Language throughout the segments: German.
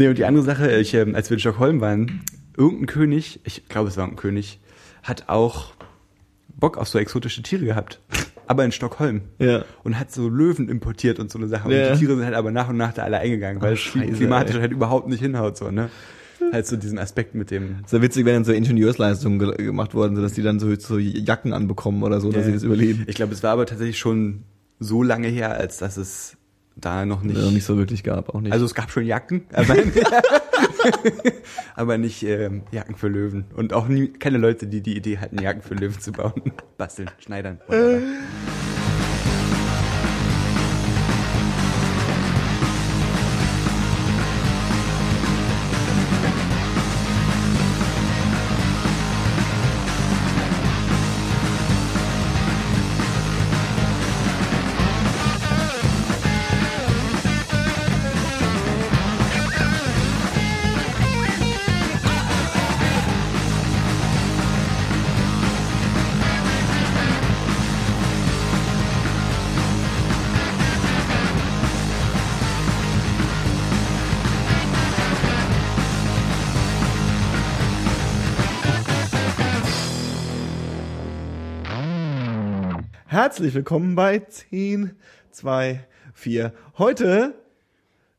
Nee, und die andere Sache, ich, ähm, als wir in Stockholm waren, irgendein König, ich glaube, es war ein König, hat auch Bock auf so exotische Tiere gehabt. Aber in Stockholm. Ja. Und hat so Löwen importiert und so eine Sache. Und Ja. die Tiere sind halt aber nach und nach da alle eingegangen, weil es Scheiße, klimatisch ey. halt überhaupt nicht hinhaut, so, ne? Halt so diesen Aspekt mit dem. Ist ja witzig, wenn dann so Ingenieursleistungen ge gemacht worden sind, dass die dann so, so Jacken anbekommen oder so, dass sie das überleben. Ich glaube, es war aber tatsächlich schon so lange her, als dass es da noch nicht. Noch nicht so wirklich gab, auch nicht. Also es gab schon Jacken, aber, aber nicht ähm, Jacken für Löwen. Und auch nie, keine Leute, die die Idee hatten, Jacken für Löwen zu bauen. Basteln, schneidern. whatever. Herzlich willkommen bei 10, 2, 4. Heute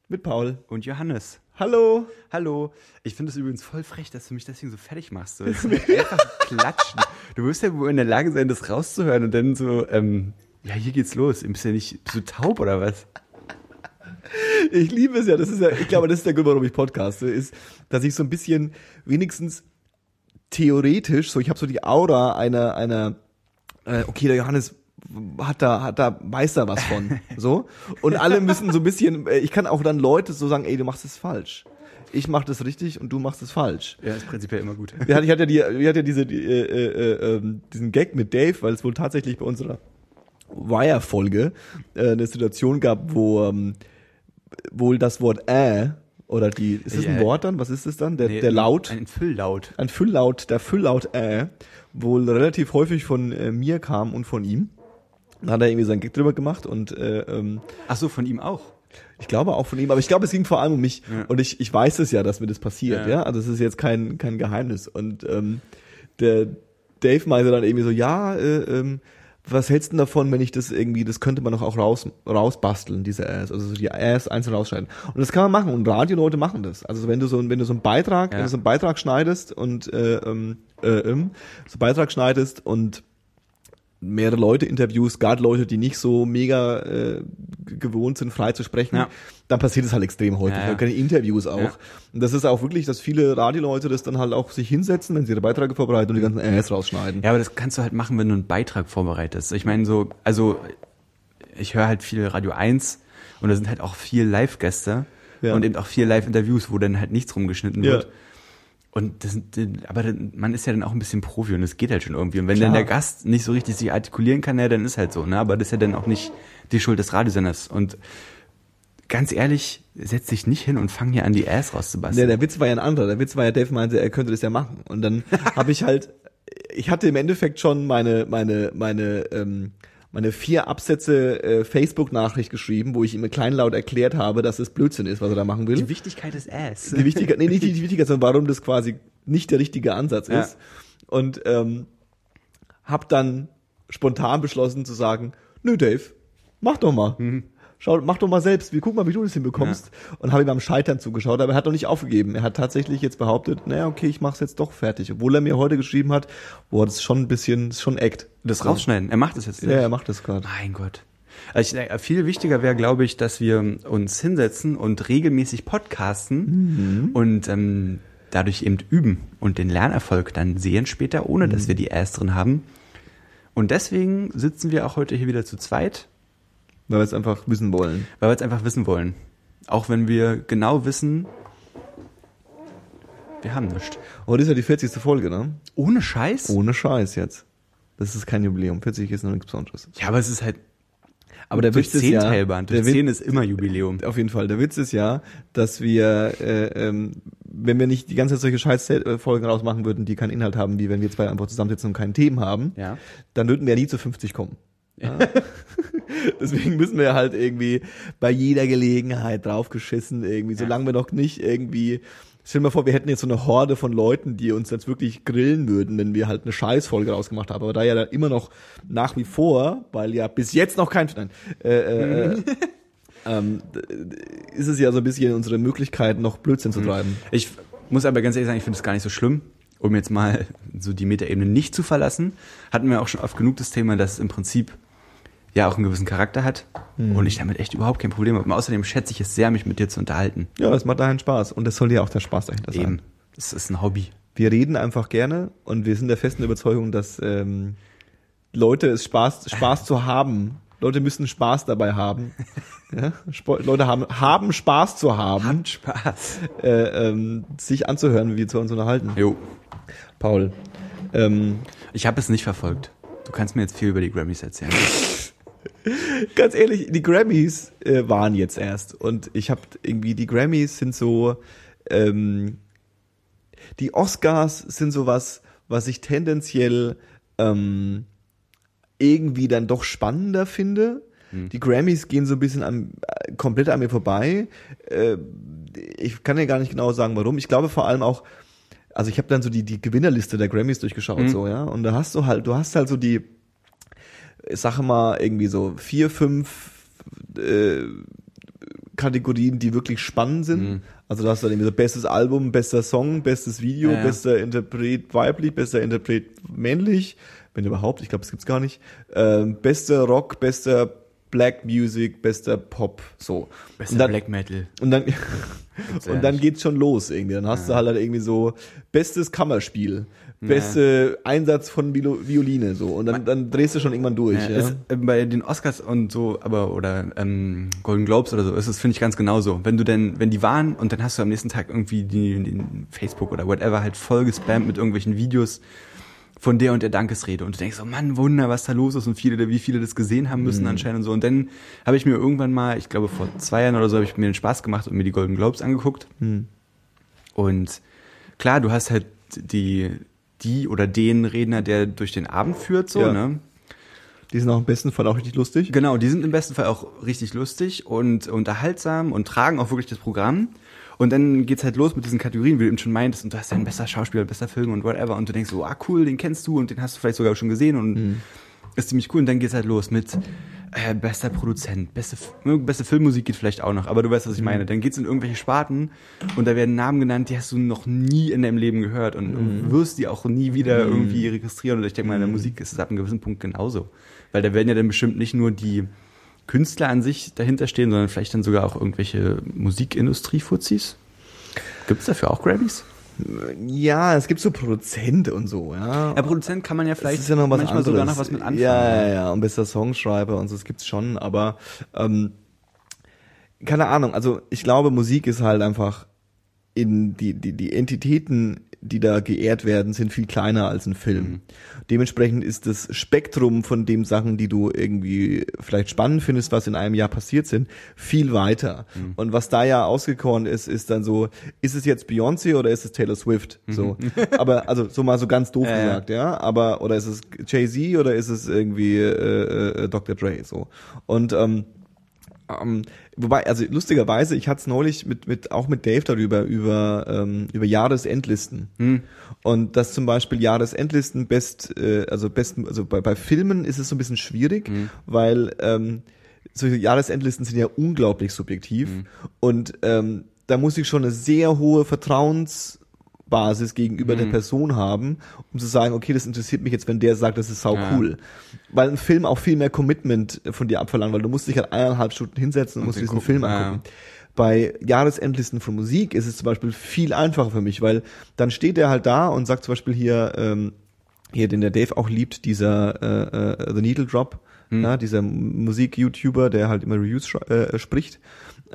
mit Paul. Und Johannes. Hallo. Hallo. Ich finde es übrigens voll frech, dass du mich deswegen so fertig machst. So, wird einfach klatschen. Du wirst ja wohl in der Lage sein, das rauszuhören und dann so, ähm, ja, hier geht's los. Bist du ja nicht du taub oder was? Ich liebe es ja, das ist ja, ich glaube, das ist der Grund, warum ich podcaste, ist, dass ich so ein bisschen wenigstens theoretisch, so ich habe so die Aura einer, einer, äh, okay, der Johannes hat da, hat da, weiß da was von, so. Und alle müssen so ein bisschen, äh, ich kann auch dann Leute so sagen, ey, du machst es falsch. Ich mach das richtig und du machst es falsch. Ja, ist prinzipiell immer gut. Wir hatten, ich hatte ja, die, hatten ja diese, die, äh, äh, äh, diesen Gag mit Dave, weil es wohl tatsächlich bei unserer Wire-Folge äh, eine Situation gab, wo ähm, wohl das Wort äh oder die, ist das ein Ja. Wort dann? Was ist es dann? Der, Nee, der Laut? Ein Fülllaut. Ein Fülllaut, der Fülllaut äh, wohl relativ häufig von äh, mir kam und von ihm. Da hat er irgendwie seinen Gag drüber gemacht und äh, ähm, Ach so, von ihm auch. ich glaube auch von ihm, aber ich glaube, es ging vor allem um mich Ja. und ich, ich weiß es ja, dass mir das passiert, ja. Ja. Also es ist jetzt kein, kein Geheimnis. Und ähm, der Dave meinte dann irgendwie so, ja, äh, ähm, was hältst du denn davon, wenn ich das irgendwie, das könnte man doch auch raus, rausbasteln, diese Ass, also so die Ass einzeln rausschneiden. Und das kann man machen und Radioleute machen das. Also wenn du so, wenn du so einen Beitrag, Ja. wenn du so einen Beitrag schneidest und äh, ähm, äh, ähm, so einen Beitrag schneidest und mehrere Leute interviewst, gerade Leute, die nicht so mega äh, gewohnt sind, frei zu sprechen, Ja. dann passiert es halt extrem häufig. Ja, ja. Keine Interviews auch. Ja. Und das ist auch wirklich, dass viele Radioleute das dann halt auch sich hinsetzen, wenn sie ihre Beiträge vorbereiten und die ganzen Äs rausschneiden. Ja, aber das kannst du halt machen, wenn du einen Beitrag vorbereitest. Ich meine so, also ich höre halt viel Radio 1 und da sind halt auch viel Live-Gäste und eben auch viel Live-Interviews, wo dann halt nichts rumgeschnitten wird. Und das, sind- aber man ist ja dann auch ein bisschen Profi und es geht halt schon irgendwie. Und wenn Klar. dann der Gast nicht so richtig sich artikulieren kann, ja, dann ist halt so, ne? Aber das ist ja dann auch nicht die Schuld des Radiosenders. Und ganz ehrlich, setz dich nicht hin und fang hier an, die Ass Der, rauszubasteln. der Witz war ja ein anderer. Der Witz war ja, Dave meinte, er könnte das ja machen. Und dann habe ich halt, ich hatte im Endeffekt schon meine, meine, meine, ähm, meine vier Absätze äh, Facebook-Nachricht geschrieben, wo ich ihm kleinlaut erklärt habe, dass es Blödsinn ist, was er da machen will. die Wichtigkeit des Ass. die Wichtigkeit, nee, nicht die, die Wichtigkeit, sondern warum das quasi nicht der richtige Ansatz Ja. ist. Und ähm, habe dann spontan beschlossen zu sagen, nö Dave, mach doch mal. Schau, mach doch mal selbst. Wir gucken mal, wie du das hinbekommst. Und habe ihm am Scheitern zugeschaut, aber er hat noch nicht aufgegeben. Er hat tatsächlich jetzt behauptet, naja, okay, ich mach's jetzt doch fertig. Obwohl er mir heute geschrieben hat, boah, das ist schon ein bisschen, das ist schon Act. Das rausschneiden. Er macht es jetzt Ja, er macht das gerade. Mein Gott. Also ich, äh, viel wichtiger wäre, glaube ich, dass wir uns hinsetzen und regelmäßig podcasten und ähm, dadurch eben üben und den Lernerfolg dann sehen später, ohne dass wir die Ass drin haben. Und deswegen sitzen wir auch heute hier wieder zu zweit, Weil wir es einfach wissen wollen. weil wir es einfach wissen wollen. Auch wenn wir genau wissen, wir haben nichts. Heute ist ja die 40. Folge, ne? Ohne Scheiß? Ohne Scheiß jetzt. Das ist kein Jubiläum. 40 ist noch nichts Besonderes. Ja, aber es ist halt. Aber der Witz ist 10 ja, Teilbahn. Durch der Witz- 10 ist immer Jubiläum. Auf jeden Fall. Der Witz ist ja, dass wir, äh, ähm, wenn wir nicht die ganze Zeit solche Scheiß-Folgen rausmachen würden, die keinen Inhalt haben, wie wenn wir zwei einfach zusammensitzen und keine Themen haben, Ja. dann würden wir ja nie zu 50 kommen. Ja. Deswegen müssen wir halt irgendwie bei jeder Gelegenheit draufgeschissen, irgendwie, solange wir noch nicht irgendwie Stell dir mal vor, wir hätten jetzt so eine Horde von Leuten, die uns jetzt wirklich grillen würden, wenn wir halt eine Scheißfolge rausgemacht haben. Aber da ja da immer noch nach wie vor, weil ja bis jetzt noch kein, nein, äh, äh, äh ähm, ist es ja so ein bisschen unsere Möglichkeit, noch Blödsinn zu mhm. treiben. Ich muss aber ganz ehrlich sagen, ich finde es gar nicht so schlimm, um jetzt mal so die Metaebene nicht zu verlassen. Hatten wir auch schon oft genug das Thema, dass es im Prinzip ja auch einen gewissen Charakter hat mhm. und ich damit echt überhaupt kein Problem habe. Und außerdem schätze ich es sehr, mich mit dir zu unterhalten. Ja, das macht dahin Spaß und das soll ja auch der Spaß dahinter sein. Eben, das ist ein Hobby. Wir reden einfach gerne und wir sind der festen Überzeugung, dass ähm, Leute es Spaß, Spaß zu haben. Leute müssen Spaß dabei haben. Ja? Leute haben, haben Spaß zu haben. Haben Spaß. Äh, ähm, sich anzuhören, wie wir zu uns unterhalten. Jo. Paul. Ähm, ich habe es nicht verfolgt. Du kannst mir jetzt viel über die Grammys erzählen. Ganz ehrlich, die Grammys äh, waren jetzt erst und ich habe irgendwie die Grammys sind so ähm, die Oscars sind sowas, was ich tendenziell ähm, irgendwie dann doch spannender finde. Hm. Die Grammys gehen so ein bisschen an, äh, komplett an mir vorbei. Äh, ich kann ja gar nicht genau sagen, warum. Ich glaube vor allem auch, also ich habe dann so die die Gewinnerliste der Grammys durchgeschaut, hm. so ja, und da hast du halt, du hast halt so die ich sage mal, irgendwie so vier, fünf äh, Kategorien, die wirklich spannend sind. Mhm. Also da hast du dann irgendwie so bestes Album, bester Song, bestes Video, ja, bester Interpret weiblich, bester Interpret männlich, wenn überhaupt, ich glaube, es gibt's gar nicht. Ähm, bester Rock, bester Black Music, bester Pop, so. Bester dann, Black Metal. Und dann, und dann geht's schon los irgendwie. Dann hast ja. du halt irgendwie so bestes Kammerspiel, beste ja. Einsatz von Violine so und dann, dann drehst du schon irgendwann durch. Ja, ja. Ist, äh, bei den Oscars und so, aber oder ähm, Golden Globes oder so ist es finde ich ganz genauso. Wenn du denn, wenn die waren und dann hast du am nächsten Tag irgendwie die, die Facebook oder whatever halt voll gespammt mit irgendwelchen Videos von der und der Dankesrede und du denkst so, Mann, Wunder, was da los ist und viele, wie viele das gesehen haben müssen mhm. anscheinend und so. Und dann habe ich mir irgendwann mal, ich glaube vor zwei Jahren oder so, habe ich mir den Spaß gemacht und mir die Golden Globes angeguckt. Mhm. Und klar, du hast halt die die oder den Redner, der durch den Abend führt, so, ja. ne? Die sind auch im besten Fall auch richtig lustig. Genau, die sind im besten Fall auch richtig lustig und unterhaltsam und tragen auch wirklich das Programm. Und dann geht's halt los mit diesen Kategorien, wie du eben schon meintest, und du hast ja ein besser Schauspieler, besser Film und whatever. Und du denkst so, ah cool, den kennst du und den hast du vielleicht sogar schon gesehen und mhm. ist ziemlich cool. Und dann geht's halt los mit äh, bester Produzent, beste, beste Filmmusik geht vielleicht auch noch, aber du weißt, was ich mhm. meine. Dann geht's in irgendwelche Sparten und da werden Namen genannt, die hast du noch nie in deinem Leben gehört und mhm. wirst die auch nie wieder mhm. irgendwie registrieren. Und ich denke mal, in der. Musik ist es ab einem gewissen Punkt genauso. Weil da werden ja dann bestimmt nicht nur die Künstler an sich dahinter stehen, sondern vielleicht dann sogar auch irgendwelche Musikindustrie-Fuzis. Gibt's dafür auch Grammys? Ja, es gibt so Produzent und so, ja. Ja, Produzent kann man ja vielleicht ja manchmal anderes. sogar noch was mit anfangen. Ja, ja, ja, und bester Songschreiber und so, das gibt's schon, aber ähm, keine Ahnung, also ich glaube, Musik ist halt einfach in die, die, die Entitäten die da geehrt werden, sind viel kleiner als ein Film. Mhm. Dementsprechend ist das Spektrum von den Sachen, die du irgendwie vielleicht spannend findest, was in einem Jahr passiert sind, viel weiter. Mhm. Und was da ja ausgekoren ist, ist dann so, ist es jetzt Beyoncé oder ist es Taylor Swift? Mhm. So. Aber, also, so mal so ganz doof äh. gesagt, ja. Aber, oder ist es Jay-Z oder ist es irgendwie äh, äh, Dr. Dre? So. Und ähm, ähm, wobei, also lustigerweise, ich hatte es neulich mit, mit, auch mit Dave darüber, über, ähm, über Jahresendlisten. Hm. Und dass zum Beispiel Jahresendlisten best, äh, also best, also bei, bei Filmen ist es so ein bisschen schwierig, hm. weil ähm, solche Jahresendlisten sind ja unglaublich subjektiv. Hm. Und ähm, da muss ich schon eine sehr hohe Vertrauens Basis gegenüber mhm. der Person haben, um zu sagen, okay, das interessiert mich jetzt, wenn der sagt, das ist sau ja. cool. Weil ein Film auch viel mehr Commitment von dir abverlangt, weil du musst dich halt eineinhalb Stunden hinsetzen und, und musst diesen gucken. Film angucken. Ja. Bei Jahresendlisten von Musik ist es zum Beispiel viel einfacher für mich, weil dann steht er halt da und sagt zum Beispiel hier, ähm, hier, den der Dave auch liebt, dieser äh, äh, The Needle Drop, mhm. ja, dieser Musik-YouTuber, der halt immer Reviews äh, spricht.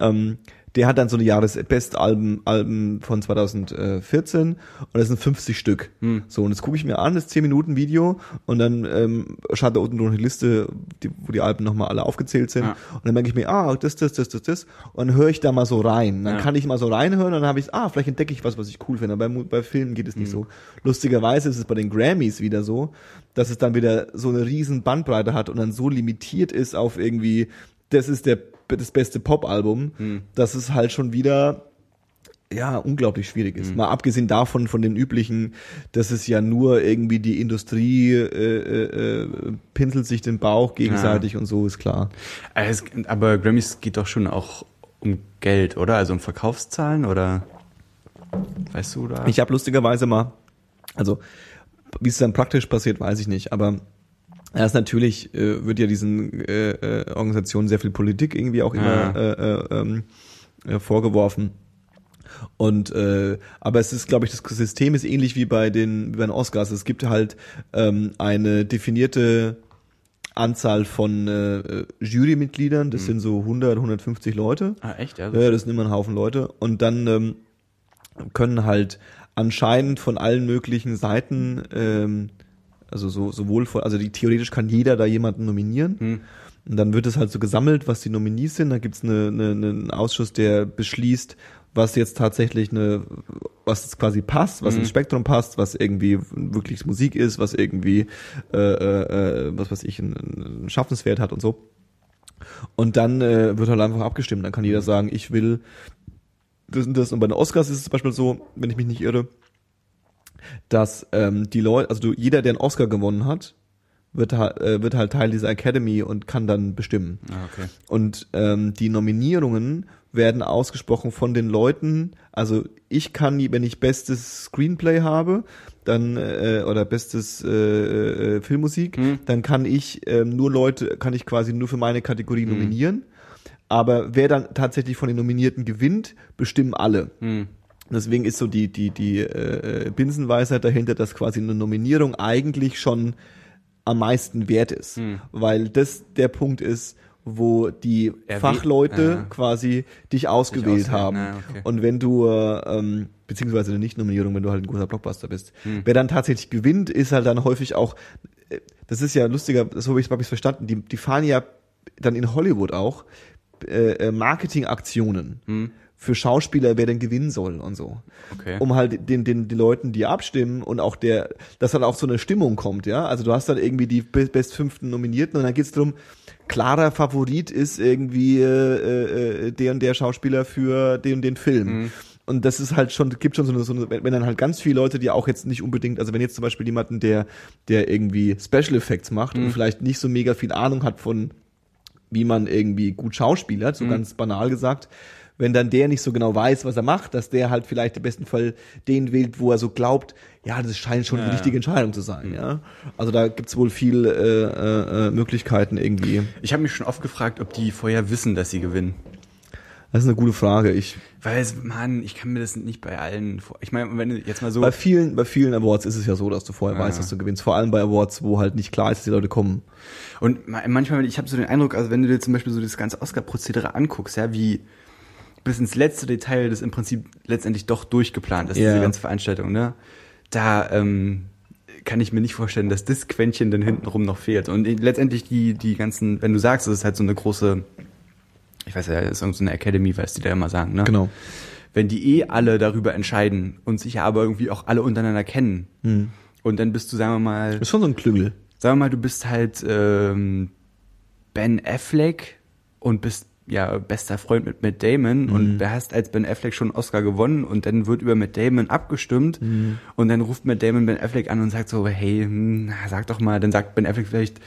Ähm, der hat dann so eine Jahresbestalben Alben von 2014 und das sind 50 Stück. Hm. So, und das gucke ich mir an, das 10 Minuten Video und dann ähm, schaut da unten noch eine Liste, die, wo die Alben nochmal alle aufgezählt sind. Ja. Und dann merke ich mir, ah, das, das, das, das, das. Und dann höre ich da mal so rein. Dann Ja. kann ich mal so reinhören und dann habe ich, ah, vielleicht entdecke ich was, was ich cool finde. Aber bei, bei Filmen geht es nicht so. Lustigerweise ist es bei den Grammys wieder so, dass es dann wieder so eine riesen Bandbreite hat und dann so limitiert ist auf irgendwie, das ist der, das beste Pop-Album, dass es halt schon wieder ja, unglaublich schwierig ist. Mal abgesehen davon, von den üblichen, dass es ja nur irgendwie die Industrie äh, äh, äh, pinselt sich den Bauch gegenseitig und so, ist klar. Äh, es- Aber Grammys geht doch schon auch um Geld, oder? Also um Verkaufszahlen oder weißt du da? Ich habe lustigerweise mal, also wie es dann praktisch passiert, weiß ich nicht, aber erst natürlich äh, wird ja diesen äh, äh, Organisationen sehr viel Politik irgendwie auch immer Ja. äh, äh, ähm, äh, vorgeworfen. Und äh, aber es ist, glaube ich, das System ist ähnlich wie bei den wie bei den Oscars. Es gibt halt ähm, eine definierte Anzahl von äh, äh, Jurymitgliedern. Das sind so 100, 150 Leute. ah, echt? Ja, Ja, das sind immer ein Haufen Leute. Und dann ähm, können halt anscheinend von allen möglichen Seiten, ähm, also so sowohl von, also die, theoretisch kann jeder da jemanden nominieren. Hm. Und dann wird es halt so gesammelt, was die Nominees sind. Da gibt's eine, eine, einen Ausschuss, der beschließt, was jetzt tatsächlich eine, was jetzt quasi passt, was ins Spektrum passt, was irgendwie wirklich Musik ist, was irgendwie, äh, äh, äh, was weiß ich, einen, einen Schaffenswert hat und so. Und dann äh, wird halt einfach abgestimmt. Dann kann jeder sagen, ich will das und das. Und bei den Oscars ist es zum Beispiel so, wenn ich mich nicht irre, dass ähm, die Leute, also du, jeder, der einen Oscar gewonnen hat, wird, äh, wird halt Teil dieser Academy und kann dann bestimmen. Ah, okay. Und ähm, die Nominierungen werden ausgesprochen von den Leuten. Also ich kann, wenn ich bestes Screenplay habe, dann äh, oder bestes äh, äh, Filmmusik, Hm. dann kann ich ähm, nur Leute, kann ich quasi nur für meine Kategorie nominieren. Aber wer dann tatsächlich von den Nominierten gewinnt, bestimmen alle. Hm. Deswegen ist so die die die äh, Binsenweisheit dahinter, dass quasi eine Nominierung eigentlich schon am meisten wert ist, Hm. weil das der Punkt ist, wo die Erwäh- Fachleute Ja. quasi dich ausgewählt haben. ja, okay. Und wenn du äh, ähm, beziehungsweise eine Nicht-Nominierung, wenn du halt ein großer Blockbuster bist, Hm. wer dann tatsächlich gewinnt, ist halt dann häufig auch äh, das ist ja lustiger, so habe ich es verstanden, die, die fahren ja dann in Hollywood auch äh, äh, Marketingaktionen Hm. Für Schauspieler, wer denn gewinnen soll und so. Okay. Um halt den, den, den Leuten, die abstimmen und auch der, dass dann auch so eine Stimmung kommt, ja. Also du hast dann irgendwie die be- best fünften Nominierten und dann geht's drum klarer Favorit ist irgendwie äh, äh, der und der Schauspieler für den und den Film. Und das ist halt schon, gibt schon so eine, so eine, wenn dann halt ganz viele Leute, die auch jetzt nicht unbedingt, also wenn jetzt zum Beispiel jemanden, der, der irgendwie Special Effects macht und vielleicht nicht so mega viel Ahnung hat von, wie man irgendwie gut schauspielert, so ganz banal gesagt, wenn dann der nicht so genau weiß, was er macht, dass der halt vielleicht im besten Fall den wählt, wo er so glaubt, ja, das scheint schon die Ja, richtige Entscheidung zu sein, ja. Also da gibt's wohl viel äh, äh, äh, Möglichkeiten irgendwie. Ich habe mich schon oft gefragt, ob die vorher wissen, dass sie gewinnen. Das ist eine gute Frage. Ich Weil, es, Mann, ich kann mir das nicht bei allen vor. Ich meine, wenn du jetzt mal so. bei vielen, bei vielen Awards ist es ja so, dass du vorher Ja. weißt, dass du gewinnst. Vor allem bei Awards, wo halt nicht klar ist, dass die Leute kommen. Und ma- manchmal, ich habe so den Eindruck, also wenn du dir zum Beispiel so das ganze Oscar-Prozedere anguckst, ja, wie bis ins letzte Detail das im Prinzip letztendlich doch durchgeplant ist, Ja. diese ganze Veranstaltung, ne? Da ähm, kann ich mir nicht vorstellen, dass das Quäntchen dann hintenrum noch fehlt. Und letztendlich die, die ganzen, wenn du sagst, es ist halt so eine große, ich weiß ja, ist so eine Academy, weißt die da immer sagen, ne? Genau. Wenn die eh alle darüber entscheiden und sich aber irgendwie auch alle untereinander kennen, Hm. und dann bist du, sagen wir mal, Das ist schon so ein Klüngel. sagen wir mal, du bist halt ähm, Ben Affleck und bist ja bester Freund mit Matt Damon und du hast als Ben Affleck schon einen Oscar gewonnen und dann wird über Matt Damon abgestimmt und dann ruft Matt Damon Ben Affleck an und sagt so, hey, hm, sag doch mal, dann sagt Ben Affleck vielleicht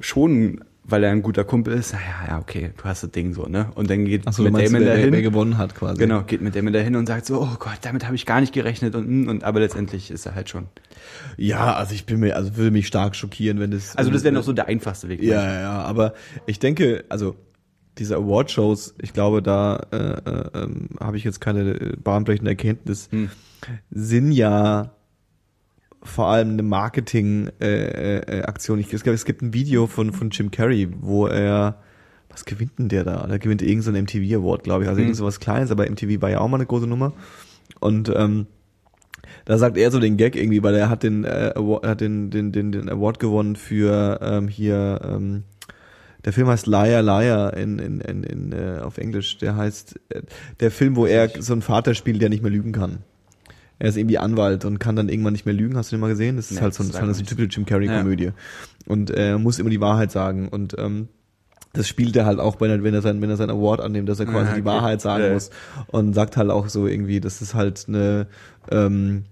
schon, weil er ein guter Kumpel ist, naja, ja, okay, du hast das Ding so, ne? Und dann geht du Matt meinst, Damon wer, wer, dahin. wer gewonnen hat quasi. Genau, geht mit Damon dahin und sagt so, oh Gott, damit habe ich gar nicht gerechnet und, hm, und aber letztendlich ist er halt schon. Ja, also ich bin mir, also würde mich stark schockieren, wenn das. Also das wäre noch so der einfachste Weg. Ja, ja, ja, aber ich denke, also diese Award-Shows, ich glaube, da äh, äh, ähm, habe ich jetzt keine äh, bahnbrechende Erkenntnis, Hm. sind ja vor allem eine Marketing-Aktion. Äh, äh, ich, es, gibt, es gibt ein Video von, von Jim Carrey, wo er, was gewinnt denn der da? Der gewinnt irgendeinen so einen MTV Award, glaube ich. Also mhm. irgend so was Kleines, aber MTV war ja auch mal eine große Nummer. Und ähm, da sagt er so den Gag irgendwie, weil er hat den, äh, Award, hat den, den, den, den Award gewonnen für ähm, hier, ähm, der Film heißt Liar Liar in, in, in, in äh, auf Englisch. Der heißt äh, der Film, wo er so einen Vater spielt, der nicht mehr lügen kann. Er ist irgendwie Anwalt und kann dann irgendwann nicht mehr lügen. Hast du den mal gesehen? Das ist nee, halt so, das ist halt so eine typische Jim Carrey Komödie. Ja. Und er muss immer die Wahrheit sagen und ähm, das spielt er halt auch, wenn er, wenn er sein, wenn er sein Award annimmt, dass er quasi ja, okay. die Wahrheit sagen ja. muss und sagt halt auch so irgendwie, das ist halt eine ähm,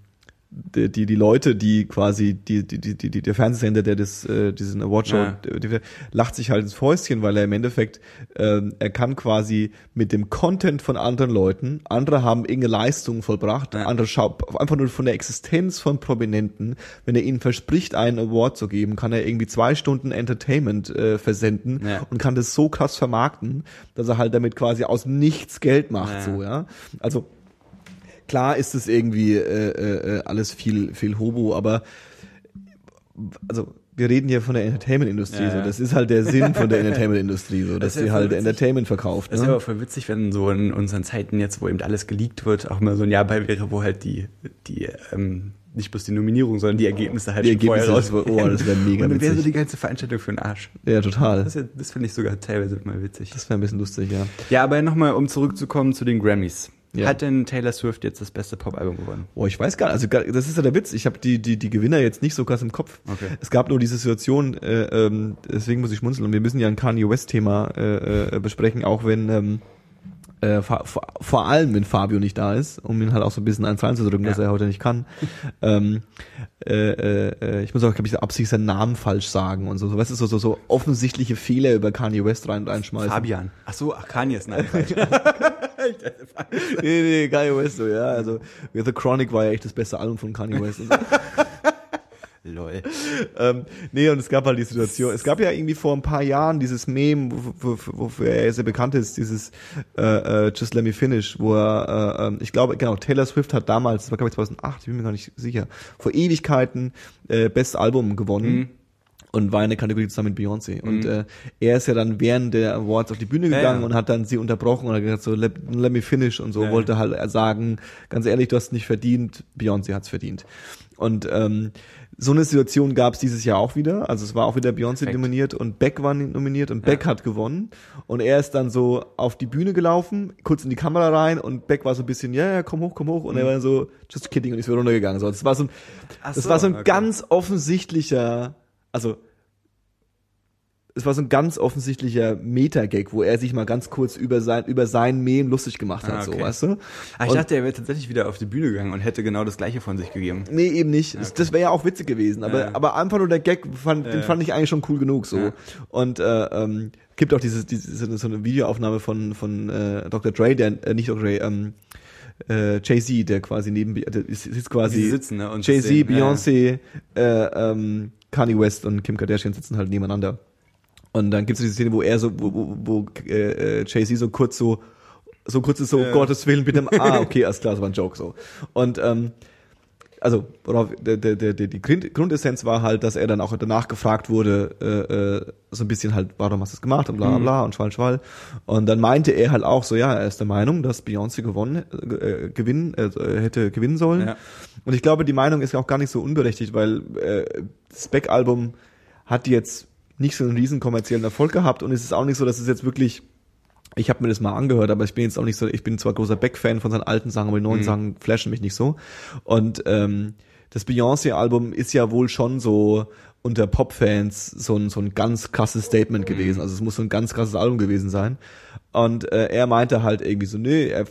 die, die, die Leute, die quasi, die, die, die, die, der Fernsehsender, der das, äh, diesen Awardshow, ja. die, lacht sich halt ins Fäustchen, weil er im Endeffekt, äh, er kann quasi mit dem Content von anderen Leuten, andere haben irgendeine Leistung vollbracht, ja. andere schauen einfach nur von der Existenz von Prominenten, wenn er ihnen verspricht, einen Award zu geben, kann er irgendwie zwei Stunden Entertainment äh, versenden ja. und kann das so krass vermarkten, dass er halt damit quasi aus nichts Geld macht, so, ja. Also, Klar ist es irgendwie äh, äh, alles viel, viel Hobo, aber also wir reden hier von der Entertainment-Industrie, ja, so. Das ist halt der Sinn von der Entertainment-Industrie, so, dass sie halt witzig. Entertainment verkauft. Das ne? ist aber voll witzig, wenn so in unseren Zeiten jetzt, wo eben alles geleakt wird, auch mal so ein Jahr bei wäre, wo halt die, die, ähm, nicht bloß die Nominierung, sondern die Ergebnisse halt die Ergebnisse vorher raus. Oh, das wäre mega Und dann wäre so die ganze Veranstaltung für den Arsch. Ja, total. Das, das finde ich sogar teilweise mal witzig. Das wäre ein bisschen lustig, ja. Ja, aber nochmal, um zurückzukommen zu den Grammys. Ja. Hat denn Taylor Swift jetzt das beste Pop-Album gewonnen? Boah, ich weiß gar nicht. Also das ist ja der Witz. Ich habe die, die, die Gewinner jetzt nicht so krass im Kopf. Okay. Es gab nur diese Situation, äh, ähm, deswegen muss ich schmunzeln. Und wir müssen ja ein Kanye West-Thema äh, äh, besprechen, auch wenn ähm, äh, vor, vor allem, wenn Fabio nicht da ist, um ihn halt auch so ein bisschen eins reinzudrücken, ja. dass er heute nicht kann. ähm, äh, äh, ich muss auch, glaube ich, absichtlich seinen Namen falsch sagen und so. so weißt du, so, so, so offensichtliche Fehler über Kanye West rein, reinschmeißen. Fabian. Ach so, ach, Kanye ist Nee, nee, Kanye West, so, ja. Also, The Chronic war ja echt das beste Album von Kanye West. Lol. ähm, nee, und es gab halt die Situation, es gab ja irgendwie vor ein paar Jahren dieses Meme, wofür er sehr bekannt ist, dieses äh, äh, Just Let Me Finish, wo er, äh, ähm, ich glaube, genau, Taylor Swift hat damals, das war glaube ich 2008, ich bin mir gar nicht sicher, vor Ewigkeiten äh, Best Album gewonnen. Mhm und war in der Kategorie zusammen mit Beyoncé. Mhm. Und äh, er ist ja dann während der Awards auf die Bühne gegangen ja, ja. und hat dann sie unterbrochen und hat gesagt so, let, let me finish und so, ja, wollte halt sagen, ganz ehrlich, du hast nicht verdient, Beyoncé hat's verdient. Und ähm, so eine Situation gab es dieses Jahr auch wieder. Also es war auch wieder Beyoncé nominiert und Beck war nominiert und Beck hat gewonnen. Und er ist dann so auf die Bühne gelaufen, kurz in die Kamera rein und Beck war so ein bisschen, ja, ja, komm hoch, komm hoch. Und mhm. er war so, just kidding und ist wieder runtergegangen. So, das war so ein, Ach das so, war so ein okay. ganz offensichtlicher also es war so ein ganz offensichtlicher Meta-Gag, wo er sich mal ganz kurz über sein, über sein Mem lustig gemacht hat, ah, okay. so, weißt du? Ah, ich und, dachte, er wäre tatsächlich wieder auf die Bühne gegangen und hätte genau das Gleiche von sich gegeben. Nee, eben nicht. Okay. Das, wäre ja auch witzig gewesen, aber, ja. aber einfach nur der Gag, fand, ja. den fand ich eigentlich schon cool genug, so. Ja. Und, äh, ähm, gibt auch diese, diese, so eine Videoaufnahme von, von, äh, Dr. Dre, der, äh, nicht Dr. Dre, ähm, äh, Jay-Z, der quasi neben, der sitzt quasi, sitzen, ne? Jay-Z, Beyoncé, äh, ähm, Kanye West und Kim Kardashian sitzen halt nebeneinander. Und dann gibt es diese Szene, wo er so, wo, wo, wo äh, äh Jay-Z so kurz so, so kurz ist so, ja. Gottes Willen, bitte, ah, okay, alles klar, das war ein Joke so. Und ähm, also worauf der, der, der, die Grundessenz war halt, dass er dann auch danach gefragt wurde, äh, äh, so ein bisschen halt, warum hast du das gemacht und bla bla bla mhm. und schwall schwall. Und dann meinte er halt auch so, ja, er ist der Meinung, dass Beyoncé gewonnen, äh, gewinnen, äh, hätte gewinnen sollen. Ja. Und ich glaube, die Meinung ist ja auch gar nicht so unberechtigt, weil äh, das Beck-Album hat jetzt nicht so einen riesen kommerziellen Erfolg gehabt und es ist auch nicht so, dass es jetzt wirklich ich habe mir das mal angehört, aber ich bin jetzt auch nicht so, ich bin zwar großer Beck-Fan von seinen alten Sachen, aber die neuen mhm. Sachen flashen mich nicht so. Und ähm, das Beyoncé-Album ist ja wohl schon so unter Pop-Fans so ein, so ein ganz krasses Statement mhm. gewesen. Also es muss so ein ganz krasses Album gewesen sein. Und äh, er meinte halt irgendwie so, nö, er,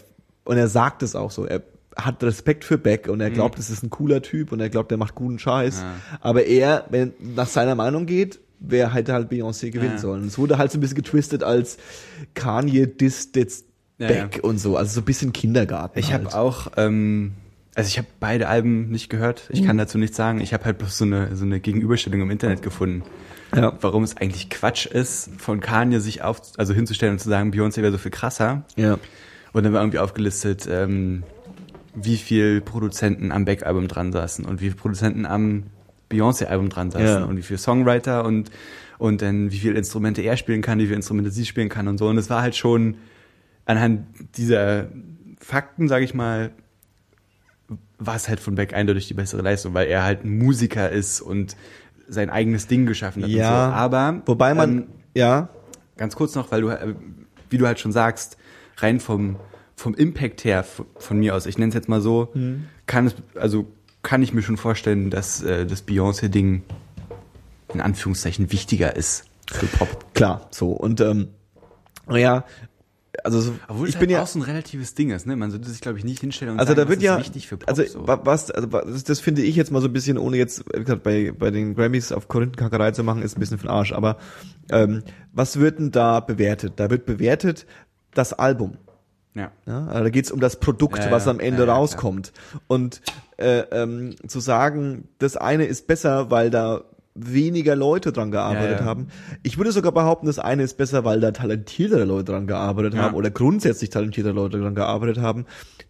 und er sagt es auch so, er hat Respekt für Beck und er mhm. glaubt, mhm. es ist ein cooler Typ und er glaubt, er macht guten Scheiß. Ja. Aber er, wenn nach seiner Meinung geht, wer hätte halt Beyoncé gewinnen ja. sollen. Es wurde halt so ein bisschen getwistet als Kanye disst jetzt Beck ja, und so, also so ein bisschen Kindergarten. Ich halt. habe auch, ähm, also ich habe beide Alben nicht gehört. Ich mhm. kann dazu nichts sagen. Ich habe halt bloß so eine so eine Gegenüberstellung im Internet gefunden. Ja. Warum es eigentlich Quatsch ist, von Kanye sich auf, also hinzustellen und zu sagen, Beyoncé wäre so viel krasser. Ja. Und dann war irgendwie aufgelistet, ähm, wie viel Produzenten am Beck-Album dran saßen und wie viele Produzenten am Beyoncé-Album dran saßen Ja. und wie viel Songwriter und, und dann wie viele Instrumente er spielen kann, wie viele Instrumente sie spielen kann und so. Und es war halt schon anhand dieser Fakten, sage ich mal, war es halt von Beck eindeutig die bessere Leistung, weil er halt ein Musiker ist und sein eigenes Ding geschaffen hat Ja, so. Aber Wobei man, ähm, ja, ganz kurz noch, weil du, äh, wie du halt schon sagst, rein vom, vom Impact her von mir aus, ich nenne es jetzt mal so, Mhm. kann es, also kann ich mir schon vorstellen, dass äh, das Beyoncé-Ding in Anführungszeichen wichtiger ist für Pop. klar, so. Und ähm, naja, also so, Obwohl ich es bin halt ja auch so ein relatives Ding ist, ne? Man sollte sich, glaube ich, nicht hinstellen und Also sagen, da wird was ja, ist wichtig für Pop. also so. wa- was, also wa- das, das finde ich jetzt mal so ein bisschen, ohne jetzt wie gesagt, bei bei den Grammys auf Korinthenkackerei zu machen, ist ein bisschen für den Arsch. Aber ähm, was wird denn da bewertet? Da wird bewertet das Album. Ja. Ja, also da geht's um das Produkt, Ja, was am Ende ja, rauskommt. Und äh, ähm, zu sagen, das eine ist besser, weil da weniger Leute dran gearbeitet haben. Ich würde sogar behaupten, das eine ist besser, weil da talentiertere Leute dran gearbeitet haben oder grundsätzlich talentiertere Leute dran gearbeitet haben.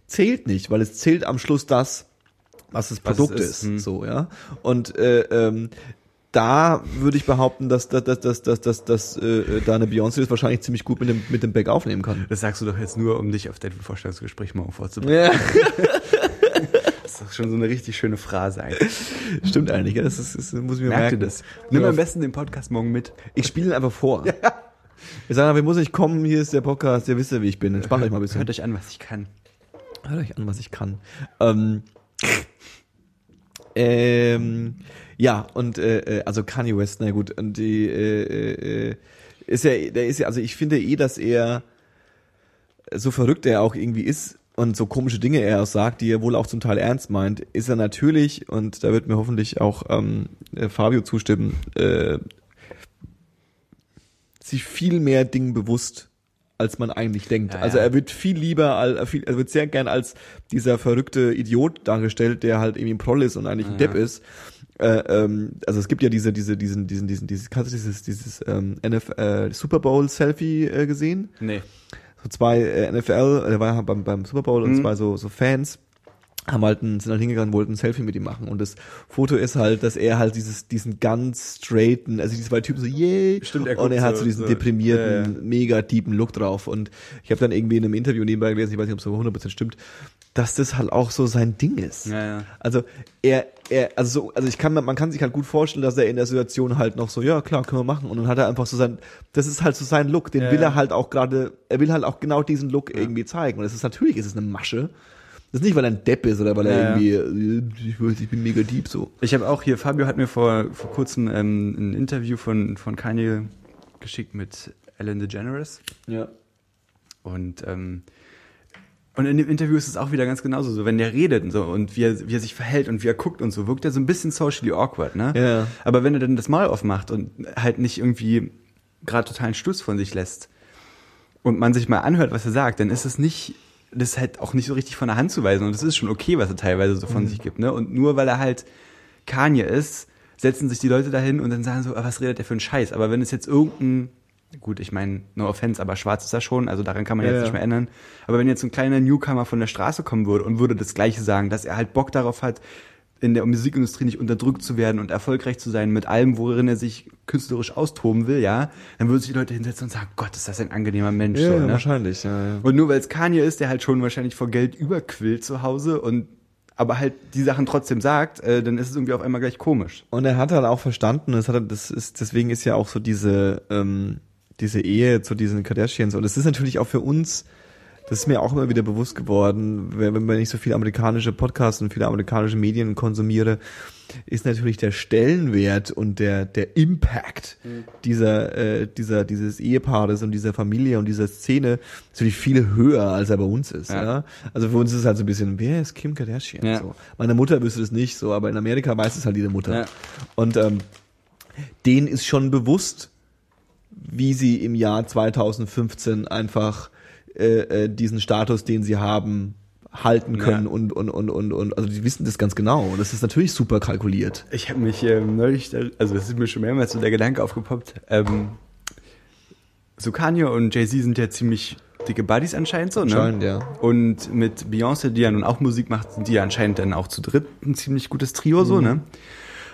Zählt nicht, weil es zählt am Schluss das, was das Was es Produkt ist, ist. hm. So, ja. Und äh, ähm, da würde ich behaupten, dass, dass, dass, dass, dass, dass, dass äh, da eine Beyoncé das wahrscheinlich ziemlich gut mit dem, mit dem Back aufnehmen kann. Das sagst du doch jetzt nur, um dich auf dein Vorstellungsgespräch morgen vorzubereiten. Ja. Das ist doch schon so eine richtig schöne Phrase eigentlich. Stimmt eigentlich, ja, das, ist, das muss ich mir Merkt merken. das? Nimm Ja. am besten den Podcast morgen mit. Ich spiele ihn einfach vor. Wir sagen aber, ich muss nicht kommen, hier ist der Podcast, ihr wisst ja, wie ich bin. Entspannt euch mal ein bisschen. Hört euch an, was ich kann. Hört euch an, was ich kann. Ähm, ähm, ja, und äh, äh, also Kanye West, na gut, und die äh, äh, ist ja, der ist ja, also ich finde eh, dass er so verrückt er auch irgendwie ist und so komische Dinge er auch sagt, die er wohl auch zum Teil ernst meint, ist er natürlich, und da wird mir hoffentlich auch ähm, äh, Fabio zustimmen, äh, sich viel mehr Dingen bewusst, als man eigentlich denkt. Ja, also er wird viel lieber, er wird sehr gern als dieser verrückte Idiot dargestellt, der halt irgendwie ein Proll ist und eigentlich ein Ja. Depp ist. Äh, ähm, also es gibt ja diese, diese, diesen, diesen, diesen, dieses, kannst du dieses, dieses ähm, NF, äh, Super Bowl Selfie äh, gesehen? Nee. so zwei äh, NFL, der war ja beim, beim Super Bowl und Mhm. zwei so, so Fans haben halt ein, sind halt hingegangen, wollten ein Selfie mit ihm machen und das Foto ist halt, dass er halt dieses, diesen ganz straighten, also die zwei Typen so, yay, Stimmt, er und er hat so- so diesen so- deprimierten, ja. mega deepen Look drauf und ich habe dann irgendwie in einem Interview nebenbei gelesen, ich weiß nicht, ob es so 100% stimmt, dass das halt auch so sein Ding ist. Ja, ja. Also er, er, also so, also ich kann, man kann sich halt gut vorstellen, dass er in der Situation halt noch so, ja klar, können wir machen. Und dann hat er einfach so sein, das ist halt so sein Look, den Ja, will ja. er halt auch gerade, er will halt auch genau diesen Look irgendwie zeigen. Und es ist natürlich, ist es eine Masche. Das ist nicht, weil er ein Depp ist oder weil er Ja, ja. irgendwie, äh, ich, weiß, ich bin mega deep so. Ich habe auch hier, Fabio hat mir vor, vor kurzem ähm, ein Interview von, von Kanye geschickt mit Ellen DeGeneres. Ja. Und, ähm, und in dem Interview ist es auch wieder ganz genauso so, wenn der redet und so und wie er, wie er sich verhält und wie er guckt und so, wirkt er so ein bisschen socially awkward, ne? Ja. Aber wenn er dann das Maul aufmacht und halt nicht irgendwie gerade totalen Stuss von sich lässt und man sich mal anhört, was er sagt, dann ist es nicht, das ist halt auch nicht so richtig von der Hand zu weisen und es ist schon okay, was er teilweise so von sich gibt, ne? Und nur weil er halt Kanye ist, setzen sich die Leute dahin und dann sagen so, ah, was redet der für einen Scheiß? Aber wenn es jetzt irgendein, gut, ich meine, no offense, aber schwarz ist er schon, also daran kann man Ja, jetzt nicht mehr ändern. Aber wenn jetzt ein kleiner Newcomer von der Straße kommen würde und würde das Gleiche sagen, dass er halt Bock darauf hat, in der Musikindustrie nicht unterdrückt zu werden und erfolgreich zu sein mit allem, worin er sich künstlerisch austoben will, ja, dann würden sich die Leute hinsetzen und sagen, Gott, ist das ein angenehmer Mensch. Ja, so, ne? wahrscheinlich, ja, ja. Und nur weil es Kanye ist, der halt schon wahrscheinlich vor Geld überquillt zu Hause und aber halt die Sachen trotzdem sagt, äh, dann ist es irgendwie auf einmal gleich komisch. Und er hat halt auch verstanden, das hat er, das ist, deswegen ist ja auch so diese, ähm, diese Ehe zu diesen Kardashians. Und es ist natürlich auch für uns, das ist mir auch immer wieder bewusst geworden, wenn, wenn ich so viele amerikanische Podcasts und viele amerikanische Medien konsumiere, ist natürlich der Stellenwert und der, der Impact dieser, äh, dieser, dieses Ehepaares und dieser Familie und dieser Szene natürlich viel höher, als er bei uns ist. Ja. Ja. Also für uns ist es halt so ein bisschen, wer ist Kim Kardashian? Ja. So. Meine Mutter wüsste das nicht so, aber in Amerika weiß es halt jede Mutter. Ja. Und ähm, denen ist schon bewusst, wie sie im Jahr 2015 einfach äh, äh, diesen Status, den sie haben, halten können Ja. und, und, und, und, und, also die wissen das ganz genau. Und das ist natürlich super kalkuliert. Ich habe mich ähm, neulich, also es ist mir schon mehrmals so der Gedanke aufgepoppt, ähm, so Kanye und Jay-Z sind ja ziemlich dicke Buddies anscheinend so, ne? Anscheinend, ja. Und mit Beyoncé, die ja nun auch Musik macht, sind die ja anscheinend dann auch zu dritt ein ziemlich gutes Trio so, ne?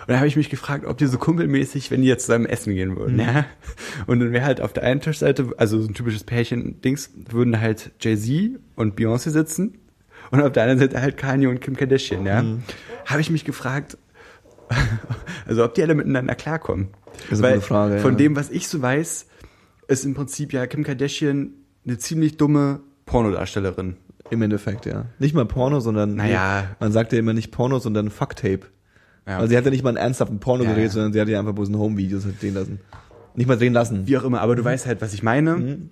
Und da habe ich mich gefragt, ob die so kumpelmäßig, wenn die jetzt zusammen essen gehen würden, mhm. ja. Und dann wäre halt auf der einen Tischseite, also so ein typisches Pärchen-Dings, würden halt Jay-Z und Beyoncé sitzen und auf der anderen Seite halt Kanye und Kim Kardashian, ja. Mhm. Habe ich mich gefragt, also ob die alle miteinander klarkommen. Das ist eine Weil Frage, von ja. dem, was ich so weiß, ist im Prinzip ja Kim Kardashian eine ziemlich dumme Pornodarstellerin. Im Endeffekt, ja. Nicht mal Porno, sondern naja. man sagt ja immer nicht Porno, sondern Fucktape. Ja. Also sie hat ja nicht mal einen ernsthaften Porno ja, gedreht, ja. sondern sie hat ja einfach bloß ein Home-Videos drehen lassen. Nicht mal drehen lassen. Wie auch immer, aber du mhm. weißt halt, was ich meine. Mhm.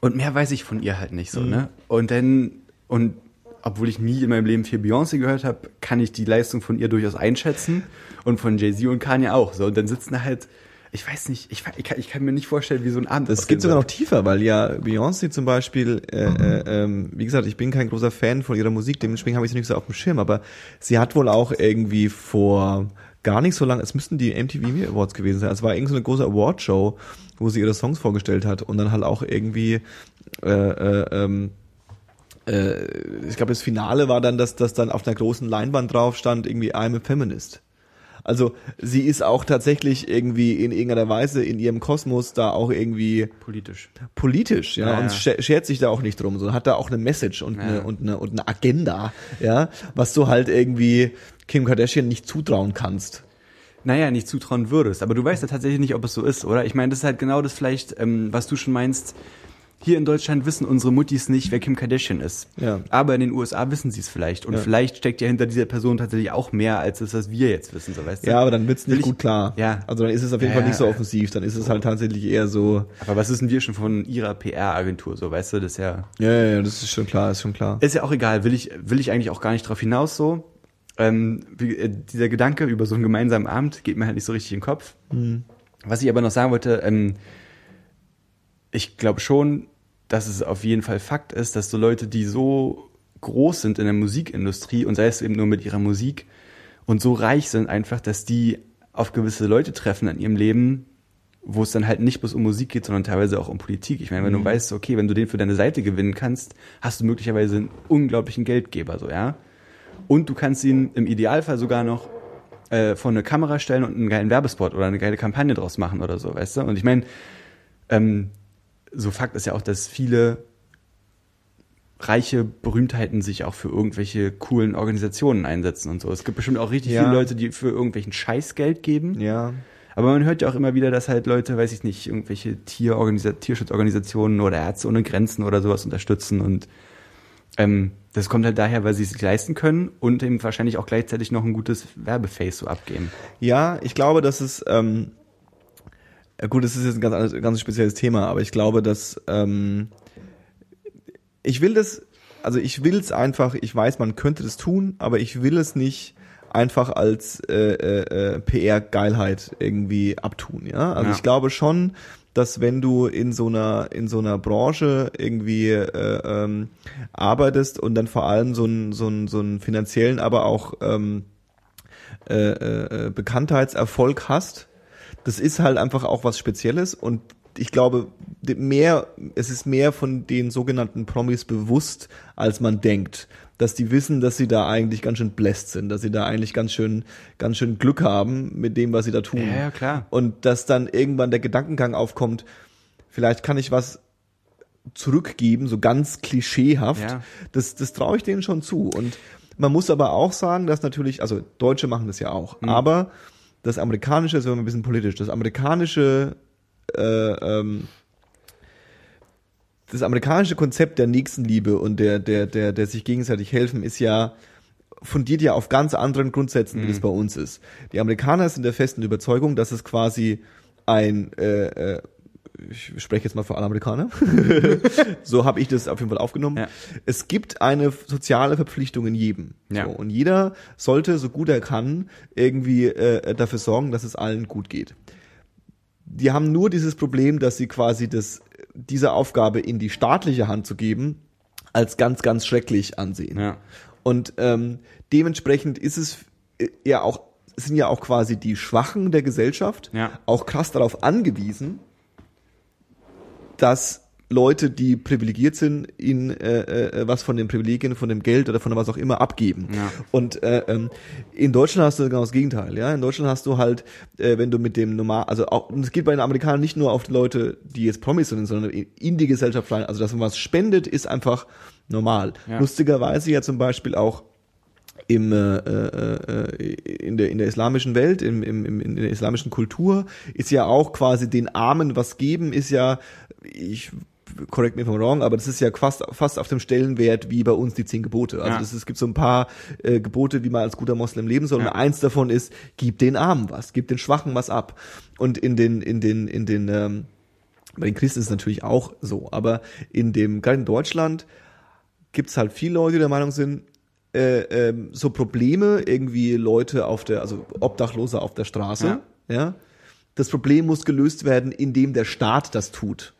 Und mehr weiß ich von ihr halt nicht so, mhm. ne? Und dann, und obwohl ich nie in meinem Leben viel Beyoncé gehört habe, kann ich die Leistung von ihr durchaus einschätzen. Und von Jay-Z und Kanye auch. So, und dann sitzen halt ich weiß nicht, ich, ich, kann, ich kann mir nicht vorstellen, wie so ein Abend Das geht sogar noch tiefer, weil ja Beyoncé zum Beispiel, äh, äh, ähm, wie gesagt, ich bin kein großer Fan von ihrer Musik, dementsprechend habe ich sie nicht so auf dem Schirm, aber sie hat wohl auch irgendwie vor gar nicht so lange, es müssten die MTV Awards gewesen sein, es war irgendwie so eine große Awardshow, wo sie ihre Songs vorgestellt hat und dann halt auch irgendwie äh, äh, ähm, äh, ich glaube, das Finale war dann, dass das dann auf einer großen Leinwand drauf stand, irgendwie I'm a Feminist. Also sie ist auch tatsächlich irgendwie in irgendeiner Weise in ihrem Kosmos da auch irgendwie politisch. Politisch, ja, ja und ja. schert sich da auch nicht drum, sondern hat da auch eine Message und, ja. eine, und, eine, und eine Agenda, ja, was du halt irgendwie Kim Kardashian nicht zutrauen kannst naja, nicht zutrauen würdest. Aber du weißt ja tatsächlich nicht, ob es so ist, oder? Ich meine, das ist halt genau das vielleicht, ähm, was du schon meinst, hier in Deutschland wissen unsere Muttis nicht, wer Kim Kardashian ist. Ja. Aber in den USA wissen sie es vielleicht. Und ja. vielleicht steckt ja hinter dieser Person tatsächlich auch mehr, als das, was wir jetzt wissen, so weißt du? Ja, aber dann wird's nicht ich, gut klar. Ja. Also dann ist es auf jeden ja, Fall nicht so offensiv. Dann ist es halt tatsächlich eher so. Aber was wissen wir schon von ihrer PR-Agentur, so weißt du, das ist ja. Ja, ja, das ist schon klar, ist schon klar. Ist ja auch egal, will ich, will ich eigentlich auch gar nicht drauf hinaus so. Ähm, äh, dieser Gedanke über so einen gemeinsamen Abend geht mir halt nicht so richtig in den Kopf. Mhm. Was ich aber noch sagen wollte, ähm, ich glaube schon, dass es auf jeden Fall Fakt ist, dass so Leute, die so groß sind in der Musikindustrie und sei es eben nur mit ihrer Musik und so reich sind einfach, dass die auf gewisse Leute treffen in ihrem Leben, wo es dann halt nicht bloß um Musik geht, sondern teilweise auch um Politik. Ich meine, wenn mhm. du weißt, okay, wenn du den für deine Seite gewinnen kannst, hast du möglicherweise einen unglaublichen Geldgeber, so, ja. Und du kannst ihn im Idealfall sogar noch äh, vor eine Kamera stellen und einen geilen Werbespot oder eine geile Kampagne draus machen oder so, weißt du? Und ich meine, ähm, so Fakt ist ja auch, dass viele reiche Berühmtheiten sich auch für irgendwelche coolen Organisationen einsetzen und so. Es gibt bestimmt auch richtig ja. viele Leute, die für irgendwelchen Scheiß Geld geben. Ja. Aber man hört ja auch immer wieder, dass halt Leute, weiß ich nicht, irgendwelche Tierorganisa Tierschutzorganisationen oder Ärzte ohne Grenzen oder sowas unterstützen und ähm, das kommt halt daher, weil sie es sich leisten können und eben wahrscheinlich auch gleichzeitig noch ein gutes Werbeface so abgeben. Ja, ich glaube, dass es ähm, ja gut, das ist jetzt ein ganz, ganz spezielles Thema, aber ich glaube, dass ähm, ich will das, also ich will es einfach, ich weiß, man könnte das tun, aber ich will es nicht einfach als äh, äh, PR-Geilheit irgendwie abtun, ja. Also ja. ich glaube schon, dass wenn du in so einer in so einer Branche irgendwie äh, ähm, arbeitest und dann vor allem so einen so einen so einen finanziellen, aber auch ähm, äh, äh, Bekanntheitserfolg hast, das ist halt einfach auch was Spezielles und ich glaube, mehr, es ist mehr von den sogenannten Promis bewusst, als man denkt. Dass die wissen, dass sie da eigentlich ganz schön bläst sind, dass sie da eigentlich ganz schön, ganz schön Glück haben mit dem, was sie da tun. Ja, ja klar. Und dass dann irgendwann der Gedankengang aufkommt, vielleicht kann ich was zurückgeben, so ganz klischeehaft. Ja. Das, das traue ich denen schon zu. Und man muss aber auch sagen, dass natürlich, also Deutsche machen das ja auch, mhm. aber das amerikanische, ist immer ein bisschen politisch, das amerikanische, äh, ähm, das amerikanische Konzept der Nächstenliebe und der, der, der, der sich gegenseitig helfen ist ja, fundiert ja auf ganz anderen Grundsätzen, wie mhm. das bei uns ist. Die Amerikaner sind der festen Überzeugung, dass es quasi ein äh, äh, ich spreche jetzt mal für alle Amerikaner. so habe ich das auf jeden Fall aufgenommen. Ja. Es gibt eine soziale Verpflichtung in jedem. Ja. So, und jeder sollte, so gut er kann, irgendwie äh, dafür sorgen, dass es allen gut geht. Die haben nur dieses Problem, dass sie quasi das, diese Aufgabe in die staatliche Hand zu geben, als ganz, ganz schrecklich ansehen. Ja. Und ähm, dementsprechend ist es äh, ja auch sind ja auch quasi die Schwachen der Gesellschaft ja. auch krass darauf angewiesen, dass Leute, die privilegiert sind, ihnen äh, äh, was von den Privilegien, von dem Geld oder von was auch immer abgeben. Ja. Und äh, ähm, in Deutschland hast du genau das Gegenteil. Ja, in Deutschland hast du halt, äh, wenn du mit dem normal, also auch, und es geht bei den Amerikanern nicht nur auf die Leute, die jetzt Promis sind, sondern in die Gesellschaft rein. Also dass man was spendet, ist einfach normal. Ja. Lustigerweise ja zum Beispiel auch im, äh, äh, in, der, in der islamischen Welt, im, im, im, in der islamischen Kultur, ist ja auch quasi den Armen was geben, ist ja, ich correct me if I'm wrong, aber das ist ja fast, fast auf dem Stellenwert wie bei uns die zehn Gebote. Also Ja. das, es gibt so ein paar äh, Gebote, wie man als guter Moslem leben soll. Ja. Und eins davon ist, gib den Armen was, gib den Schwachen was ab. Und in den, in den, in den, ähm, bei den Christen ist es natürlich auch so, aber in dem, gerade in Deutschland, gibt's halt viele Leute, die der Meinung sind, äh, ähm, so Probleme, irgendwie Leute auf der, also Obdachlose auf der Straße, ja. Ja. Das Problem muss gelöst werden, indem der Staat das tut.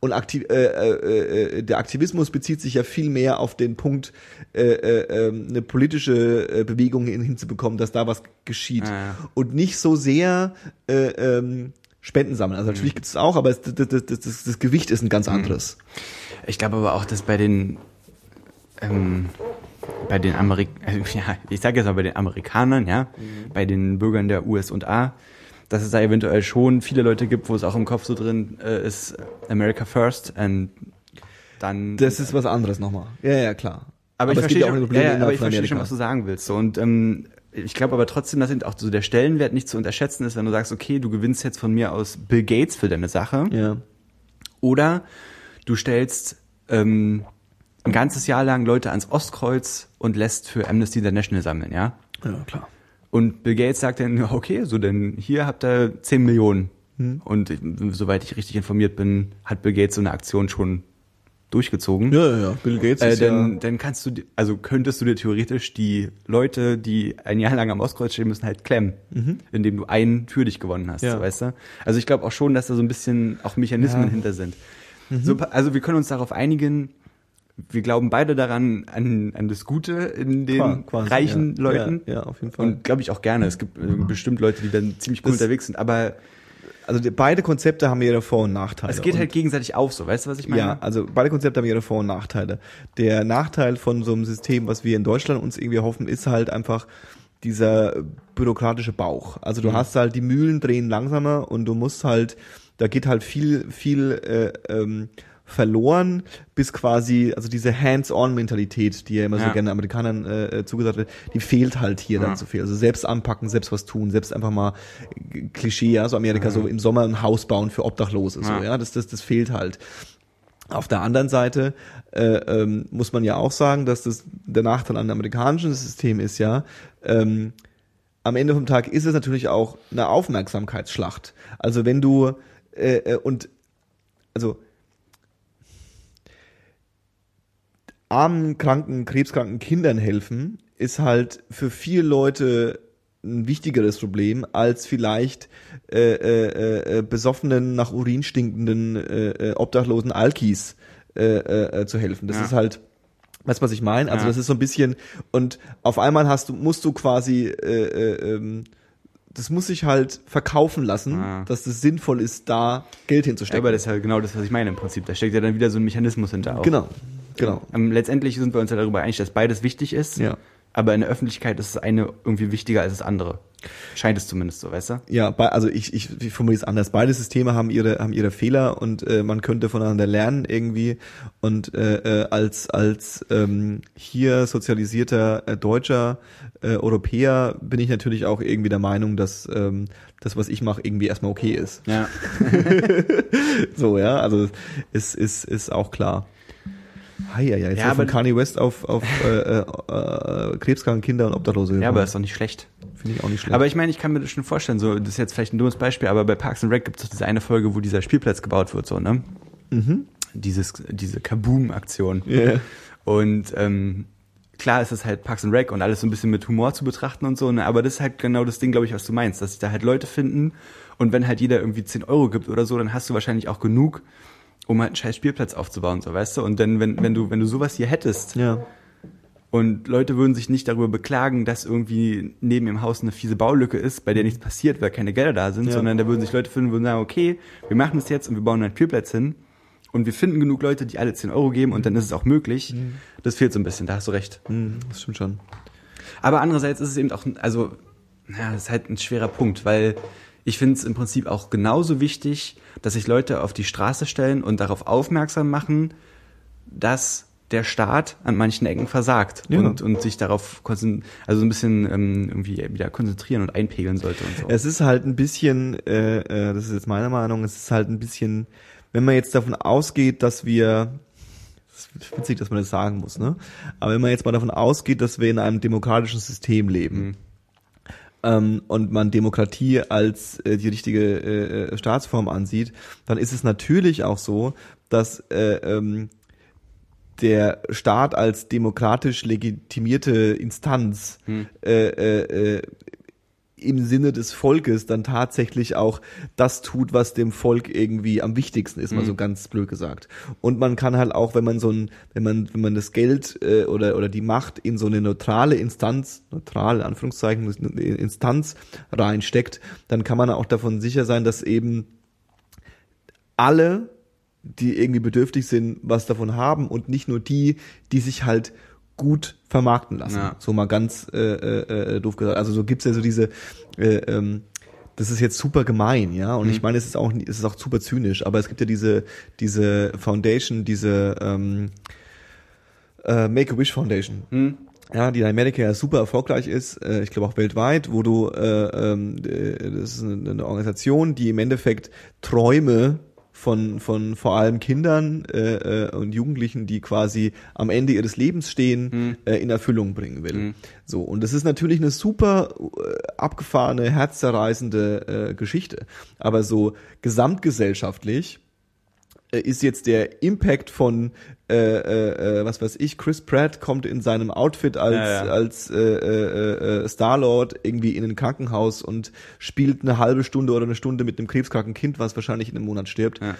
Und aktiv, äh, äh, äh, der Aktivismus bezieht sich ja viel mehr auf den Punkt, äh, äh, ähm, eine politische Bewegung hin, hinzubekommen, dass da was geschieht. Ja, ja. Und nicht so sehr äh, ähm, Spenden sammeln. Also natürlich gibt es auch, aber es, das, das, das, das, das Gewicht ist ein ganz anderes. Ich glaube aber auch, dass bei den ähm, bei den Amerik ja, ich sage jetzt mal bei den Amerikanern, ja, bei den Bürgern der US und A, dass es da eventuell schon viele Leute gibt, wo es auch im Kopf so drin äh, ist, America First und dann Das ist was anderes nochmal. Ja, ja, klar. aber, ich es gibt verstehe schon, ja, ja, aber ich verstehe schon, was du sagen willst. So, und ähm, ich glaube aber trotzdem, dass auch so der Stellenwert nicht zu unterschätzen ist, wenn du sagst, okay, du gewinnst jetzt von mir aus Bill Gates für deine Sache. Ja. Oder du stellst ähm, ein ganzes Jahr lang Leute ans Ostkreuz und lässt für Amnesty International sammeln, ja? Ja, klar. Und Bill Gates sagt dann, okay, so denn hier habt ihr 10 Millionen. Hm. Und soweit ich richtig informiert bin, hat Bill Gates so eine Aktion schon durchgezogen. Ja, ja, ja. Bill Gates Äh, ist dann, ja, dann kannst du, also könntest du dir theoretisch die Leute, die ein Jahr lang am Ostkreuz stehen müssen, halt klemmen, indem du einen für dich gewonnen hast, Mhm. Ja. weißt du? Also ich glaube auch schon, dass da so ein bisschen auch Mechanismen Ja. Mhm. hinter sind. So, also wir können uns darauf einigen, wir glauben beide daran, an, an das Gute in den Qua- quasi, reichen ja. Leuten. Ja, ja, auf jeden Fall. Und glaube ich auch gerne. Es gibt äh, bestimmt Leute, die dann ziemlich cool Das- unterwegs sind, aber also die, beide Konzepte haben ihre Vor- und Nachteile. es geht und, halt gegenseitig auf, so, weißt du, was ich meine? Ja, also beide Konzepte haben ihre Vor- und Nachteile. Der Nachteil von so einem System, was wir in Deutschland uns irgendwie hoffen, ist halt einfach dieser bürokratische Bauch. Also du hast halt, die Mühlen drehen langsamer und du musst halt, da geht halt viel, viel äh, ähm, verloren, bis quasi, also diese Hands-on-Mentalität, die ja immer so Ja. gerne Amerikanern äh, äh, zugesagt wird, die fehlt halt hier Ja. dann zu viel. Also selbst anpacken, selbst was tun, selbst einfach mal äh, Klischee, ja, so Amerika, so im Sommer ein Haus bauen für Obdachlose, so, Ja. ja, das, das, das fehlt halt. Auf der anderen Seite äh, ähm, muss man ja auch sagen, dass das der Nachteil an dem amerikanischen System ist ja, ähm, am Ende vom Tag ist es natürlich auch eine Aufmerksamkeitsschlacht. Also wenn du äh, äh, und also armen, kranken, krebskranken Kindern helfen, ist halt für viele Leute ein wichtigeres Problem als vielleicht äh, äh, äh, besoffenen, nach Urin stinkenden, äh, äh, obdachlosen Alkis äh, äh, äh, zu helfen. Das Ja. ist halt, weißt du, was ich meine? Also Ja. das ist so ein bisschen und auf einmal hast du, musst du quasi äh, äh, ähm, das muss sich halt verkaufen lassen, Ja. dass es sinnvoll ist, da Geld Ja, hinzustecken. aber das ist halt genau das, was ich meine im Prinzip. Da steckt ja dann wieder so ein Mechanismus hinter auch. genau, genau. Ähm, letztendlich sind wir uns ja darüber einig, dass beides wichtig ist. Ja. Aber in der Öffentlichkeit ist das eine irgendwie wichtiger als das andere. Scheint es zumindest so, weißt du? Ja, also ich, ich, ich formuliere es anders. Beide Systeme haben ihre, haben ihre Fehler und äh, man könnte voneinander lernen irgendwie. Und äh, äh, als, als ähm, hier sozialisierter äh, Deutscher, äh, Europäer bin ich natürlich auch irgendwie der Meinung, dass ähm, das, was ich mache, irgendwie erstmal okay ist. Ja. So, ja, also es ist, ist auch klar. Hi, ja, jetzt Ja, aber- Kanye West auf, auf äh, äh, äh, krebskranke Kinder und Obdachlose ja, aber ist doch nicht schlecht. Finde ich auch nicht schlecht. Aber ich meine, ich kann mir das schon vorstellen, so, das ist jetzt vielleicht ein dummes Beispiel, aber bei Parks and Rec gibt es doch diese eine Folge, wo dieser Spielplatz gebaut wird, so, ne? mhm. Dieses, diese Kaboom-Aktion. Ja. Und ähm, klar ist es halt Parks and Rec und alles so ein bisschen mit Humor zu betrachten und so, ne? aber das ist halt genau das Ding, glaube ich, was du meinst, dass sich da halt Leute finden und wenn halt jeder irgendwie 10 Euro gibt oder so, dann hast du wahrscheinlich auch genug, um halt einen scheiß Spielplatz aufzubauen, so weißt du. Und dann, wenn, wenn du, wenn du sowas hier hättest ja. und Leute würden sich nicht darüber beklagen, dass irgendwie neben ihrem Haus eine fiese Baulücke ist, bei der nichts passiert, weil keine Gelder da sind, Ja. sondern da würden sich Leute finden würden sagen, okay, wir machen das jetzt und wir bauen einen Spielplatz hin. und wir finden genug Leute, die alle 10 Euro geben und dann ist es auch möglich. Mhm. Das fehlt so ein bisschen, da hast du recht. Das stimmt schon. Aber andererseits ist es eben auch, also, ja, das ist halt ein schwerer Punkt, weil ich finde es im Prinzip auch genauso wichtig, dass sich Leute auf die Straße stellen und darauf aufmerksam machen, dass der Staat an manchen Ecken versagt Ja. und, und sich darauf also so ein bisschen ähm, irgendwie wieder konzentrieren und einpegeln sollte und so. Es ist halt ein bisschen, äh, äh, das ist jetzt meine Meinung, es ist halt ein bisschen, wenn man jetzt davon ausgeht, dass wir, das ist witzig, dass man das sagen muss, ne? Aber wenn man jetzt mal davon ausgeht, dass wir in einem demokratischen System leben, ähm, und man Demokratie als äh, die richtige äh, äh, Staatsform ansieht, dann ist es natürlich auch so, dass äh, ähm, der Staat als demokratisch legitimierte Instanz äh, äh, äh, im Sinne des Volkes dann tatsächlich auch das tut, was dem Volk irgendwie am wichtigsten ist, mal so ganz blöd gesagt. Und man kann halt auch, wenn man so ein, wenn man, wenn man das Geld äh, oder oder die Macht in so eine neutrale Instanz, neutrale Anführungszeichen, Instanz reinsteckt, dann kann man auch davon sicher sein, dass eben alle, die irgendwie bedürftig sind, was davon haben und nicht nur die, die sich halt gut vermarkten lassen. Ja. So mal ganz äh, äh, äh, doof gesagt. Also so gibt's ja so diese, äh, ähm, das ist jetzt super gemein, ja. Und ich meine, es ist auch es ist auch super zynisch, aber es gibt ja diese diese Foundation, diese ähm, äh, Make a Wish Foundation. Ja, die in Amerika ja super erfolgreich ist, äh, ich glaube auch weltweit, wo du, äh, ähm, äh, das ist eine, eine Organisation, die im Endeffekt Träume von, von vor allem Kindern äh, äh, und Jugendlichen, die quasi am Ende ihres Lebens stehen, äh, in Erfüllung bringen will. So, und das ist natürlich eine super äh, abgefahrene, herzzerreißende äh, Geschichte. Aber so gesamtgesellschaftlich äh, ist jetzt der Impact von äh, äh, äh, was weiß ich, Chris Pratt kommt in seinem Outfit als Ja, ja. als äh, äh, äh, Starlord irgendwie in ein Krankenhaus und spielt eine halbe Stunde oder eine Stunde mit einem krebskranken Kind, was wahrscheinlich in einem Monat stirbt. Ja.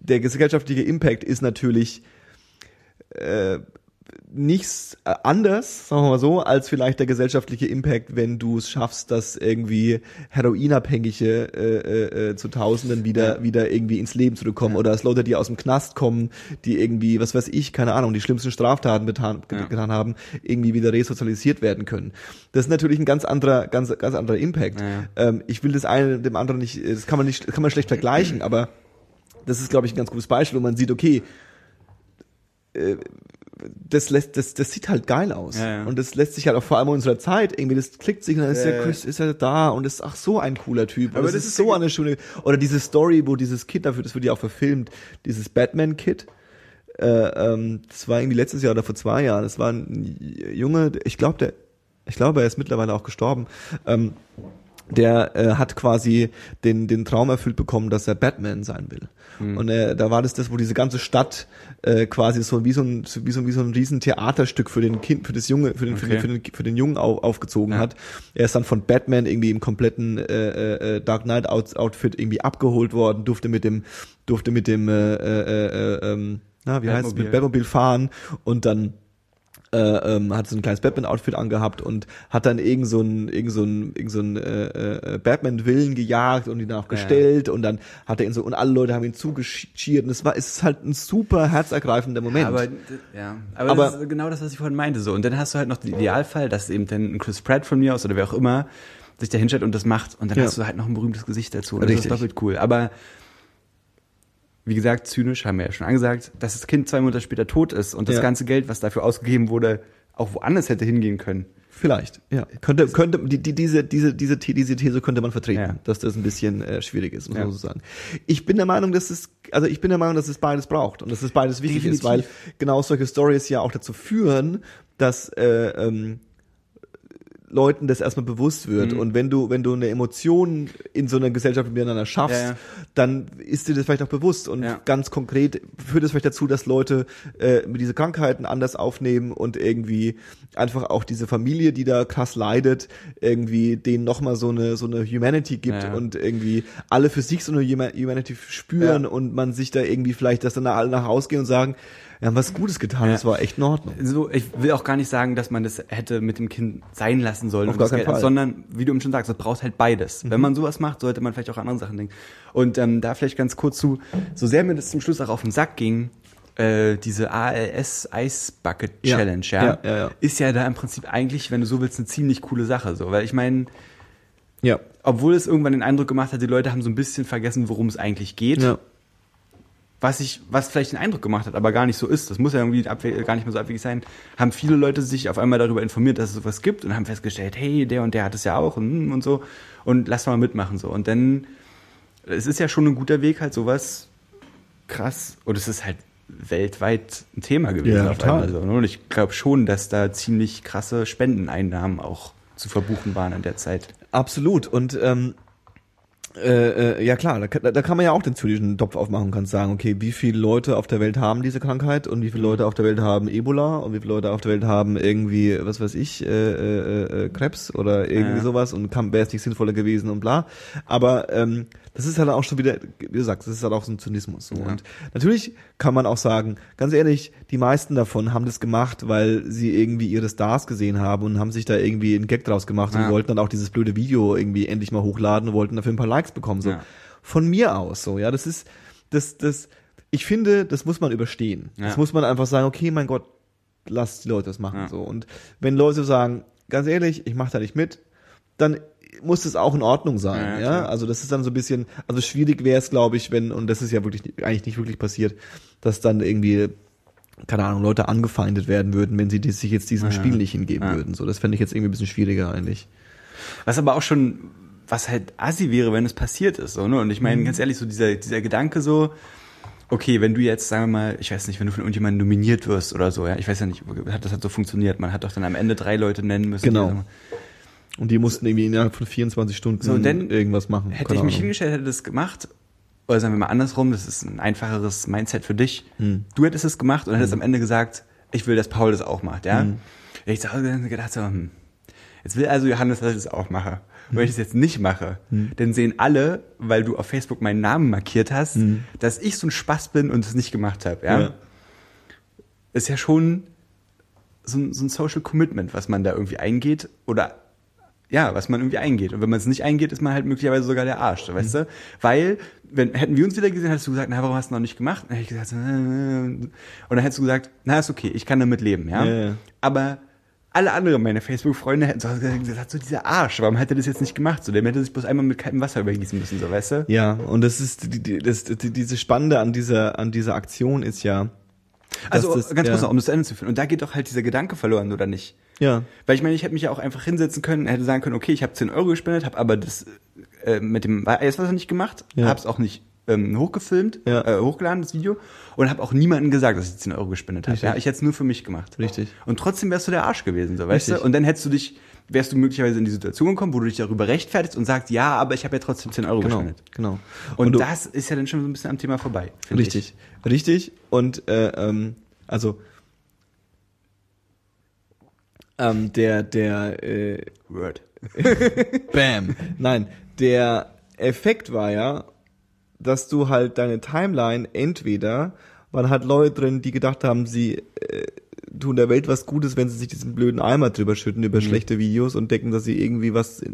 Der gesellschaftliche Impact ist natürlich äh, nichts äh, anders, sagen wir mal so, als vielleicht der gesellschaftliche Impact, wenn du es schaffst, dass irgendwie Heroinabhängige äh, äh, äh, zu Tausenden wieder wieder irgendwie ins Leben zurückkommen oder dass Leute, die aus dem Knast kommen, die irgendwie, was weiß ich, keine Ahnung, die schlimmsten Straftaten betan, Ja. getan haben, irgendwie wieder resozialisiert werden können. Das ist natürlich ein ganz anderer, ganz ganz anderer Impact. Ja. Ähm, ich will das eine dem anderen nicht, das kann man nicht, kann man schlecht vergleichen, aber das ist, glaube ich, ein ganz gutes Beispiel, wo man sieht, okay, äh, das lässt, das, das sieht halt geil aus. Ja, ja. Und das lässt sich halt auch vor allem in unserer Zeit irgendwie, das klickt sich und dann ist Ja, der. Chris, ist er da und ist ach so ein cooler Typ. Aber Aber das, das ist ist so eine schöne, oder diese Story, wo dieses Kid dafür, das wird ja auch verfilmt, dieses Batman-Kid, äh, ähm, das war irgendwie letztes Jahr oder vor zwei Jahren, das war ein Junge, ich glaube, der, ich glaube, er ist mittlerweile auch gestorben, ähm, der äh, hat quasi den, den Traum erfüllt bekommen, dass er Batman sein will. Und äh, da war das das, wo diese ganze Stadt äh, quasi so wie so ein wie so, wie so ein riesen Theaterstück für den Kind, für das Junge, für den für, den, Okay. für den für den Jungen au, aufgezogen Ja. hat. Er ist dann von Batman irgendwie im kompletten äh, äh, Dark Knight Out Outfit irgendwie abgeholt worden, durfte mit dem durfte mit dem äh, äh, äh, ähm, na, wie heißt es, mit Batmobil fahren und dann äh, ähm, hat so ein kleines Batman-Outfit angehabt und hat dann irgend so ein, irgend so ein, irgend so ein äh, äh, Batman-Willen gejagt und ihn dann auch Ja, gestellt und dann hat er ihn so, und alle Leute haben ihn zugeschiert und es war, es ist halt ein super herzergreifender Moment. Aber, ja, aber, Aber- das ist genau das, was ich vorhin meinte. So. Und dann hast du halt noch den Idealfall, dass eben dann ein Chris Pratt von mir aus oder wer auch immer sich da hinstellt und das macht. Und dann Ja. hast du halt noch ein berühmtes Gesicht dazu. Und das Richtig. ist doppelt cool. Aber wie gesagt, zynisch haben wir ja schon angesagt, dass das Kind zwei Monate später tot ist und das Ja. ganze Geld, was dafür ausgegeben wurde, auch woanders hätte hingehen können. Vielleicht, ja. Könnte, könnte, die, die, diese, diese, diese, diese These könnte man vertreten, Ja. dass das ein bisschen äh, schwierig ist, muss Ja. man so sagen. Ich bin der Meinung, dass es, also ich bin der Meinung, dass es beides braucht und dass es beides wichtig ist, weil Definitiv. genau solche Stories ja auch dazu führen, dass äh, ähm, Leuten das erstmal bewusst wird. Mhm. Und wenn du, wenn du eine Emotion in so einer Gesellschaft miteinander schaffst, Ja, ja. dann ist dir das vielleicht auch bewusst. Und Ja. ganz konkret führt es vielleicht dazu, dass Leute äh, mit diese Krankheiten anders aufnehmen und irgendwie einfach auch diese Familie, die da krass leidet, irgendwie denen nochmal so eine, so eine Humanity gibt und irgendwie alle für sich so eine Huma- Humanity spüren und man sich da irgendwie vielleicht, dass dann alle nach Hause gehen und sagen, Wir haben was Gutes getan, Ja. das war echt in Ordnung. So, ich will auch gar nicht sagen, dass man das hätte mit dem Kind sein lassen sollen, Auf gar keinen Fall. sondern wie du eben schon sagst, es braucht halt beides. Wenn man sowas macht, sollte man vielleicht auch an andere Sachen denken. Und ähm, da vielleicht ganz kurz zu, so sehr mir das zum Schluss auch auf den Sack ging, äh, diese ALS Ice Bucket Ja. Challenge, ja, ja. ist ja da im Prinzip eigentlich, wenn du so willst, eine ziemlich coole Sache. So, weil ich meine, Ja. obwohl es irgendwann den Eindruck gemacht hat, die Leute haben so ein bisschen vergessen, worum es eigentlich geht. Ja. Was ich, was vielleicht den Eindruck gemacht hat, aber gar nicht so ist, das muss ja irgendwie gar nicht mehr so abwegig sein, haben viele Leute sich auf einmal darüber informiert, dass es sowas gibt und haben festgestellt, hey, der und der hat es ja auch und, und so und lass mal mitmachen so. Und dann, es ist ja schon ein guter Weg, halt sowas krass und es ist halt weltweit ein Thema gewesen Ja, auf total. einmal so. ne? Und ich glaube schon, dass da ziemlich krasse Spendeneinnahmen auch zu verbuchen waren in der Zeit. Absolut. Und ähm, äh, äh, ja klar, da, kann- da kann man ja auch den zynischen Topf aufmachen und kann sagen, okay, wie viele Leute auf der Welt haben diese Krankheit und wie viele Leute auf der Welt haben Ebola und wie viele Leute auf der Welt haben irgendwie, was weiß ich, äh, äh, äh, Krebs oder irgendwie Ja. sowas und wäre es nicht sinnvoller gewesen und bla. Aber ähm, das ist halt auch schon wieder, wie du sagst, das ist halt auch so ein Zynismus. So. Ja. Und natürlich kann man auch sagen, ganz ehrlich, die meisten davon haben das gemacht, weil sie irgendwie ihre Stars gesehen haben und haben sich da irgendwie einen Gag draus gemacht und Ja. wollten dann auch dieses blöde Video irgendwie endlich mal hochladen und wollten dafür ein paar Likes bekommen. So. Ja. Von mir aus, so, ja, das ist, das, das, ich finde, das muss man überstehen. Das muss man einfach sagen, okay, mein Gott, lass die Leute das machen. So. Und wenn Leute sagen, ganz ehrlich, ich mache da nicht mit, dann muss das auch in Ordnung sein. Ja, Ja. Also das ist dann so ein bisschen, also schwierig wäre es, glaube ich, wenn, und das ist ja wirklich eigentlich nicht wirklich passiert, dass dann irgendwie, keine Ahnung, Leute angefeindet werden würden, wenn sie sich jetzt diesem Ja. Spiel nicht hingeben Ja. würden. So, das fände ich jetzt irgendwie ein bisschen schwieriger eigentlich. Was aber auch schon, was halt assi wäre, wenn es passiert ist, so, ne? Und ich meine, ganz ehrlich, so dieser, dieser Gedanke so, okay, wenn du jetzt, sagen wir mal, ich weiß nicht, wenn du von irgendjemandem nominiert wirst oder so, ja, ich weiß ja nicht, hat das hat so funktioniert, man hat doch dann am Ende drei Leute nennen müssen. Genau. Und die mussten irgendwie innerhalb von 24 Stunden So, irgendwas machen. Hätte Keine ich mich Ahnung. hingestellt, hätte das gemacht, oder sagen wir mal andersrum, das ist ein einfacheres Mindset für dich. Hm. Du hättest es gemacht und hättest am Ende gesagt, ich will, dass Paul das auch macht, ja. Hm. Ich habe gedacht so, hm, jetzt will also Johannes, dass ich das auch mache. Und Hm. wenn ich das jetzt nicht mache, dann sehen alle, weil du auf Facebook meinen Namen markiert hast, dass ich so ein Spaß bin und es nicht gemacht habe, ja. Hm. Ja. Ist ja schon so ein, so ein Social Commitment, was man da irgendwie eingeht oder ja, was man irgendwie eingeht. Und wenn man es nicht eingeht, ist man halt möglicherweise sogar der Arsch, Mhm. weißt du? Weil, wenn, hätten wir uns wieder gesehen, hättest du gesagt, na, warum hast du noch nicht gemacht? Dann hätte ich gesagt, so, äh, und dann hättest du gesagt, na, ist okay, ich kann damit leben, ja? Ja, ja. Aber alle anderen meine Facebook-Freunde hätten so gesagt, so dieser Arsch, warum hat er das jetzt nicht gemacht? So, der hätte sich bloß einmal mit kaltem Wasser übergießen müssen, so, weißt du? Ja, und das ist, das, die, diese Spannende an dieser, an dieser Aktion ist ja, Also, das, ganz ja, kurz noch, um das zu Ende zu führen. Und da geht doch halt dieser Gedanke verloren, oder nicht? Ja, Weil ich meine, ich hätte mich ja auch einfach hinsetzen können, hätte sagen können, okay, ich habe 10 Euro gespendet, habe aber das äh, mit dem Eiswasser nicht gemacht, Ja. habe es auch nicht ähm, hochgefilmt, Ja. äh, hochgeladen, das Video, und habe auch niemandem gesagt, dass ich 10 Euro gespendet habe. Ja, ich hätte es nur für mich gemacht. Richtig. Und trotzdem wärst du der Arsch gewesen, so, weißt Richtig. du? Und dann hättest du dich, wärst du möglicherweise in die Situation gekommen, wo du dich darüber rechtfertigst und sagst, ja, aber ich habe ja trotzdem 10 Euro genau, gespendet. genau. Und, du- das ist ja dann schon so ein bisschen am Thema vorbei. Richtig, richtig. Und äh, ähm, also ähm, der der äh, Ich. Word. Bam. Nein, der Effekt war ja, dass du halt deine Timeline entweder waren halt Leute drin, die gedacht haben, sie äh, tun der Welt was Gutes, wenn sie sich diesen blöden Eimer drüber schütten über schlechte Videos und denken, dass sie irgendwie was äh,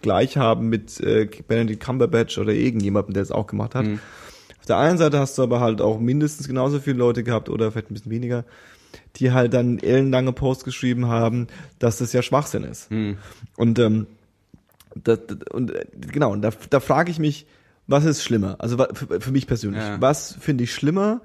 gleich haben mit äh, Benedict Cumberbatch oder irgendjemandem, der es auch gemacht hat. Auf der einen Seite hast du aber halt auch mindestens genauso viele Leute gehabt oder vielleicht ein bisschen weniger, die halt dann ellenlange Posts geschrieben haben, dass das ja Schwachsinn ist. Und ähm, das, und äh, genau, und da, da frage ich mich, was ist schlimmer? Also für, für mich persönlich, Ja. was finde ich schlimmer?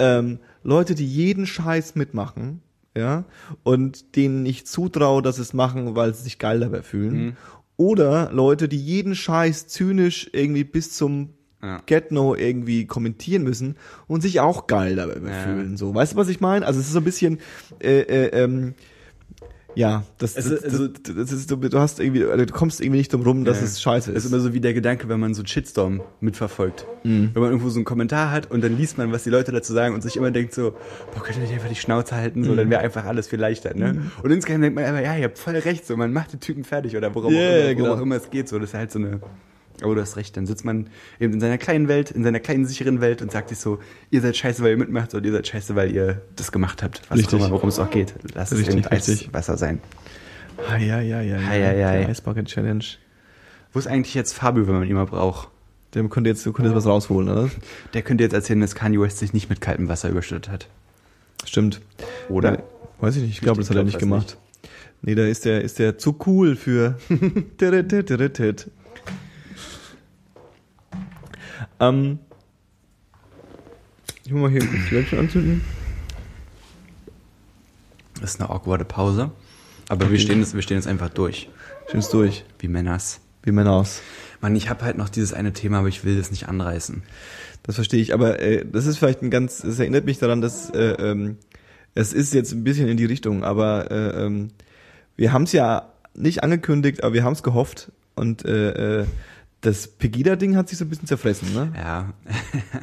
Ähm, Leute, die jeden Scheiß mitmachen, ja, und denen ich zutraue, dass sie es machen, weil sie sich geil dabei fühlen. Mhm. Oder Leute, die jeden Scheiß zynisch irgendwie bis zum Ja. Get-No irgendwie kommentieren müssen und sich auch geil dabei Ja. fühlen. So, weißt du, was ich meine? Also es ist so ein bisschen, äh, äh, ähm, ja, das, Es das, ist- also- das, ist, du, du hast irgendwie, also du kommst irgendwie nicht drum rum, dass Ja. es scheiße Das ist. ist immer so wie der Gedanke, wenn man so einen Shitstorm mitverfolgt. Mhm. Wenn man irgendwo so einen Kommentar hat und dann liest man, was die Leute dazu sagen und sich immer denkt so, boah, könnt ihr nicht einfach die Schnauze halten, so, dann Mhm. wäre einfach alles viel leichter, ne? Und insgesamt denkt man einfach, ja, ihr habt voll recht, so, man macht die Typen fertig oder worum, Ja, auch, immer, ja, genau. worum auch immer es geht, so, das ist halt so eine, Aber du hast recht, dann sitzt man eben in seiner kleinen Welt, in seiner kleinen sicheren Welt und sagt sich so, ihr seid scheiße, weil ihr mitmacht und ihr seid scheiße, weil ihr das gemacht habt. Was Richtig. auch immer, worum es auch geht. Lass Richtig, es eben richtig. Eiswasser sein. Ja, ja, ja, ja. Eisbucket Challenge. Wo ist eigentlich jetzt Fabio, wenn man ihn mal braucht? Der könnte jetzt, du könntest was rausholen, oder? Der könnte jetzt erzählen, dass Kanye West sich nicht mit kaltem Wasser überschüttet hat. Stimmt. Oder? Nee, weiß ich nicht. Ich glaube, das hat er glaub, nicht weiß gemacht. Nee, da ist der, ist der zu cool für. ähm, ich muss mal hier die Lämpchen anzünden. Das ist eine awkwarde Pause. Aber wir, Okay. stehen jetzt, wir stehen jetzt einfach durch. Schön's durch. Wie Männers. Wie Männer aus. Mann, ich habe halt noch dieses eine Thema, aber ich will das nicht anreißen. Das verstehe ich, aber äh, das ist vielleicht ein ganz, es erinnert mich daran, dass äh, ähm, es ist jetzt ein bisschen in die Richtung, aber äh, ähm, wir haben es ja nicht angekündigt, aber wir haben es gehofft und äh, äh, das Pegida-Ding hat sich so ein bisschen zerfressen, ne? Ja.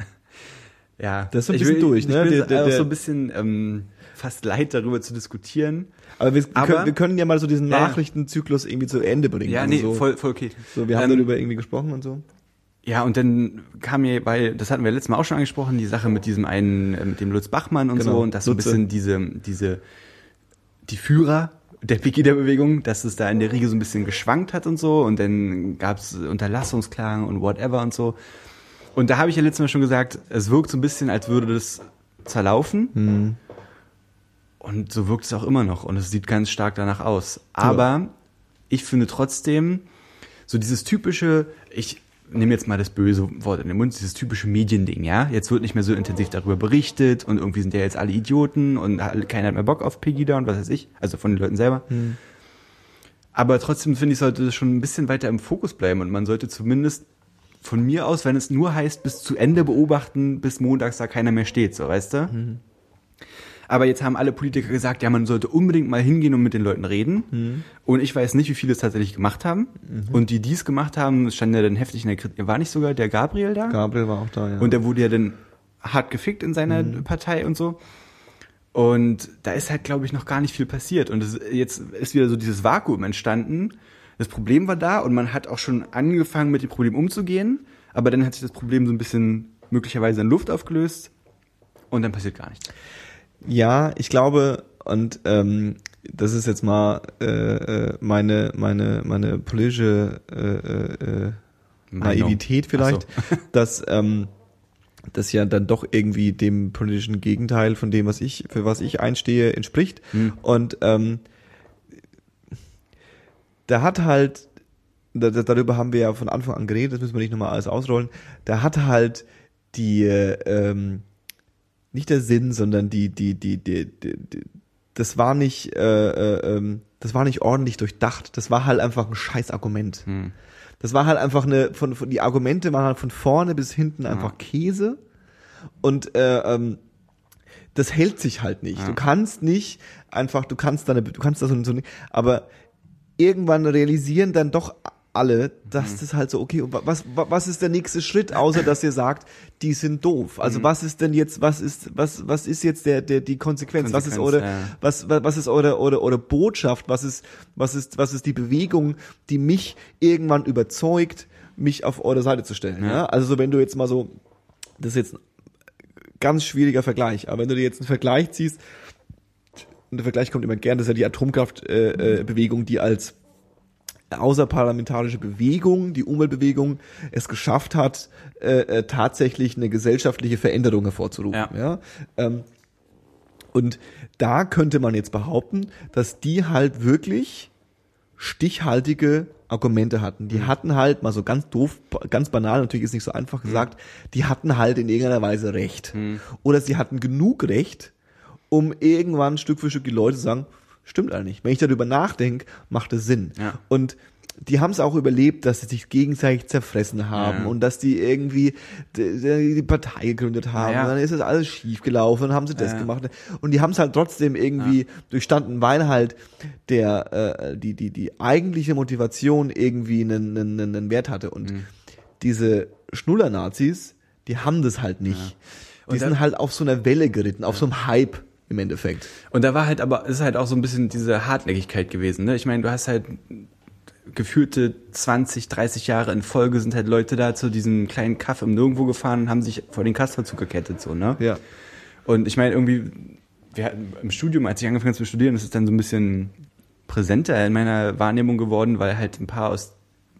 ja. Das ist so ein Ich bisschen will- durch, ich ne? bin Der- jetzt der- auch so ein bisschen ähm, fast leid, darüber zu diskutieren. Aber wir, Aber- können, wir können ja mal so diesen Ja. Nachrichtenzyklus irgendwie zu Ende bringen. Ja, Also nee, so, voll, voll okay. so, wir haben Ähm, darüber irgendwie gesprochen und so. Ja, und dann kam mir, weil, das hatten wir letztes Mal auch schon angesprochen, die Sache mit diesem einen, äh, mit dem Lutz Bachmann und Genau, so, und dass so ein bisschen diese, diese, die Führer der Pegida-Bewegung, dass es da in der Riege so ein bisschen geschwankt hat und so, und dann gab es Unterlassungsklagen und whatever und so. Und da habe ich ja letztes Mal schon gesagt, es wirkt so ein bisschen, als würde das zerlaufen. Hm. Und so wirkt es auch immer noch. Und es sieht ganz stark danach aus. Aber ich finde trotzdem, so dieses typische, ich nehme jetzt mal das böse Wort in den Mund, dieses typische Mediending, ja. Jetzt wird nicht mehr so intensiv darüber berichtet und irgendwie sind ja jetzt alle Idioten und keiner hat mehr Bock auf Pegida und was weiß ich. Also von den Leuten selber. Aber trotzdem finde ich, sollte das schon ein bisschen weiter im Fokus bleiben und man sollte zumindest von mir aus, wenn es nur heißt, bis zu Ende beobachten, bis montags da keiner mehr steht, so, weißt du? Aber jetzt haben alle Politiker gesagt, ja, man sollte unbedingt mal hingehen und mit den Leuten reden. Und ich weiß nicht, wie viele es tatsächlich gemacht haben. Und die, die es gemacht haben, stand ja dann heftig in der Kritik. War nicht sogar der Gabriel da? Gabriel war auch da, ja. Und der wurde ja dann hart gefickt in seiner Partei und so. Und da ist halt, glaube ich, noch gar nicht viel passiert. Und es, jetzt ist wieder so dieses Vakuum entstanden. Das Problem war da und man hat auch schon angefangen, mit dem Problem umzugehen. Aber dann hat sich das Problem so ein bisschen möglicherweise in Luft aufgelöst. Und dann passiert gar nichts. Ja, ich glaube, und ähm, das ist jetzt mal äh, äh, meine meine meine politische äh, äh, äh. Naivität vielleicht, Ach dass ähm, das ja dann doch irgendwie dem politischen Gegenteil von dem, was ich für was ich einstehe, entspricht. Hm. Und ähm, da hat halt da, da, darüber haben wir ja von Anfang an geredet, das müssen wir nicht nochmal alles ausrollen. Da hat halt die äh, ähm, nicht der Sinn, sondern die, die, die, die, die, die das war nicht, äh, äh, ähm, das war nicht ordentlich durchdacht. Das war halt einfach ein scheiß Argument. Hm. Das war halt einfach eine, von, von die Argumente waren halt von vorne bis hinten einfach Käse. Und äh, ähm, das hält sich halt nicht. Du kannst nicht einfach, du kannst deine, du kannst das und so nicht, aber irgendwann realisieren dann doch alle, dass das halt so, okay, was, wa- was ist der nächste Schritt, außer dass ihr sagt, die sind doof. Also was ist denn jetzt, was ist, was, was ist jetzt der, der, die Konsequenz? was ist Konsequenz, eure, ja. was, wa- was ist eure, eure, eure Botschaft? Was ist, was ist, was ist die Bewegung, die mich irgendwann überzeugt, mich auf eure Seite zu stellen? Ja. Ja. Also so, wenn du jetzt mal so, das ist jetzt ein ganz schwieriger Vergleich, aber wenn du dir jetzt einen Vergleich ziehst, und der Vergleich kommt immer gern, das ist ja die Atomkraftbewegung, äh, Bewegung, die als außerparlamentarische Bewegung, die Umweltbewegung, es geschafft hat, äh, äh, tatsächlich eine gesellschaftliche Veränderung hervorzurufen. Ja. Ja. Ähm, und da könnte man jetzt behaupten, dass die halt wirklich stichhaltige Argumente hatten. Die hatten halt, mal so ganz doof, ganz banal, natürlich ist nicht so einfach gesagt, die hatten halt in irgendeiner Weise Recht. Oder sie hatten genug Recht, um irgendwann Stück für Stück die Leute zu sagen, stimmt eigentlich. Wenn ich darüber nachdenke, macht es Sinn. Ja. Und die haben es auch überlebt, dass sie sich gegenseitig zerfressen haben Ja. und dass die irgendwie die, die Partei gegründet haben. Ja. Und dann ist das alles schief gelaufen, haben sie das Ja. gemacht. Und die haben es halt trotzdem irgendwie durchstanden, weil halt der äh, die die die eigentliche Motivation irgendwie einen, einen, einen Wert hatte. Und Mhm. diese Schnuller-Nazis, die haben das halt nicht. Die sind halt auf so einer Welle geritten, auf so einem Hype im Endeffekt. Und da war halt aber, ist halt auch so ein bisschen diese Hartnäckigkeit gewesen, ne? Ich meine, du hast halt, geführte 20, 30 Jahre in Folge sind halt Leute da zu diesem kleinen Kaff im Nirgendwo gefahren und haben sich vor den Kasperzug gekettet, so, ne? Ja. Und ich meine, irgendwie, wir hatten im Studium, als ich angefangen habe zu studieren, ist es dann so ein bisschen präsenter in meiner Wahrnehmung geworden, weil halt ein paar aus,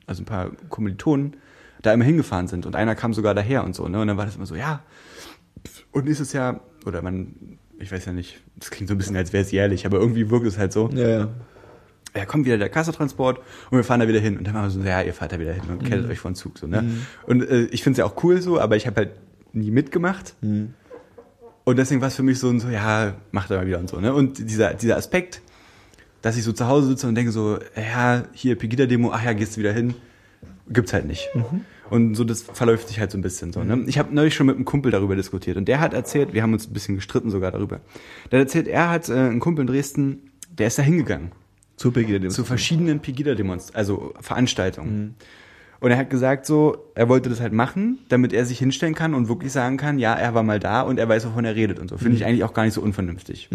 also ein paar Kommilitonen da immer hingefahren sind und einer kam sogar daher und so, ne? Und dann war das immer so, ja. Und nächstes Jahr, oder man, ich weiß ja nicht, das klingt so ein bisschen, als wäre es jährlich, aber irgendwie wirkt es halt so. Ja, ja. Ja, kommt wieder der Kassetransport und wir fahren da wieder hin. Und dann waren wir so, ja, ihr fahrt da wieder hin und kettet euch vor den Zug, so, ne? Und äh, ich finde es ja auch cool so, aber ich habe halt nie mitgemacht. Und deswegen war es für mich so so, ja, macht er mal wieder und so, ne? Und dieser, dieser Aspekt, dass ich so zu Hause sitze und denke so, ja, hier Pegida-Demo, ach ja, gehst du wieder hin, gibt's halt nicht. Und so, das verläuft sich halt so ein bisschen so. Ne? Ich habe neulich schon mit einem Kumpel darüber diskutiert und der hat erzählt, wir haben uns ein bisschen gestritten sogar darüber. Der hat erzählt, er hat äh, einen Kumpel in Dresden, der ist da hingegangen Zu Pegida zu verschiedenen Pegida-Demonstrationen, also Veranstaltungen. Und er hat gesagt so, er wollte das halt machen, damit er sich hinstellen kann und wirklich sagen kann, ja, er war mal da und er weiß, wovon er redet und so. Finde ich eigentlich auch gar nicht so unvernünftig.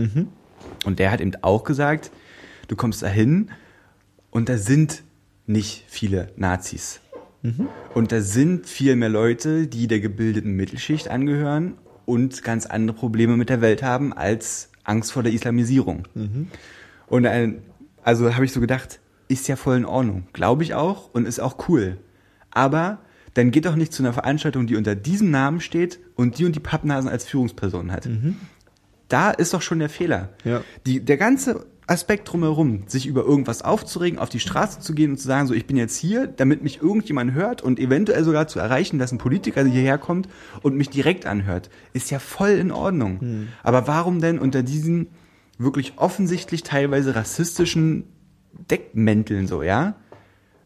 Und der hat eben auch gesagt, du kommst da hin und da sind nicht viele Nazis. Und da sind viel mehr Leute, die der gebildeten Mittelschicht angehören und ganz andere Probleme mit der Welt haben als Angst vor der Islamisierung. Und ein, also habe ich so gedacht, ist ja voll in Ordnung. Glaube ich auch und ist auch cool. Aber dann geht doch nicht zu einer Veranstaltung, die unter diesem Namen steht und die und die Pappnasen als Führungsperson hat. Da ist doch schon der Fehler. Ja. Die, der ganze Aspekt drumherum, sich über irgendwas aufzuregen, auf die Straße zu gehen und zu sagen, so ich bin jetzt hier, damit mich irgendjemand hört und eventuell sogar zu erreichen, dass ein Politiker hierher kommt und mich direkt anhört, ist ja voll in Ordnung. Aber warum denn unter diesen wirklich offensichtlich teilweise rassistischen Deckmänteln so, ja?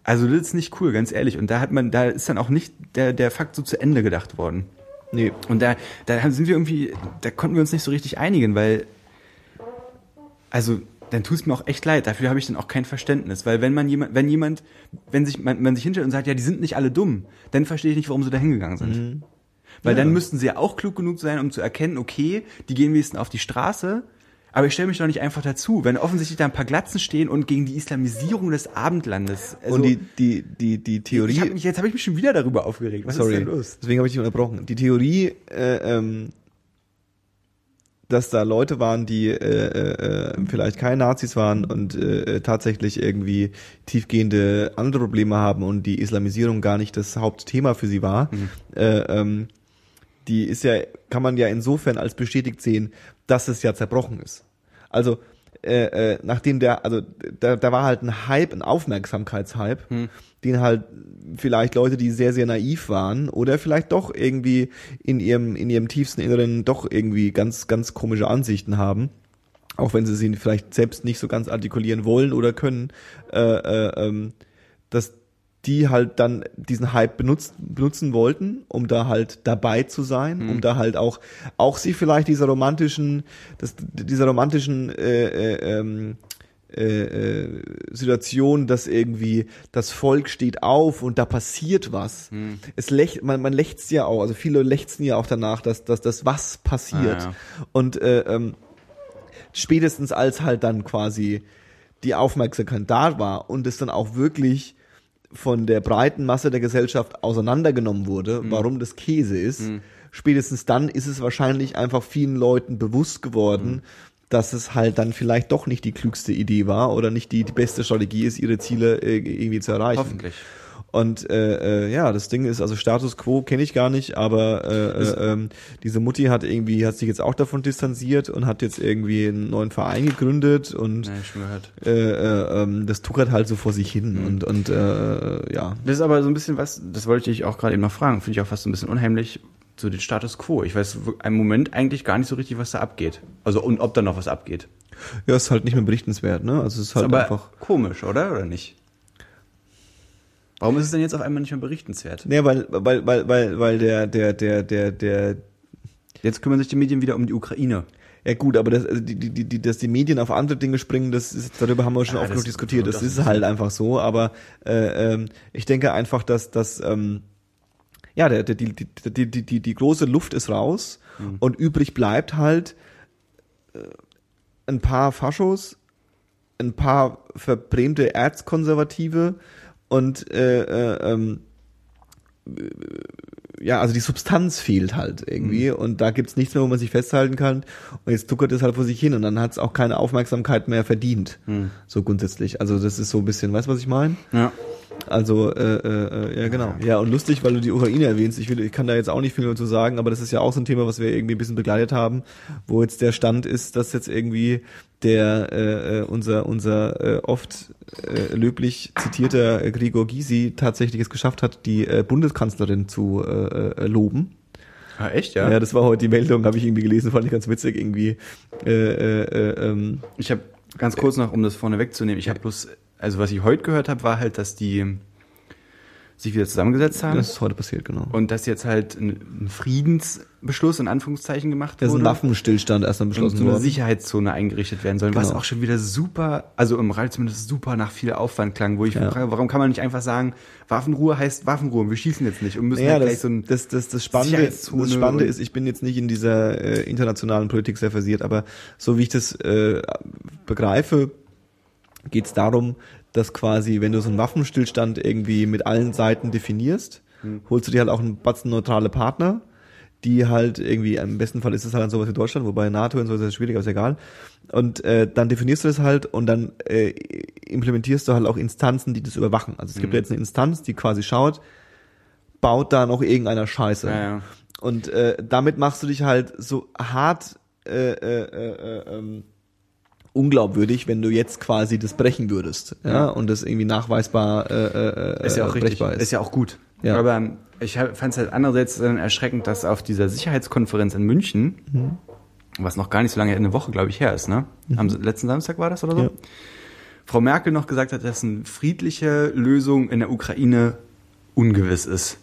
Also das ist nicht cool, ganz ehrlich. Und da hat man, da ist dann auch nicht der, der Fakt so zu Ende gedacht worden. Nee. Und da, da sind wir irgendwie, da konnten wir uns nicht so richtig einigen, weil, also, dann tut es mir auch echt leid. Dafür habe ich dann auch kein Verständnis, weil wenn man jemand, wenn jemand, wenn sich man, man sich hinstellt und sagt, ja, die sind nicht alle dumm, dann verstehe ich nicht, warum sie da hingegangen sind. Weil Ja. dann müssten sie ja auch klug genug sein, um zu erkennen, okay, die gehen wenigstens auf die Straße, aber ich stelle mich doch nicht einfach dazu, wenn offensichtlich da ein paar Glatzen stehen und gegen die Islamisierung des Abendlandes. Also, und die, die, die, die Theorie. hab mich, jetzt habe ich mich schon wieder darüber aufgeregt. Was sorry, ist denn los? deswegen habe ich dich unterbrochen. Die Theorie, äh, ähm, dass da Leute waren, die äh, äh, äh, vielleicht keine Nazis waren und äh, äh, tatsächlich irgendwie tiefgehende andere Probleme haben und die Islamisierung gar nicht das Hauptthema für sie war, äh, ähm, die ist ja, kann man ja insofern als bestätigt sehen, dass es ja zerbrochen ist. Also äh, äh, nachdem der, also da, da war halt ein Hype, ein Aufmerksamkeitshype, den halt vielleicht Leute, die sehr, sehr naiv waren oder vielleicht doch irgendwie in ihrem, in ihrem tiefsten Inneren doch irgendwie ganz, ganz komische Ansichten haben, auch wenn sie sie vielleicht selbst nicht so ganz artikulieren wollen oder können, äh, äh, ähm, dass die halt dann diesen Hype benutzt, benutzen wollten, um da halt dabei zu sein, um da halt auch, auch sie vielleicht dieser romantischen, das, dieser romantischen äh, äh, ähm, äh, äh, Situation, dass irgendwie das Volk steht auf und da passiert was. Es lächt, man, man lechzt ja auch, also viele lechzen ja auch danach, dass, dass das was passiert. Ah, ja. Und äh, ähm, spätestens als halt dann quasi die Aufmerksamkeit da war und es dann auch wirklich von der breiten Masse der Gesellschaft auseinandergenommen wurde, warum das Käse ist, spätestens dann ist es wahrscheinlich einfach vielen Leuten bewusst geworden, dass es halt dann vielleicht doch nicht die klügste Idee war oder nicht die, die beste Strategie ist, ihre Ziele äh, irgendwie zu erreichen. Hoffentlich. Und äh, äh, ja, das Ding ist, also Status Quo kenne ich gar nicht, aber äh, äh, ähm, diese Mutti hat irgendwie, hat sich jetzt auch davon distanziert und hat jetzt irgendwie einen neuen Verein gegründet und Ja, äh, äh, ähm, das tuckert halt so vor sich hin und und äh, ja. Das ist aber so ein bisschen was, das wollte ich auch gerade eben noch fragen, finde ich auch fast so ein bisschen unheimlich, so den Status Quo. Ich weiß im Moment eigentlich gar nicht so richtig, was da abgeht. Also und ob da noch was abgeht. Ja, ist halt nicht mehr berichtenswert, ne? Also es ist halt aber einfach. komisch, oder? Oder nicht? Warum ist es denn jetzt auf einmal nicht mehr berichtenswert? Nee, weil, weil, weil, weil, weil der, der, der, der, der, Jetzt kümmern sich die Medien wieder um die Ukraine. ja gut, aber das, also die, die, die, dass die Medien auf andere Dinge springen, das ist, darüber haben wir schon Ja, oft das genug diskutiert. Das auch ist halt einfach so, aber äh, ähm, ich denke einfach, dass, dass ähm, ja, der, der, die, die, die, die, die, große Luft ist raus und übrig bleibt halt äh, ein paar Faschos, ein paar verbrämte Erzkonservative und äh, äh, ähm, ja, also die Substanz fehlt halt irgendwie mhm. und da gibt's nichts mehr, wo man sich festhalten kann und jetzt tuckert es halt vor sich hin und dann hat's auch keine Aufmerksamkeit mehr verdient, mhm. so grundsätzlich. Also das ist so ein bisschen, weißt du, was ich meine? Ja. Also, äh, äh, ja, genau. Ja, und lustig, weil du die Ukraine erwähnst. Ich, will, ich kann da jetzt auch nicht viel mehr zu sagen, aber das ist ja auch so ein Thema, was wir irgendwie ein bisschen begleitet haben, wo jetzt der Stand ist, dass jetzt irgendwie der äh, äh unser unser äh, oft äh, löblich zitierter Gregor Gysi tatsächlich es geschafft hat, die äh, Bundeskanzlerin zu äh, äh, loben. Ah, echt, ja? Ja, das war heute die Meldung, habe ich irgendwie gelesen, fand ich ganz witzig irgendwie. Äh, äh, äh, ähm, ich habe ganz kurz noch, um das vorne wegzunehmen, ich habe bloß also was ich heute gehört habe, war halt, dass die sich wieder zusammengesetzt haben. Das ist heute passiert, genau. Und dass jetzt halt ein Friedensbeschluss in Anführungszeichen gemacht wurde. Das ist ein Waffenstillstand erstmal beschlossen worden. Und so eine Sicherheitszone eingerichtet werden soll, genau. was auch schon wieder super, also im Rall zumindest super nach viel Aufwand klang, wo ich ja. frage, warum kann man nicht einfach sagen, Waffenruhe heißt Waffenruhe, wir schießen jetzt nicht und müssen ja, halt gleich so ein das, das, das Spannende, das Spannende ist, ich bin jetzt nicht in dieser äh, internationalen Politik sehr versiert, aber so wie ich das äh, begreife, geht es darum, dass quasi, wenn du so einen Waffenstillstand irgendwie mit allen Seiten definierst, hm. holst du dir halt auch einen batzen neutrale Partner, die halt irgendwie, im besten Fall ist es halt sowas wie Deutschland, wobei NATO und so ist das schwierig, aber ist egal. Und äh, dann definierst du das halt und dann äh, implementierst du halt auch Instanzen, die das überwachen. Also es gibt mhm. jetzt eine Instanz, die quasi schaut, baut da noch irgendeiner Scheiße. Ja, ja. Und äh, damit machst du dich halt so hart äh, äh, äh, ähm, unglaubwürdig, wenn du jetzt quasi das brechen würdest, ja, ja und das irgendwie nachweisbar äh, äh, ist ja auch richtig, ist. ist ja auch gut. Ja. Aber ich fand es halt andererseits erschreckend, dass auf dieser Sicherheitskonferenz in München, mhm. was noch gar nicht so lange, eine Woche, glaube ich, her ist, ne? Mhm. Am letzten Samstag war das oder so? Ja. Frau Merkel noch gesagt hat, dass eine friedliche Lösung in der Ukraine ungewiss ist.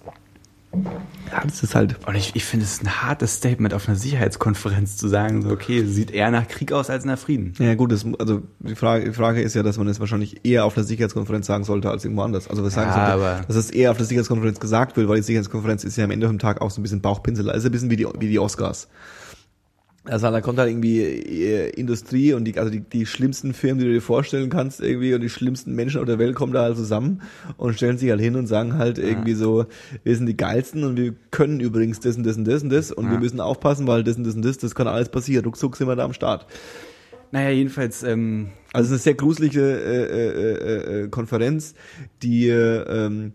Ja, das ist halt. Und ich, ich finde es ein hartes Statement auf einer Sicherheitskonferenz zu sagen, so, okay, sieht eher nach Krieg aus als nach Frieden. Ja, gut, das, also die Frage, die Frage ist ja, dass man es wahrscheinlich eher auf einer Sicherheitskonferenz sagen sollte als irgendwo anders. Also was sagen ja, sollte, aber dass es eher auf der Sicherheitskonferenz gesagt wird, weil die Sicherheitskonferenz ist ja am Ende vom Tag auch so ein bisschen Bauchpinsel, also ein bisschen wie die, wie die Oscars. Also da kommt halt irgendwie äh, Industrie und die, also die, die schlimmsten Firmen, die du dir vorstellen kannst, irgendwie, und die schlimmsten Menschen auf der Welt kommen da halt zusammen und stellen sich halt hin und sagen halt ja. irgendwie so, wir sind die geilsten und wir können übrigens das und das und das und das und ja. wir müssen aufpassen, weil das und das und das, das kann alles passieren. Ruckzuck sind wir da am Start. Naja, jedenfalls, ähm, also es ist eine sehr gruselige äh, äh, äh, äh Konferenz, die äh, ähm,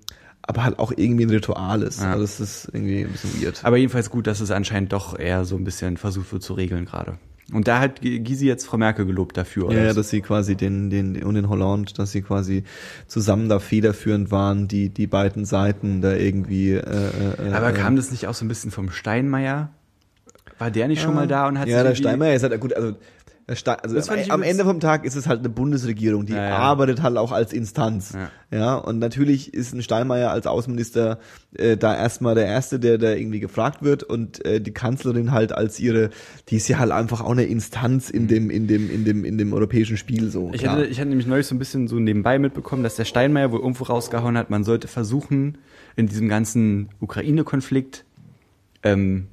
aber halt auch irgendwie ein Ritual ist. Ja. Also das ist irgendwie ein bisschen weird. Aber jedenfalls gut, dass es anscheinend doch eher so ein bisschen versucht wird zu regeln gerade. Und da hat Gysi jetzt Frau Merkel gelobt dafür, oder? Ja, ja, dass sie quasi den, den, und den Holland, dass sie quasi zusammen da federführend waren, die, die beiden Seiten da irgendwie, äh, äh, Aber kam das nicht auch so ein bisschen vom Steinmeier? War der nicht schon mal da und hat Ja, der Steinmeier ist halt, gut, also also am Ende vom Tag ist es halt eine Bundesregierung, die ja, ja. arbeitet halt auch als Instanz. Ja. ja. und natürlich ist ein Steinmeier als Außenminister äh, da erstmal der Erste, der da irgendwie gefragt wird und äh, die Kanzlerin halt als ihre, die ist ja halt einfach auch eine Instanz in mhm. dem, in dem, in dem, in dem europäischen Spiel so. Ich hatte, ich hatte nämlich neulich so ein bisschen so nebenbei mitbekommen, dass der Steinmeier wohl irgendwo rausgehauen hat, man sollte versuchen, in diesem ganzen Ukraine-Konflikt ähm,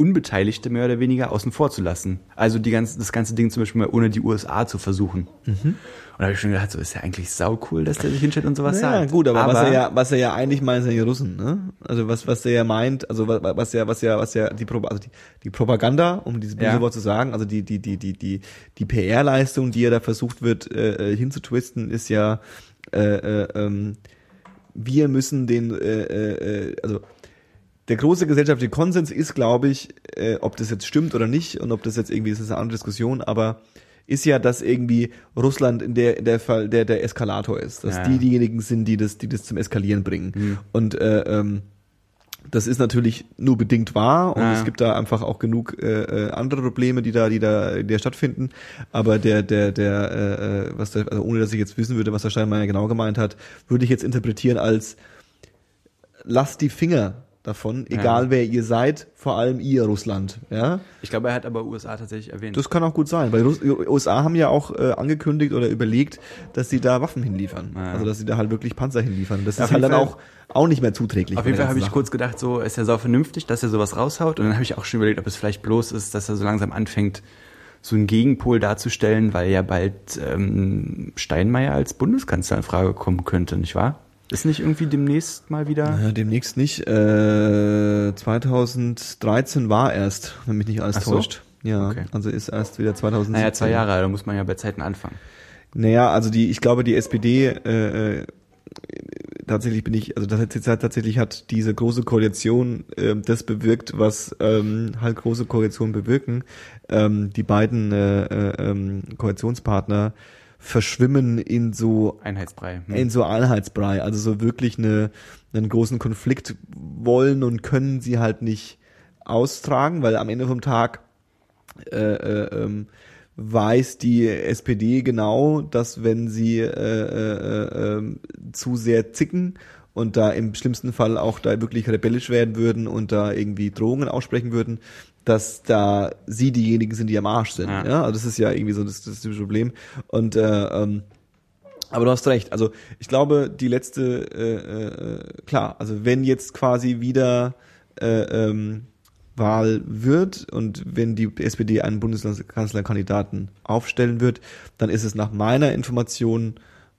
Unbeteiligte mehr oder weniger außen vor zu lassen. Also die ganze, das ganze Ding zum Beispiel mal ohne die USA zu versuchen. Mhm. Und da habe ich schon gedacht, so ist ja eigentlich sau cool, dass der sich hinstellt und sowas naja, sagt. gut, aber, aber, was er ja, was er ja eigentlich meint, sind die Russen, ne? Also was, was er ja meint, also was, was ja, was ja, was ja die, Pro, also die, die Propaganda, um dieses böse ja. Wort zu sagen, also die, die, die, die, die, die PR-Leistung, die er da versucht wird, äh, äh, hinzutwisten, ist ja, äh, äh, ähm, wir müssen den, äh, äh, also der große gesellschaftliche Konsens ist, glaube ich, äh, ob das jetzt stimmt oder nicht und ob das jetzt irgendwie ist, ist eine andere Diskussion, aber ist ja, dass irgendwie Russland in der, in der Fall der der Eskalator ist, dass ja. die diejenigen sind, die das, die das zum Eskalieren bringen. Mhm. Und äh, ähm, das ist natürlich nur bedingt wahr und ja. es gibt da einfach auch genug äh, äh, andere Probleme, die da, die da, die da stattfinden. Aber der, der, der, äh, äh was der, also ohne dass ich jetzt wissen würde, was der Steinmeier genau gemeint hat, würde ich jetzt interpretieren als lasst die Finger davon, egal ja. wer ihr seid, vor allem ihr Russland. Ja? Ich glaube, er hat aber USA tatsächlich erwähnt. Das kann auch gut sein, weil die USA haben ja auch äh, angekündigt oder überlegt, dass sie da Waffen hinliefern. Ja. Also dass sie da halt wirklich Panzer hinliefern. Das ja, ist halt dann auch, auch nicht mehr zuträglich. Auf jeden Fall habe ich kurz gedacht, so ist ja sau vernünftig, dass er sowas raushaut. Und dann habe ich auch schon überlegt, ob es vielleicht bloß ist, dass er so langsam anfängt, so einen Gegenpol darzustellen, weil ja bald ähm, Steinmeier als Bundeskanzler in Frage kommen könnte, nicht wahr? Ist nicht irgendwie demnächst mal wieder? Ja, demnächst nicht. Äh, 2013 war erst, wenn mich nicht alles Ach so? täuscht. Ja, Okay. also ist erst wieder 2017. Naja, zwei Jahre, da muss man ja bei Zeiten anfangen. Naja, also die, ich glaube, die SPD, äh, äh, tatsächlich bin ich, also das hat, hat- tatsächlich hat diese große Koalition äh, das bewirkt, was ähm, halt große Koalitionen bewirken. Ähm, die beiden äh, äh, ähm, Koalitionspartner verschwimmen in so Einheitsbrei. Hm. in so Einheitsbrei, also so wirklich eine, einen großen Konflikt wollen und können sie halt nicht austragen, weil am Ende vom Tag äh, äh, ähm, weiß die SPD genau, dass wenn sie äh, äh, äh, ähm, zu sehr zicken und da im schlimmsten Fall auch da wirklich rebellisch werden würden und da irgendwie Drohungen aussprechen würden, dass da sie diejenigen sind, die am Arsch sind. Ja, Ja. also das ist ja irgendwie so das, das, das Problem. Und äh, ähm, aber du hast recht. Also ich glaube, die letzte, äh, äh, klar, also wenn jetzt quasi wieder äh, ähm, Wahl wird und wenn die SPD einen Bundeskanzlerkandidaten aufstellen wird, dann ist es nach meiner Information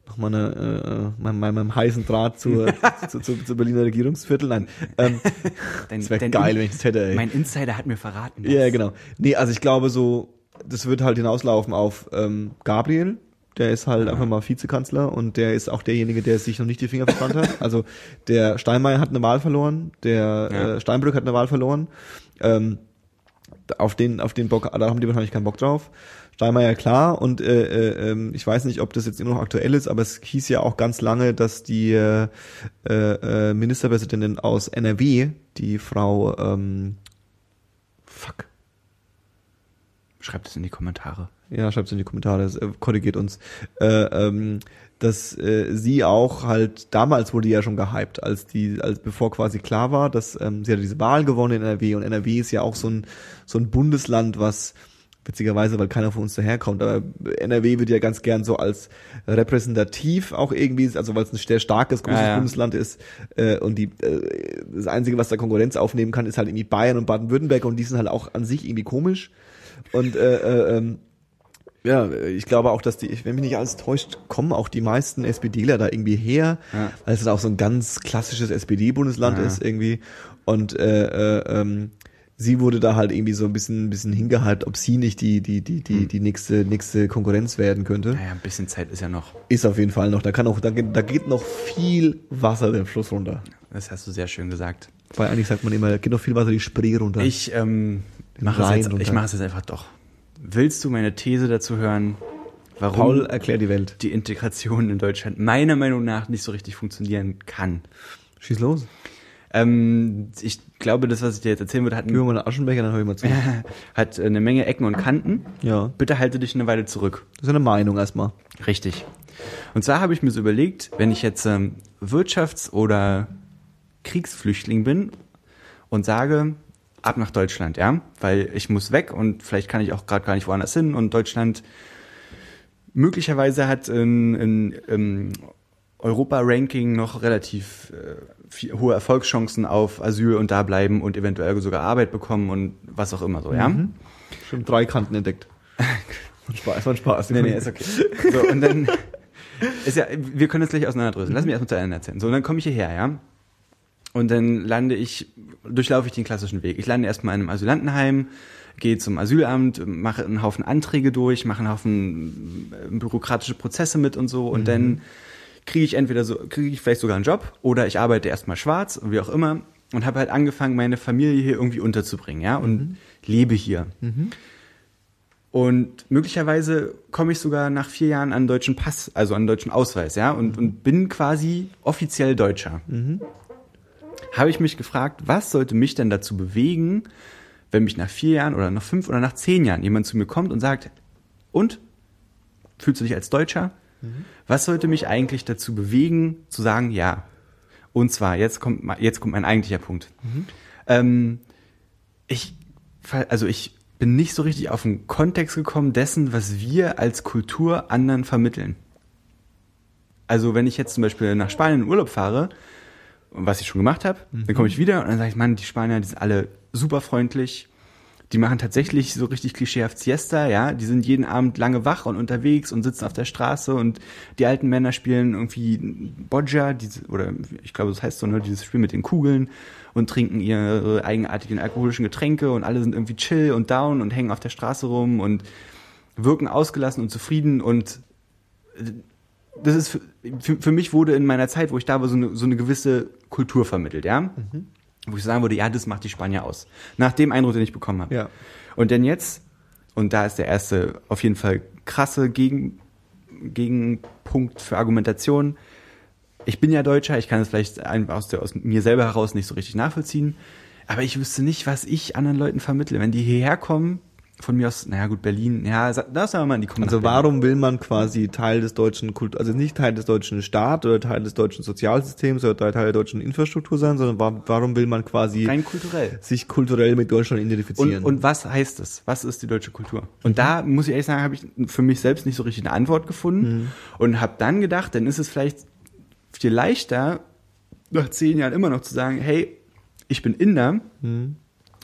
noch mal eine, äh, meinem, meinem heißen Draht zur, zu, zu, zur Berliner Regierungsviertel. Nein, ähm, Dein- das wäre geil, wenn ich das hätte. Ey. Mein Insider hat mir verraten. Ja, dass- genau. Nee, also ich glaube so, das wird halt hinauslaufen auf ähm, Gabriel. Der ist halt einfach mal Vizekanzler und der ist auch derjenige, der sich noch nicht die Finger verbrannt hat. Also der Steinmeier hat eine Wahl verloren, der Ja. äh, Steinbrück hat eine Wahl verloren. Ähm, auf den, auf den Bock, da haben die wahrscheinlich keinen Bock drauf. Steinmeier klar. Und äh, äh, ähm, ich weiß nicht, ob das jetzt immer noch aktuell ist, aber es hieß ja auch ganz lange, dass die äh, äh, Ministerpräsidentin aus NRW, die Frau ähm, Fuck, Schreibt es in die Kommentare. ja, schreibt in die Kommentare, das, äh, korrigiert uns, äh, ähm, dass äh, sie auch halt, damals wurde ja schon gehypt, als die, als bevor quasi klar war, dass ähm, sie hat diese Wahl gewonnen in NRW und NRW ist ja auch so ein, so ein Bundesland, was witzigerweise, weil keiner von uns daherkommt, aber NRW wird ja ganz gern so als repräsentativ auch irgendwie, also weil es ein sehr starkes, großes Ja, ja. Bundesland ist äh, und die äh, das Einzige, was da Konkurrenz aufnehmen kann, ist halt irgendwie Bayern und Baden-Württemberg und die sind halt auch an sich irgendwie komisch und äh, äh, ähm, ja, ich glaube auch, dass die, wenn mich nicht alles täuscht, kommen auch die meisten SPDler da irgendwie her, Ja. weil es auch so ein ganz klassisches SPD-Bundesland ist irgendwie. Und äh, äh, ähm, sie wurde da halt irgendwie so ein bisschen, ein bisschen hingehypt, ob sie nicht die, die, die, Hm. die, die nächste, nächste Konkurrenz werden könnte. Naja, ein bisschen Zeit ist ja noch. Ist auf jeden Fall noch. Da kann auch, da, geht- da geht noch viel Wasser den Fluss runter. Das hast du sehr schön gesagt. Weil eigentlich sagt man immer, da geht noch viel Wasser die Spree runter. Ich ähm, mache es jetzt, ich mache es jetzt einfach doch. Willst du meine These dazu hören, warum Paul, erklär die Welt. die Integration in Deutschland meiner Meinung nach nicht so richtig funktionieren kann? Schieß los. Ähm, ich glaube, das, was ich dir jetzt erzählen würde, hat, Gib mir mal einen Aschenbecher, dann hör ich mal zu. hat eine Menge Ecken und Kanten. Ja. Bitte halte dich eine Weile zurück. Das ist eine Meinung erstmal. Richtig. Und zwar habe ich mir so überlegt, wenn ich jetzt ähm, Wirtschafts- oder Kriegsflüchtling bin und sage, ab nach Deutschland, ja, weil ich muss weg und vielleicht kann ich auch gerade gar nicht woanders hin und Deutschland möglicherweise hat in, in, im Europa-Ranking noch relativ äh, viel, hohe Erfolgschancen auf Asyl und da bleiben und eventuell sogar Arbeit bekommen und was auch immer so, ja. Schon drei Kanten entdeckt. Von Spaß, von Spaß. Nee, nee, ist okay. So, und dann ist ja, wir können das gleich auseinanderdröseln. Lass mich erstmal zu Ende erzählen. So, und dann komme ich hierher, ja. Und dann lande ich, durchlaufe ich den klassischen Weg. Ich lande erstmal in einem Asylantenheim, gehe zum Asylamt, mache einen Haufen Anträge durch, mache einen Haufen äh, bürokratische Prozesse mit und so. Und dann kriege ich entweder so, kriege ich vielleicht sogar einen Job oder ich arbeite erstmal schwarz, wie auch immer. Und habe halt angefangen, meine Familie hier irgendwie unterzubringen, ja, und lebe hier. Und möglicherweise komme ich sogar nach vier Jahren an einen deutschen Pass, also an einen deutschen Ausweis, ja, und, und bin quasi offiziell Deutscher. Habe ich mich gefragt, was sollte mich denn dazu bewegen, wenn mich nach vier Jahren oder nach fünf oder nach zehn Jahren jemand zu mir kommt und sagt, und? Fühlst du dich als Deutscher? Was sollte mich eigentlich dazu bewegen, zu sagen, ja? Und zwar, jetzt kommt, jetzt kommt mein eigentlicher Punkt. Ähm, ich, also ich bin nicht so richtig auf den Kontext gekommen dessen, was wir als Kultur anderen vermitteln. Also wenn ich jetzt zum Beispiel nach Spanien in Urlaub fahre, was ich schon gemacht habe, dann komme ich wieder und dann sage ich, Mann, die Spanier, die sind alle super freundlich, die machen tatsächlich so richtig klischeehaft Siesta, ja. Die sind jeden Abend lange wach und unterwegs und sitzen auf der Straße und die alten Männer spielen irgendwie Bodja, oder ich glaube, das heißt so, ne, dieses Spiel mit den Kugeln und trinken ihre eigenartigen alkoholischen Getränke und alle sind irgendwie chill und down und hängen auf der Straße rum und wirken ausgelassen und zufrieden und äh, das ist für, für, für mich wurde in meiner Zeit, wo ich da war, so eine, so eine gewisse Kultur vermittelt, ja. Mhm. Wo ich sagen würde, ja, das macht die Spanier aus. Nach dem Eindruck, den ich bekommen habe. Ja. Und denn jetzt, und da ist der erste auf jeden Fall krasse Gegen, Gegenpunkt für Argumentation. Ich bin ja Deutscher, ich kann es vielleicht aus, der, aus mir selber heraus nicht so richtig nachvollziehen. Aber ich wüsste nicht, was ich anderen Leuten vermittle. Wenn die hierher kommen, von mir aus, naja gut, Berlin, ja, da sagen wir mal, die kommen Also warum will man quasi Teil des deutschen Kult, also nicht Teil des deutschen Staat oder Teil des deutschen Sozialsystems oder Teil der deutschen Infrastruktur sein, sondern warum will man quasi rein kulturell sich kulturell mit Deutschland identifizieren? Und, und was heißt das? Was ist die deutsche Kultur? Und mhm. da muss ich ehrlich sagen, habe ich für mich selbst nicht so richtig eine Antwort gefunden mhm. und habe dann gedacht, dann ist es vielleicht viel leichter nach zehn Jahren immer noch zu sagen, hey, ich bin Inder. Mhm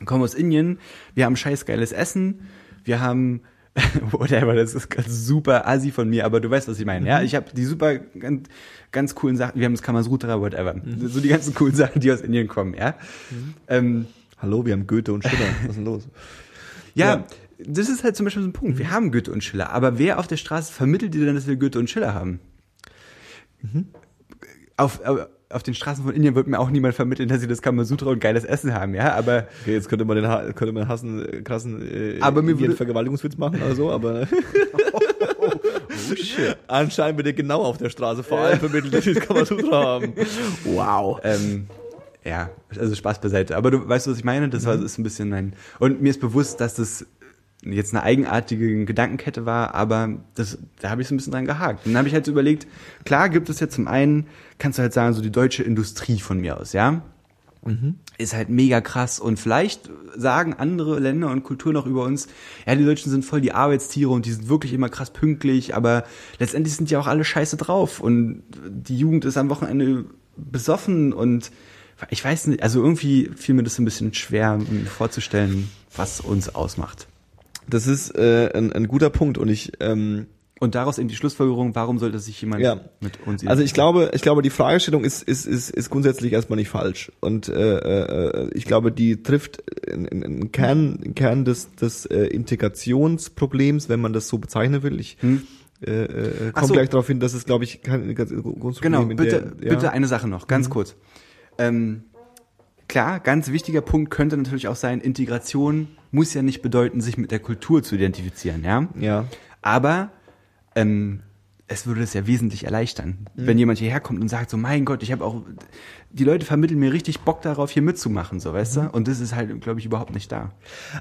komme aus Indien, wir haben scheiß geiles Essen, wir haben whatever, das ist ganz super assi von mir, aber du weißt, was ich meine. Mhm. Ja, ich habe die super ganz, ganz coolen Sachen, wir haben das Kamasutra, whatever. Mhm. So die ganzen coolen Sachen, die aus Indien kommen, ja. Mhm. Ähm, Hallo, wir haben Goethe und Schiller. Was ist denn los? ja, ja, das ist halt zum Beispiel so ein Punkt. Wir mhm. haben Goethe und Schiller, aber wer auf der Straße vermittelt dir denn, dass wir Goethe und Schiller haben? Mhm. Auf, auf den Straßen von Indien wird mir auch niemand vermitteln, dass sie das Kamasutra und geiles Essen haben, ja, aber. Okay, jetzt könnte man den, könnte man hassen, äh, krassen, äh, aber mir würde Vergewaltigungswitz machen oder so, aber. oh, shit. Anscheinend wird er genau auf der Straße vor allem vermittelt, dass sie das Kamasutra haben. Wow. Ähm, ja, also Spaß beiseite. Aber du weißt, was ich meine? Das mhm. ist ein bisschen mein, und mir ist bewusst, dass das jetzt eine eigenartige Gedankenkette war, aber das, da habe ich so ein bisschen dran gehakt. Und dann habe ich halt so überlegt, klar gibt es jetzt zum einen, kannst du halt sagen, so die deutsche Industrie von mir aus, ja? Mhm. Ist halt mega krass und vielleicht sagen andere Länder und Kulturen auch über uns, ja, die Deutschen sind voll die Arbeitstiere und die sind wirklich immer krass pünktlich, aber letztendlich sind ja auch alle scheiße drauf und die Jugend ist am Wochenende besoffen und ich weiß nicht, also irgendwie fiel mir das ein bisschen schwer, vorzustellen, was uns ausmacht. Das ist äh, ein, ein guter Punkt und ich ähm, und daraus eben die Schlussfolgerung, warum sollte sich jemand ja. mit uns Also ich glaube, ich glaube, die Fragestellung ist, ist, ist, ist grundsätzlich erstmal nicht falsch. Und äh, äh, ich glaube, die trifft einen Kern, einen Kern des, des äh, Integrationsproblems, wenn man das so bezeichnen will. Ich hm. äh, äh, komme so. gleich darauf hin, dass es, glaube ich, kein großes Genau, bitte, der, ja. bitte eine Sache noch, ganz mhm. kurz. Ähm, klar, ganz wichtiger Punkt könnte natürlich auch sein, Integration muss ja nicht bedeuten, sich mit der Kultur zu identifizieren, ja? Ja. Aber ähm, es würde es ja wesentlich erleichtern, mhm. wenn jemand hierher kommt und sagt so, mein Gott, ich habe auch, die Leute vermitteln mir richtig Bock darauf, hier mitzumachen, so, weißt mhm. du? Und das ist halt, glaube ich, überhaupt nicht da.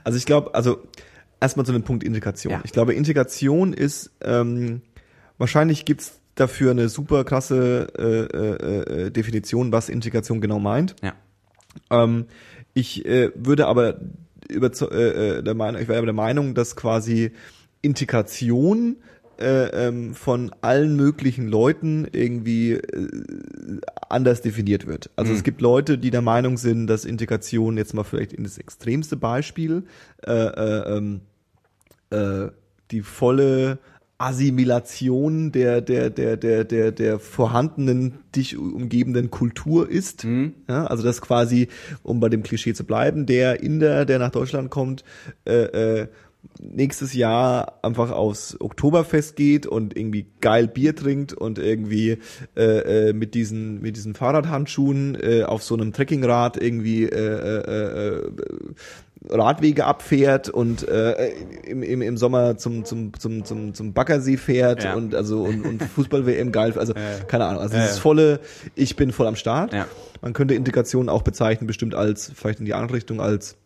Also ich glaube, also erstmal zu dem Punkt Integration. Ja. Ich glaube, Integration ist, ähm, wahrscheinlich gibt's dafür eine super krasse äh, äh, äh, Definition, was Integration genau meint. Ja. Ähm, ich äh, würde aber über äh, äh, der Meinung, ich wäre aber der Meinung, dass quasi Integration äh, ähm, von allen möglichen Leuten irgendwie äh, anders definiert wird. Also mhm. es gibt Leute, die der Meinung sind, dass Integration jetzt mal vielleicht in das extremste Beispiel äh, äh, ähm, äh, die volle Assimilation der, der, der, der, der, der vorhandenen, dich umgebenden Kultur ist. Mhm. Ja, also das quasi, um bei dem Klischee zu bleiben, der Inder, der nach Deutschland kommt, äh, äh, nächstes Jahr einfach aufs Oktoberfest geht und irgendwie geil Bier trinkt und irgendwie äh, äh, mit diesen mit diesen Fahrradhandschuhen äh, auf so einem Trekkingrad irgendwie äh, äh, äh, Radwege abfährt und äh, im, im, im Sommer zum, zum, zum, zum, zum Baggersee fährt ja. und also und, und Fußball-WM geil, also ja. keine Ahnung, also ja, dieses volle, ich bin voll am Start. Ja. Man könnte Integration auch bezeichnen, bestimmt als, vielleicht in die andere Richtung, als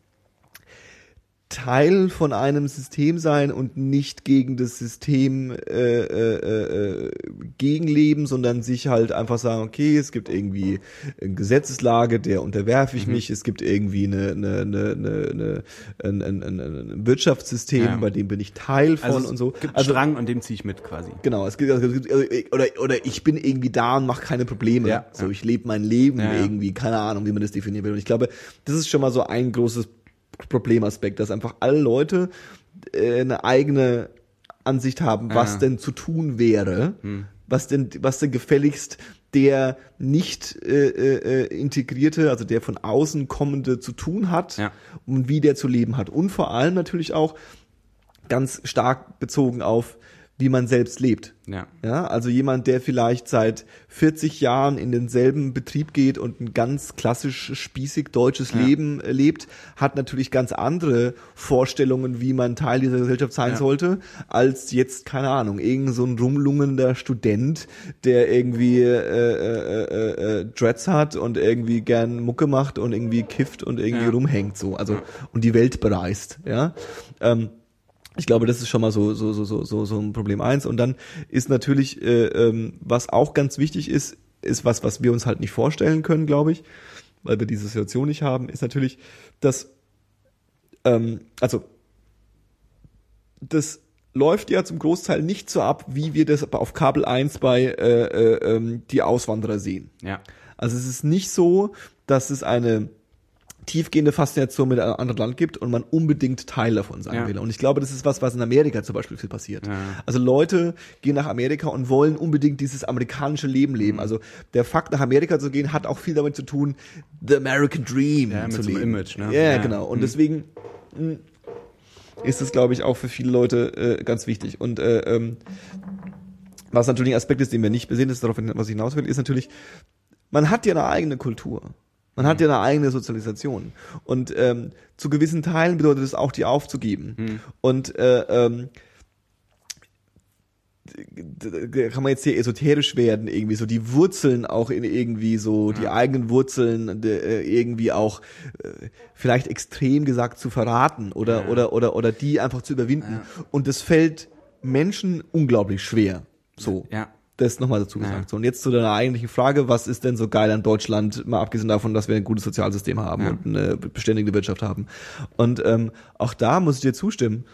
Teil von einem System sein und nicht gegen das System äh, äh, äh, gegenleben, sondern sich halt einfach sagen, okay, es gibt irgendwie eine Gesetzeslage, der unterwerfe ich mhm. mich, es gibt irgendwie eine, eine, eine, eine, eine, ein, ein, ein Wirtschaftssystem, ja. bei dem bin ich Teil von also und so. Es gibt also, Strang und dem ziehe ich mit quasi. Genau, es gibt, also, oder, oder ich bin irgendwie da und mache keine Probleme. Ja, so, ja. ich lebe mein Leben irgendwie, keine Ahnung, wie man das definieren will. Und ich glaube, das ist schon mal so ein großes Problemaspekt, dass einfach alle Leute äh, eine eigene Ansicht haben, was Ja. denn zu tun wäre, Hm. was denn, was denn gefälligst der nicht äh, äh, äh, integrierte, also der von außen kommende zu tun hat Ja. und wie der zu leben hat. Und vor allem natürlich auch ganz stark bezogen auf, wie man selbst lebt. Ja. Ja, also jemand, der vielleicht seit 40 Jahren in denselben Betrieb geht und ein ganz klassisch spießig deutsches Ja. Leben äh, lebt, hat natürlich ganz andere Vorstellungen, wie man Teil dieser Gesellschaft sein Ja. sollte, als jetzt, keine Ahnung, irgend so ein rumlungender Student, der irgendwie äh, äh, äh, äh, Dreads hat und irgendwie gern Mucke macht und irgendwie kifft und irgendwie rumhängt, so, also, und die Welt bereist, ja. Ähm, ich glaube, das ist schon mal so so so so so so ein Problem eins. Und dann ist natürlich, äh, ähm, was auch ganz wichtig ist, ist was, was wir uns halt nicht vorstellen können, glaube ich, weil wir diese Situation nicht haben, ist natürlich, dass ähm, also das läuft ja zum Großteil nicht so ab, wie wir das auf Kabel 1 bei äh, äh, ähm, die Auswanderer sehen. Ja. Also es ist nicht so, dass es eine tiefgehende Faszination mit einem anderen Land gibt und man unbedingt Teil davon sein Ja. will. Und ich glaube, das ist was, was in Amerika zum Beispiel viel passiert. Ja. Also Leute gehen nach Amerika und wollen unbedingt dieses amerikanische Leben leben. Mhm. Also der Fakt, nach Amerika zu gehen, hat auch viel damit zu tun, the American Dream Ja, zu leben. Image, ne? Ja, Ja. genau. Und Mhm. deswegen mh, ist es, glaube ich, auch für viele Leute äh, ganz wichtig. Und äh, ähm, was natürlich ein Aspekt ist, den wir nicht besehen, ist darauf, was ich hinaus will, ist natürlich, man hat ja eine eigene Kultur. Man hat ja eine eigene Sozialisation. Und ähm, zu gewissen Teilen bedeutet es auch, die aufzugeben. Hm. Und äh, ähm, kann man jetzt hier esoterisch werden, irgendwie so die Wurzeln auch in irgendwie so, die eigenen Wurzeln äh, irgendwie auch äh, vielleicht extrem gesagt zu verraten oder, Ja. oder, oder, oder die einfach zu überwinden. Und das fällt Menschen unglaublich schwer. So. Ja. Das nochmal dazu Ja. gesagt. So, und jetzt zu deiner eigentlichen Frage, was ist denn so geil an Deutschland, mal abgesehen davon, dass wir ein gutes Sozialsystem haben Ja. und eine beständige Wirtschaft haben. Und ähm, auch da muss ich dir zustimmen.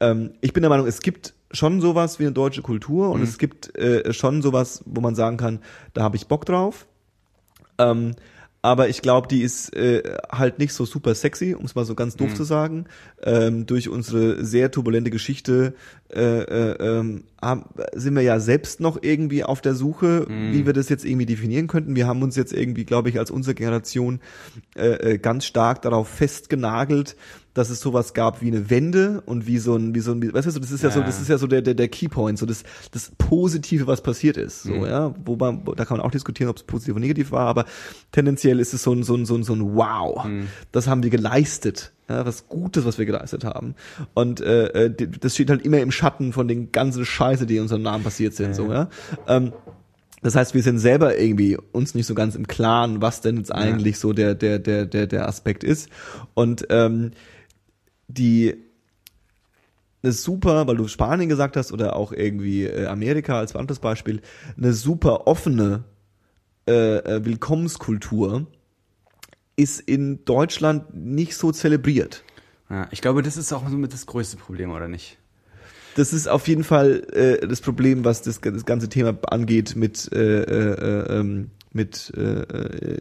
Ähm, ich bin der Meinung, es gibt schon sowas wie eine deutsche Kultur und es gibt äh, schon sowas, wo man sagen kann, da habe ich Bock drauf. Ähm, aber ich glaube, die ist äh, halt nicht so super sexy, um es mal so ganz doof zu sagen. Ähm, durch unsere sehr turbulente Geschichte äh, äh, ähm, haben, sind wir ja selbst noch irgendwie auf der Suche, wie wir das jetzt irgendwie definieren könnten. Wir haben uns jetzt irgendwie, glaube ich, als unsere Generation äh, äh, ganz stark darauf festgenagelt, dass es sowas gab wie eine Wende und wie so ein, wie so ein, weißt du, so, das ist ja, so, Ja. das ist ja so der, der, der Keypoint, so das, das Positive, was passiert ist, so, Mhm. ja, wo man, da kann man auch diskutieren, ob es positiv oder negativ war, aber tendenziell ist es so ein, so ein, so ein, so ein Wow, Mhm. das haben wir geleistet, ja, was Gutes, was wir geleistet haben und äh, äh, das steht halt immer im Schatten von den ganzen Scheiße, die in unserem Namen passiert sind, so, ja. Ähm, das heißt, wir sind selber irgendwie uns nicht so ganz im Klaren, was denn jetzt eigentlich so der, der, der, der, der Aspekt ist. Und ähm, die eine super, weil du Spanien gesagt hast oder auch irgendwie äh, Amerika als anderes Beispiel, eine super offene äh, äh, Willkommenskultur ist in Deutschland nicht so zelebriert. ja. Ich glaube, das ist auch so mit das größte Problem, oder nicht? Das ist auf jeden Fall äh, das Problem, was das, das ganze Thema angeht mit äh, äh, ähm, mit äh, äh,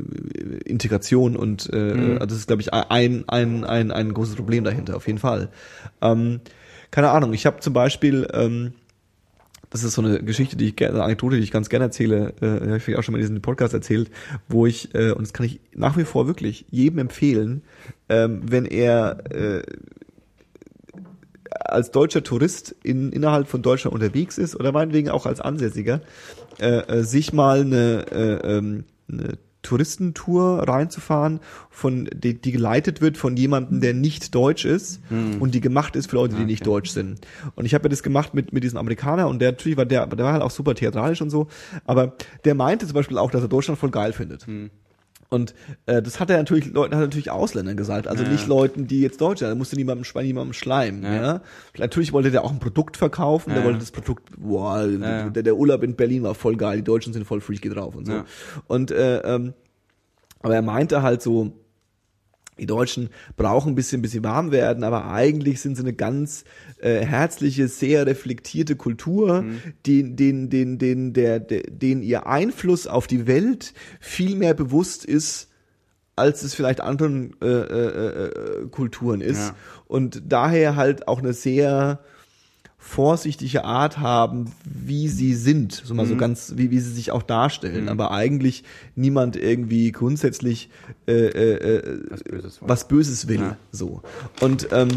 Integration und äh, Mhm. also das ist glaube ich ein ein ein ein großes Problem dahinter auf jeden Fall. Ähm, keine Ahnung. Ich habe zum Beispiel ähm, das ist so eine Geschichte, die ich gerne, eine Anekdote, die ich ganz gerne erzähle, äh, habe ich vielleicht auch schon mal in diesem Podcast erzählt, wo ich, äh, und das kann ich nach wie vor wirklich jedem empfehlen, ähm, wenn er äh, als deutscher Tourist in, innerhalb von Deutschland unterwegs ist oder meinetwegen auch als Ansässiger, äh, äh, sich mal eine, äh, ähm, eine Touristentour reinzufahren, von die, die geleitet wird von jemandem, der nicht deutsch ist und die gemacht ist für Leute, die nicht Okay. deutsch sind. Und ich habe ja das gemacht mit mit diesem Amerikaner und der natürlich war der, der war halt auch super theatralisch und so, aber der meinte zum Beispiel auch, dass er Deutschland voll geil findet. Und äh, das hat er natürlich Leuten, hat er natürlich Ausländern gesagt, also Ja. nicht Leuten, die jetzt Deutsch sind. Er musste niemandem, niemandem schleimen. Ja. Ja. Natürlich wollte der auch ein Produkt verkaufen. Der Ja. wollte das Produkt, boah, der, der Urlaub in Berlin war voll geil. Die Deutschen sind voll freaky drauf und so. Und äh, ähm, aber er meinte halt so, die Deutschen brauchen ein bisschen, bis sie warm werden, aber eigentlich sind sie eine ganz äh, herzliche, sehr reflektierte Kultur, Mhm. den, den, den, den, der, der, den ihr Einfluss auf die Welt viel mehr bewusst ist als es vielleicht anderen äh, äh, äh, Kulturen ist. Ja. Und daher halt auch eine sehr vorsichtige Art haben, wie sie sind, so mal so ganz, wie, wie sie sich auch darstellen, aber eigentlich niemand irgendwie grundsätzlich äh, äh, äh, Was Böses was Böses will, Ja. so. Und ähm,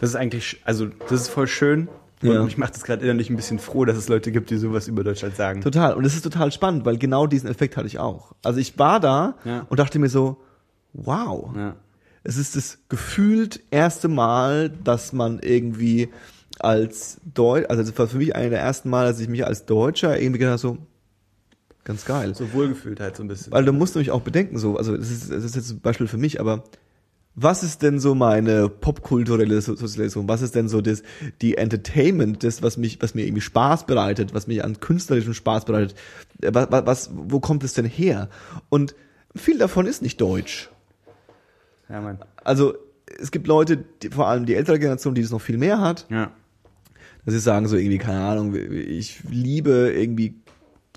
Das ist eigentlich, also das ist voll schön. Und Ja. mich macht es gerade innerlich ein bisschen froh, dass es Leute gibt, die sowas über Deutschland sagen. Total. Und es ist total spannend, weil genau diesen Effekt hatte ich auch. Also ich war da Ja. und dachte mir so, wow. Ja. Es ist das gefühlt erste Mal, dass man irgendwie als Deutsch, also das war für mich einer der ersten Mal, dass ich mich als Deutscher irgendwie gedacht so, ganz geil. So wohlgefühlt halt so ein bisschen. Weil du musst nämlich auch bedenken, so, also das ist, das ist jetzt ein Beispiel für mich, aber was ist denn so meine popkulturelle So- Sozialisation? Was ist denn so das, die Entertainment, das, was mich, was mir irgendwie Spaß bereitet, was mich an künstlerischem Spaß bereitet? Äh, Was, was, wo kommt es denn her? Und viel davon ist nicht deutsch. Ja, Mann. Also, es gibt Leute, die, vor allem die ältere Generation, die das noch viel mehr hat, Ja. Dass sie sagen so irgendwie, keine Ahnung, ich liebe irgendwie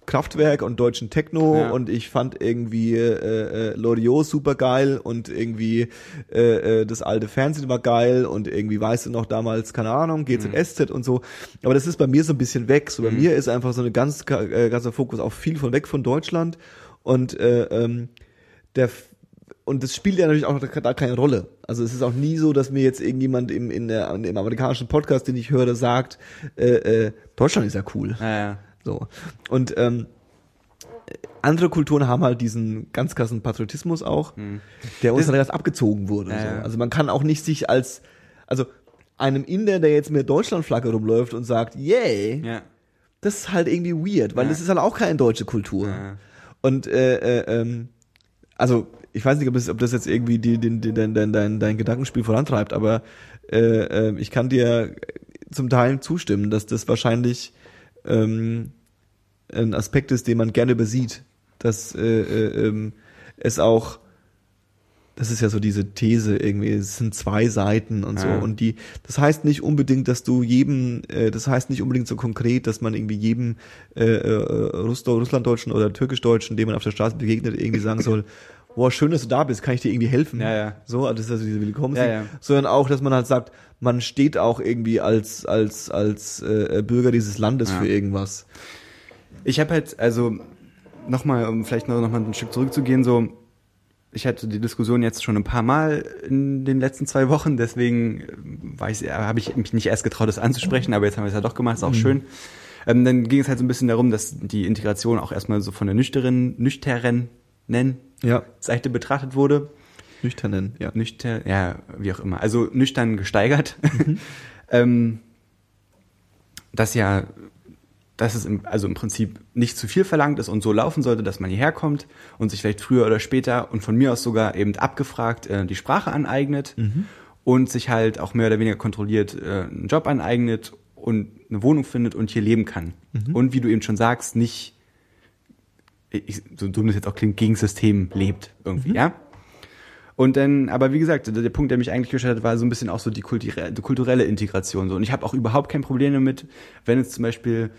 Kraftwerk und deutschen Techno Ja. und ich fand irgendwie äh, äh, Loriot super geil und irgendwie äh, äh, das alte Fernsehen war geil und irgendwie weißt du noch damals, keine Ahnung, GZSZ und so. Aber das ist bei mir so ein bisschen weg. So bei mir ist einfach so eine ganz äh, ganzer Fokus auf viel von weg von Deutschland und äh, ähm, der und das spielt ja natürlich auch da keine Rolle. Also es ist auch nie so, dass mir jetzt irgendjemand im, in der, im amerikanischen Podcast, den ich höre, sagt, äh, äh, Deutschland ist ja cool. Ja, ja. So. Und ähm, andere Kulturen haben halt diesen ganz krassen Patriotismus auch, der uns Das- halt erst abgezogen wurde. Ja, so. Also man kann auch nicht sich als, also einem Inder, der jetzt mit Deutschlandflagge rumläuft und sagt, yay, Ja. das ist halt irgendwie weird, weil das ist halt auch keine deutsche Kultur. Und äh, äh, ähm, also ich weiß nicht, ob das, ob das jetzt irgendwie die, den, den, dein, dein, dein, dein Gedankenspiel vorantreibt, aber äh, äh, ich kann dir zum Teil zustimmen, dass das wahrscheinlich ähm, ein Aspekt ist, den man gerne übersieht, dass äh, äh, ähm, es auch das ist ja so diese These irgendwie, es sind zwei Seiten und so. Ja. Und die, das heißt nicht unbedingt, dass du jedem, äh, das heißt nicht unbedingt so konkret, dass man irgendwie jedem äh, äh, Russ Russlanddeutschen oder Türkischdeutschen, dem man auf der Straße begegnet, irgendwie sagen soll, boah, schön, dass du da bist, kann ich dir irgendwie helfen? Ja, ja. So, also das ist also diese Willkommen, Ja, ja. sondern auch, dass man halt sagt, man steht auch irgendwie als als als äh, Bürger dieses Landes Ja. für irgendwas. Ich habe halt, also nochmal, um vielleicht noch, noch mal ein Stück zurückzugehen, so, ich hatte die Diskussion jetzt schon ein paar Mal in den letzten zwei Wochen, deswegen äh, ich, habe ich mich nicht erst getraut, das anzusprechen, aber jetzt haben wir es ja doch gemacht, ist auch schön. Ähm, dann ging es halt so ein bisschen darum, dass die Integration auch erstmal so von der nüchteren, nüchtern nennen Ja, Seite betrachtet wurde. nüchternen, ja. Nüchtern, ja, wie auch immer. Also nüchtern gesteigert. ähm, dass ja, dass es im, also im Prinzip nicht zu viel verlangt ist und so laufen sollte, dass man hierher kommt und sich vielleicht früher oder später und von mir aus sogar eben abgefragt äh, die Sprache aneignet und sich halt auch mehr oder weniger kontrolliert äh, einen Job aneignet und eine Wohnung findet und hier leben kann. Und wie du eben schon sagst, nicht ich, so dumm das jetzt auch klingt, gegen System lebt irgendwie, ja? Und dann, aber wie gesagt, der, der Punkt, der mich eigentlich gestört hat, war so ein bisschen auch so die, kulturelle, die kulturelle Integration. So. Und ich habe auch überhaupt kein Problem damit, wenn es zum Beispiel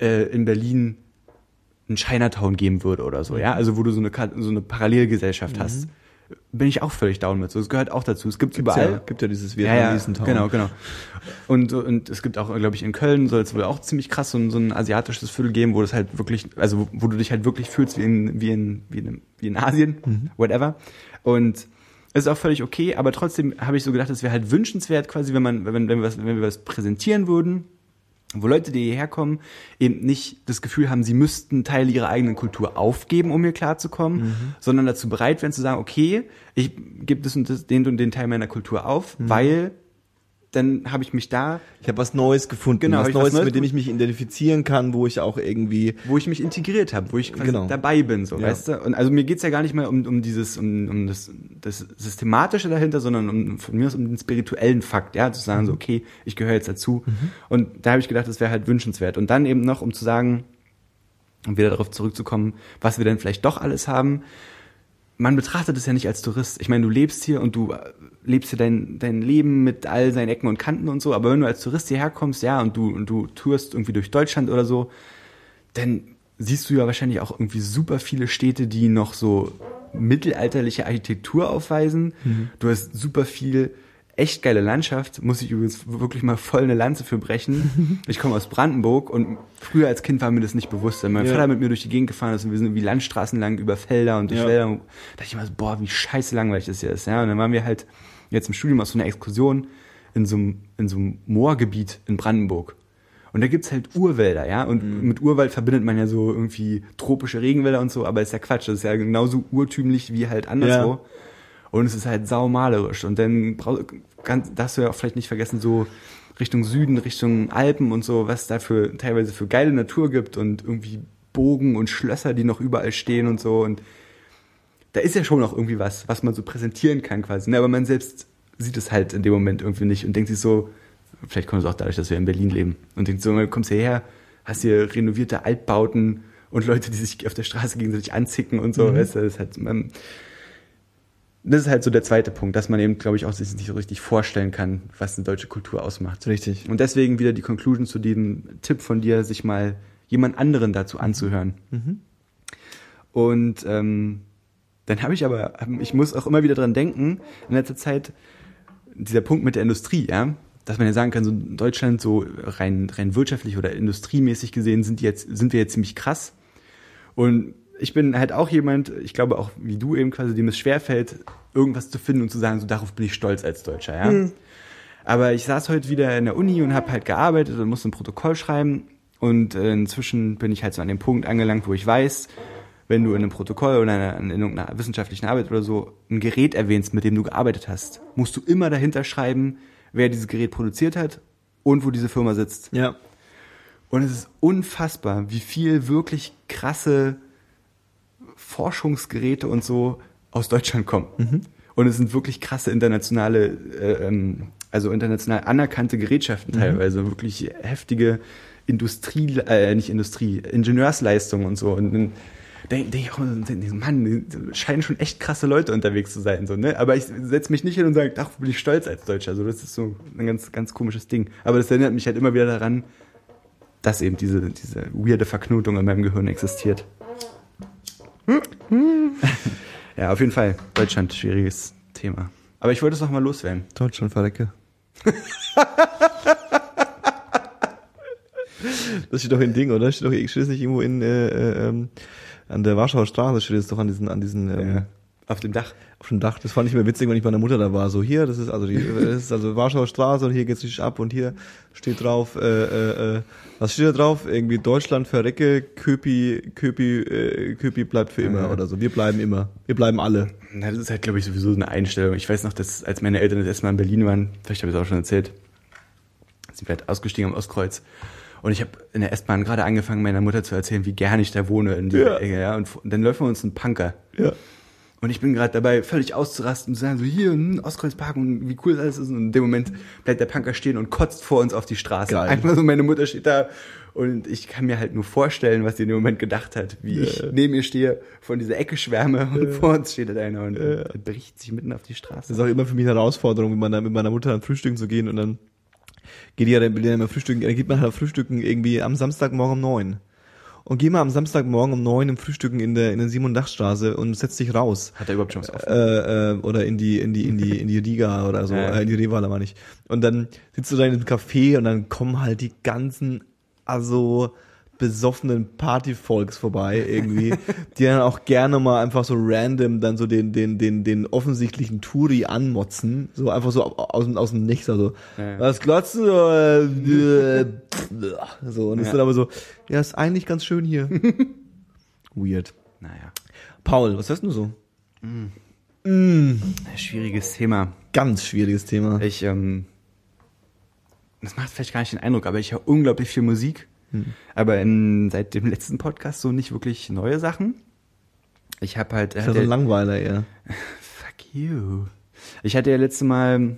äh, in Berlin ein Chinatown geben würde oder so, ja? Also wo du so eine, so eine Parallelgesellschaft hast. Bin ich auch völlig down mit. So, es gehört auch dazu. Es gibt überall. Ja, gibt ja dieses Ja, ja, Vietnamesen Town. genau, genau. Und, und es gibt auch, glaube ich, in Köln soll es wohl auch ziemlich krass so ein, so ein asiatisches Viertel geben, wo das halt wirklich, also wo, wo du dich halt wirklich fühlst wie in, wie in, wie in, wie in Asien, whatever. Und es ist auch völlig okay, aber trotzdem habe ich so gedacht, es wäre halt wünschenswert quasi, wenn man, wenn, wenn, wir was, wenn wir was präsentieren würden, wo Leute, die hierher kommen, eben nicht das Gefühl haben, sie müssten Teile ihrer eigenen Kultur aufgeben, um hier klarzukommen, sondern dazu bereit wären zu sagen, okay, ich gebe das und das, den und den Teil meiner Kultur auf, weil dann habe ich mich da, Ich habe was Neues gefunden, Genau, was ich was Neues, Neues mit dem ich mich identifizieren kann, wo ich auch irgendwie wo ich mich integriert habe, wo ich quasi Genau. dabei bin, so, Ja. weißt du? Und also mir geht's ja gar nicht mehr um, um dieses, um, um das, das Systematische dahinter, sondern um von mir aus um den spirituellen Fakt, ja, zu sagen, so, okay, ich gehöre jetzt dazu. Und da habe ich gedacht, das wäre halt wünschenswert. Und dann eben noch, um zu sagen, um wieder darauf zurückzukommen, was wir denn vielleicht doch alles haben, man betrachtet es ja nicht als Tourist. Ich meine, du lebst hier und du äh, lebst hier dein, dein Leben mit all seinen Ecken und Kanten und so, aber wenn du als Tourist hierher kommst, ja, und du, und du tourst irgendwie durch Deutschland oder so, dann siehst du ja wahrscheinlich auch irgendwie super viele Städte, die noch so mittelalterliche Architektur aufweisen. Du hast super viel echt geile Landschaft, muss ich übrigens wirklich mal voll eine Lanze für brechen. Ich komme aus Brandenburg und früher als Kind war mir das nicht bewusst. Wenn mein Ja. Vater mit mir durch die Gegend gefahren ist und wir sind wie Landstraßen lang über Felder und durch Ja. Wälder, und dachte ich immer so, boah, wie scheiße langweilig das hier ist. Ja, und dann waren wir halt jetzt im Studium aus so einer Exkursion in so einem, in so einem Moorgebiet in Brandenburg. Und da gibt's halt Urwälder, ja. Und Mhm. mit Urwald verbindet man ja so irgendwie tropische Regenwälder und so, aber ist ja Quatsch. Das ist ja genauso urtümlich wie halt anderswo. Ja. Und es ist halt saumalerisch. Und dann ganz, darfst du ja auch vielleicht nicht vergessen, so Richtung Süden, Richtung Alpen und so, was da für teilweise für geile Natur gibt und irgendwie Bogen und Schlösser, die noch überall stehen und so. Und da ist ja schon noch irgendwie was, was man so präsentieren kann quasi. Ne? Aber man selbst sieht es halt in dem Moment irgendwie nicht und denkt sich so, vielleicht kommt es auch dadurch, dass wir in Berlin leben und denkt so, du kommst hierher, hast hier renovierte Altbauten und Leute, die sich auf der Straße gegenseitig anzicken und so, weißt du, das ist halt, man, das ist halt so der zweite Punkt, dass man eben, glaube ich, auch sich nicht so richtig vorstellen kann, was eine deutsche Kultur ausmacht. Richtig. Und deswegen wieder die Conclusion zu diesem Tipp von dir, sich mal jemand anderen dazu anzuhören. Und ähm, dann habe ich aber, ich muss auch immer wieder dran denken, in letzter Zeit, dieser Punkt mit der Industrie, ja, dass man ja sagen kann, so in Deutschland so rein, rein wirtschaftlich oder industriemäßig gesehen sind die jetzt, sind wir jetzt ziemlich krass. Und ich bin halt auch jemand, ich glaube auch wie du eben quasi, dem es schwerfällt, irgendwas zu finden und zu sagen, so darauf bin ich stolz als Deutscher, ja. Aber ich saß heute wieder in der Uni und habe halt gearbeitet und musste ein Protokoll schreiben. Und äh, inzwischen bin ich halt so an dem Punkt angelangt, wo ich weiß, wenn du in einem Protokoll oder in, einer, in irgendeiner wissenschaftlichen Arbeit oder so ein Gerät erwähnst, mit dem du gearbeitet hast, musst du immer dahinter schreiben, wer dieses Gerät produziert hat und wo diese Firma sitzt. Ja. Und es ist unfassbar, wie viel wirklich krasse Forschungsgeräte und so aus Deutschland kommen. Und es sind wirklich krasse internationale, äh, ähm, also international anerkannte Gerätschaften teilweise, wirklich heftige Industrie, äh, nicht Industrie, Ingenieursleistungen und so. Und dann denke denk ich auch, so, so, Mann, scheinen schon echt krasse Leute unterwegs zu sein, so, ne? Aber ich setze mich nicht hin und sage, ach, bin ich stolz als Deutscher. Also das ist so ein ganz, ganz komisches Ding. Aber das erinnert mich halt immer wieder daran, dass eben diese, diese weirde Verknotung in meinem Gehirn existiert. ja, auf jeden Fall. Deutschland, schwieriges Thema. Aber ich wollte es noch mal loswerden. Deutschland verrecke. das steht doch in Ding, oder? Steht doch, steht das nicht irgendwo in, äh, äh, ähm, an der Warschauer Straße, steht es doch an diesen, an diesen, ähm, Ja. Auf dem Dach. auf dem Dach. Das fand ich mir witzig, wenn ich bei meiner Mutter da war. So hier, das ist also die, das ist also Warschauer Straße und hier geht's richtig ab und hier steht drauf, äh, äh, äh, was steht da drauf? Irgendwie Deutschland verrecke, Köpi, Köpi, äh, Köpi bleibt für immer Ja. oder so. Wir bleiben immer. Wir bleiben alle. Na, das ist halt, glaube ich, sowieso eine Einstellung. Ich weiß noch, dass als meine Eltern das erste Mal in Berlin waren, vielleicht habe ich es auch schon erzählt, sind wir halt ausgestiegen am Ostkreuz. Und ich habe in der S-Bahn gerade angefangen, meiner Mutter zu erzählen, wie gerne ich da wohne in dieser Ja. Ecke. Ja? Und, und dann läuft uns ein Punker. Ja. Und ich bin gerade dabei, völlig auszurasten und zu sagen, so hier, hm, Ostkreuzpark und wie cool das alles ist. Und in dem Moment bleibt der Punker stehen und kotzt vor uns auf die Straße. Geil. Einfach so, meine Mutter steht da und ich kann mir halt nur vorstellen, was sie in dem Moment gedacht hat, wie ich neben ihr stehe, von dieser Ecke schwärme und vor uns steht da einer und äh, bricht sich mitten auf die Straße. Das ist auch immer für mich eine Herausforderung, mit meiner, mit meiner Mutter dann frühstücken zu gehen und dann geht die ja dann immer frühstücken, dann geht man halt frühstücken irgendwie am Samstagmorgen um neun. Und geh mal am Samstagmorgen um neun im Frühstücken in der, in der Simon-Dach-Straße und setz dich raus. Hat er überhaupt schon was offen? Äh, äh, oder in die, in die, in die, in die Riga oder so, äh, in die Revala meine ich. Und dann sitzt du da in einem Café und dann kommen halt die ganzen, also, besoffenen Partyvolks vorbei irgendwie, die dann auch gerne mal einfach so random dann so den den den den offensichtlichen Touri anmotzen, so einfach so aus dem aus dem Nichts, also Ja. was glotzen äh, so und Ja. ist dann aber so, ja ist eigentlich ganz schön hier. Weird. Naja, Paul, was hast du so? schwieriges Thema. Ganz schwieriges Thema. Ich, ähm, das macht vielleicht gar nicht den Eindruck, aber ich höre unglaublich viel Musik. Aber in, seit dem letzten Podcast so nicht wirklich neue Sachen. Ich habe halt. ist ja so ein Langweiler eher. Fuck you. Ich hatte ja letzte Mal.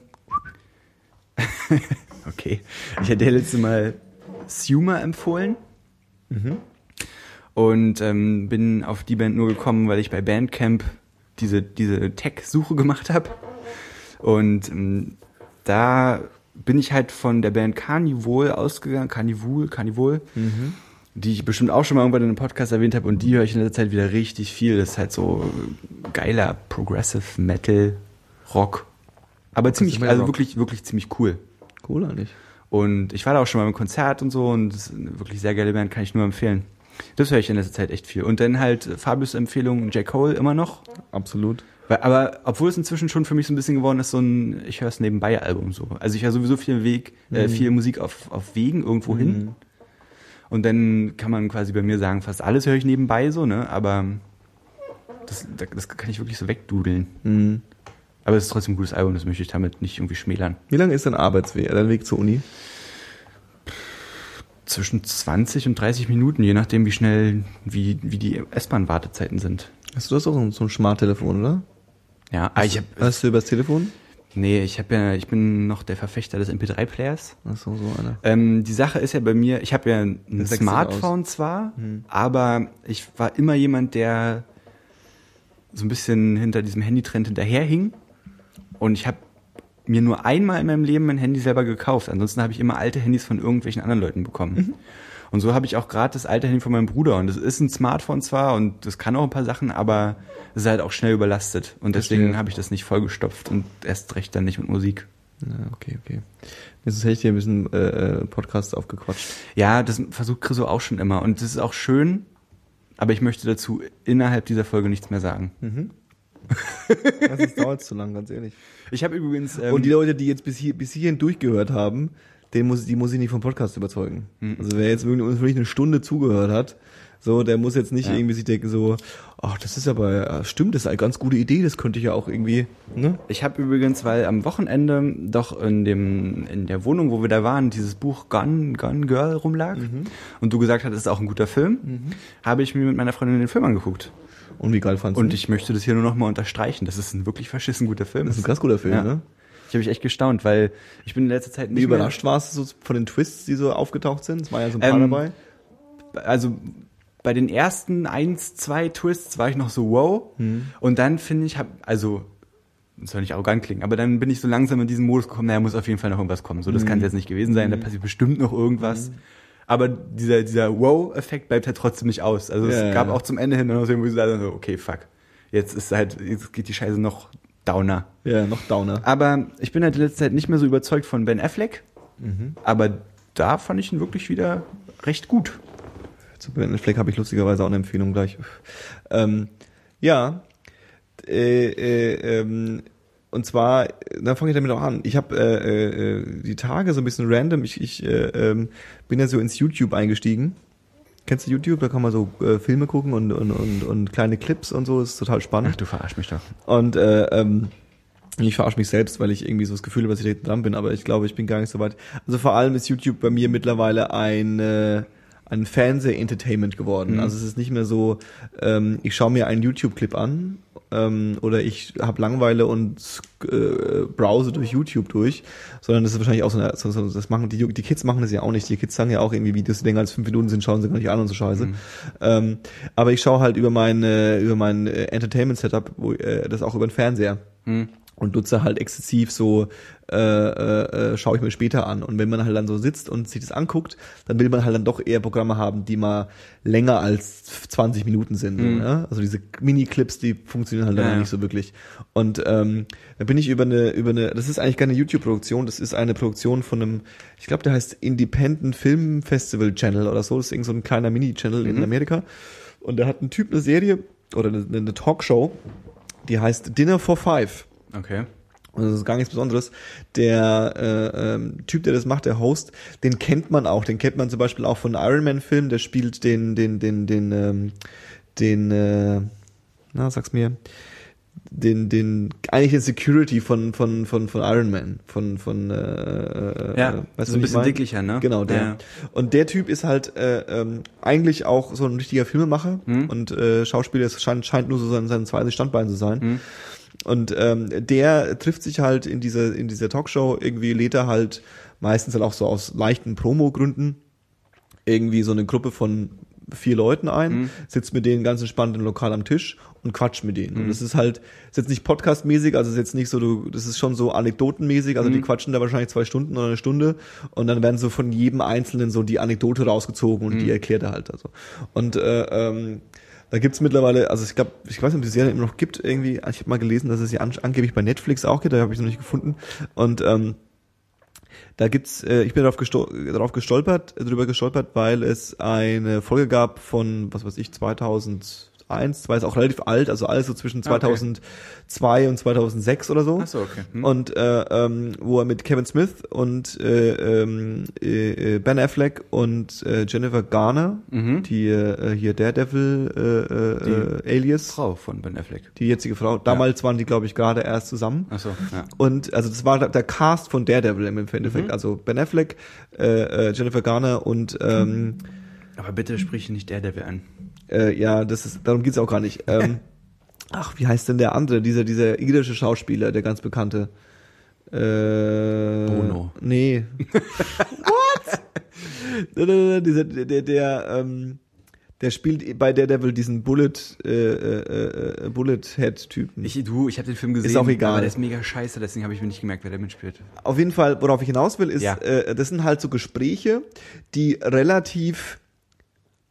okay. Ich hatte ja letzte Mal Suma empfohlen. Und ähm, bin auf die Band nur gekommen, weil ich bei Bandcamp diese, diese Tech-Suche gemacht habe. Und ähm, da bin ich halt von der Band Carnivore ausgegangen, Carnivore, Carnivore, die ich bestimmt auch schon mal irgendwann in einem Podcast erwähnt habe und die höre ich in der Zeit wieder richtig viel. Das ist halt so geiler Progressive Metal Rock. Aber ziemlich, Metal also Rock. wirklich, wirklich ziemlich cool. Cool eigentlich. Und ich war da auch schon mal im Konzert und so und das ist eine wirklich sehr geile Band, kann ich nur empfehlen. Das höre ich in letzter Zeit echt viel. Und dann halt Fabius Empfehlung Jack Cole immer noch. Absolut. Weil, aber obwohl es inzwischen schon für mich so ein bisschen geworden ist, so ein Ich höre es nebenbei Album so. Also ich höre sowieso viel Weg, äh, viel Musik auf, auf Wegen irgendwo hin. Und dann kann man quasi bei mir sagen, fast alles höre ich nebenbei so, ne? Aber das, das kann ich wirklich so wegdudeln. Mhm. Aber es ist trotzdem ein gutes Album, das möchte ich damit nicht irgendwie schmälern. Wie lange ist dein Arbeitsweg, dein Weg zur Uni? Zwischen 20 und 30 Minuten, je nachdem, wie schnell, wie, wie die S-Bahn-Wartezeiten sind. Hast du das auch so ein Smarttelefon, oder? Ja, aber ich hab, Hast du übers Telefon? nee, ich habe ja, ich bin noch der Verfechter des MP3-Players. Ach so, so einer. Ähm, die Sache ist ja bei mir, ich habe ja ein Das Smartphone zwar, aber ich war immer jemand, der so ein bisschen hinter diesem Handytrend hinterherhing. Und ich habe mir nur einmal in meinem Leben mein Handy selber gekauft. Ansonsten habe ich immer alte Handys von irgendwelchen anderen Leuten bekommen. Und so habe ich auch gerade das alte Handy von meinem Bruder. Und das ist ein Smartphone zwar und das kann auch ein paar Sachen, aber es ist halt auch schnell überlastet. Und deswegen habe ich das nicht vollgestopft und erst recht dann nicht mit Musik. Ja, okay, okay. Jetzt hätte ich dir ein bisschen äh, Podcast aufgequatscht. Ja, das versucht Chriso auch schon immer. Und das ist auch schön, aber ich möchte dazu innerhalb dieser Folge nichts mehr sagen. Das dauert zu lang, ganz ehrlich. Ich habe übrigens. Ähm, Und die Leute, die jetzt bis, hier, bis hierhin durchgehört haben, den muss, die muss ich nicht vom Podcast überzeugen. Also wer jetzt wirklich, uns wirklich eine Stunde zugehört hat, so, der muss jetzt nicht Ja. irgendwie sich denken so, ach, das ist aber, stimmt, das ist eine ganz gute Idee, das könnte ich ja auch irgendwie, ne? ich habe übrigens, weil am Wochenende doch in dem in der Wohnung, wo wir da waren, dieses Buch Gun Gun Girl rumlag und du gesagt hattest, es ist auch ein guter Film, habe ich mir mit meiner Freundin den Film angeguckt. Und wie geil fandst Und du? ich möchte das hier nur noch mal unterstreichen. Das ist ein wirklich verschissen guter Film. Das ist ein ganz guter Film, Ja. ne? Ich habe mich echt gestaunt, weil ich bin in letzter Zeit Wie nicht mehr- überrascht warst du so von den Twists, die so aufgetaucht sind? Es war ja so ein paar Ähm, dabei. also bei den ersten eins, zwei Twists war ich noch so wow. Und dann finde ich, hab, also, das soll nicht arrogant klingen, aber dann bin ich so langsam in diesen Modus gekommen, naja, muss auf jeden Fall noch irgendwas kommen. So, das kann jetzt nicht gewesen sein, da passiert bestimmt noch irgendwas. Aber dieser, dieser Wow-Effekt bleibt halt trotzdem nicht aus. Also Ja, es ja. gab auch zum Ende hin noch so, wo ich okay, fuck. Jetzt ist halt, jetzt geht die Scheiße noch downer. Ja, noch Downer. Aber ich bin halt in letzter Zeit nicht mehr so überzeugt von Ben Affleck. Aber da fand ich ihn wirklich wieder recht gut. Zu Ben Fleck habe ich lustigerweise auch eine Empfehlung gleich. Ähm, ja, äh, äh, ähm, und zwar, dann fange ich damit auch an. Ich habe äh, äh, die Tage so ein bisschen random, ich, ich äh, ähm, bin ja so ins YouTube eingestiegen. Kennst du YouTube? Da kann man so äh, Filme gucken und, und, und, und kleine Clips und so, ist total spannend. Ach, du verarsch mich doch. Und äh, ähm, ich verarsche mich selbst, weil ich irgendwie so das Gefühl habe, dass ich da dran bin, aber ich glaube, ich bin gar nicht so weit. Also vor allem ist YouTube bei mir mittlerweile ein, äh, ein Fernseh-Entertainment geworden. Also es ist nicht mehr so, ähm, ich schaue mir einen YouTube-Clip an ähm, oder ich habe Langeweile und äh, browse durch YouTube durch, sondern das ist wahrscheinlich auch so, eine, so, so das machen die, die Kids machen das ja auch nicht. Die Kids sagen ja auch irgendwie Videos, die länger als fünf Minuten sind, schauen sie gar nicht an und so Scheiße. Ähm, aber ich schaue halt über mein äh, über mein äh, Entertainment-Setup, wo äh, das auch über den Fernseher und nutze halt exzessiv so, äh, äh, äh, schaue ich mir später an. Und wenn man halt dann so sitzt und sich das anguckt, dann will man halt dann doch eher Programme haben, die mal länger als 20 Minuten sind. So, ne? Also diese Mini-Clips, die funktionieren halt dann Ja, ja. nicht so wirklich. Und ähm, da bin ich über eine, über eine, das ist eigentlich keine YouTube-Produktion, das ist eine Produktion von einem, ich glaube, der heißt Independent Film Festival Channel oder so. Das ist irgend so ein kleiner Mini-Channel in Amerika. Und da hat ein Typ eine Serie oder eine, eine Talkshow, die heißt Dinner for Five. Okay. Und das ist gar nichts Besonderes. Der äh, ähm, Typ, der das macht, der Host, den kennt man auch. Den kennt man zum Beispiel auch von Iron Man Film. Der spielt den, den, den, den, ähm, den, äh, na, sag's mir, den, den, eigentlich den Security von, von, von, von Iron Man, von, von, äh, äh, Ja, äh, so ein bisschen mein? dicklicher, ne? Genau, der. Ja. Und der Typ ist halt äh, ähm, eigentlich auch so ein richtiger Filmemacher Mhm. und äh, Schauspieler es scheint, scheint nur so sein, sein zweites Standbein zu sein. Mhm. Und ähm, der trifft sich halt in dieser in dieser Talkshow. Irgendwie lädt er halt meistens halt auch so aus leichten Promo-Gründen irgendwie so eine Gruppe von vier Leuten ein, sitzt mit denen ganz entspannt im Lokal am Tisch und quatscht mit denen. Und das ist halt, ist jetzt nicht podcastmäßig, also ist jetzt nicht so, du, das ist schon so anekdotenmäßig, also die quatschen da wahrscheinlich zwei Stunden oder eine Stunde und dann werden so von jedem Einzelnen so die Anekdote rausgezogen und die erklärt er halt. Also. Und äh, ähm, da gibt's mittlerweile, also ich glaube, ich weiß nicht, ob die Serie immer noch gibt, irgendwie, ich habe mal gelesen, dass es sie an, angeblich bei Netflix auch gibt, da habe ich noch nicht gefunden. Und ähm, da gibt's, äh, ich bin darauf, gestol darauf gestolpert, äh, drüber gestolpert, weil es eine Folge gab von, was weiß ich, 2001, zwei ist auch relativ alt, also alles so zwischen Ah, okay. 2002 und 2006 oder so. Ach so, okay. Hm. Und äh, ähm, wo er mit Kevin Smith und äh, ähm, äh, äh, Ben Affleck und äh, Jennifer Garner, die äh, hier Daredevil äh, äh, äh, Alias, Frau von Ben Affleck. die jetzige Frau, damals waren die glaube ich gerade erst zusammen. Ach so, ja. Und also das war der- Cast von Daredevil im Endeffekt. Also Ben Affleck, äh, äh, Jennifer Garner und ähm, Aber bitte sprich nicht wir an. Äh, ja, das ist, darum geht's auch gar nicht. Ähm, ach, wie heißt denn der andere, dieser, dieser irische Schauspieler, der ganz bekannte? Äh, Bono. Nee. What? Dieser, der, der, der, ähm, der spielt bei Daredevil diesen Bullet, äh, äh, äh, Bullet Head Typen. Ich, du, ich habe den Film gesehen. auch egal. Aber der ist mega scheiße, deswegen habe ich mir nicht gemerkt, wer da mitspielt. Auf jeden Fall, worauf ich hinaus will, ist, Ja. äh, das sind halt so Gespräche, die relativ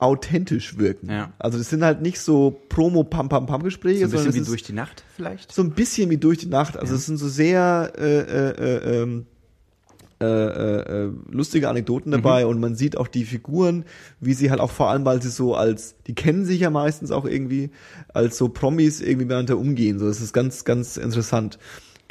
authentisch wirken. Ja. Also das sind halt nicht so Promo-Pam-Pam-Pam-Gespräche, So ein sondern bisschen wie durch die Nacht vielleicht. so ein bisschen wie durch die Nacht. Also es sind so sehr äh, äh, äh, ähm, äh, äh, äh, lustige Anekdoten dabei und man sieht auch die Figuren, wie sie halt auch vor allem, weil sie so als, die kennen sich ja meistens auch irgendwie, als so Promis irgendwie miteinander umgehen. So, das ist ganz, ganz interessant.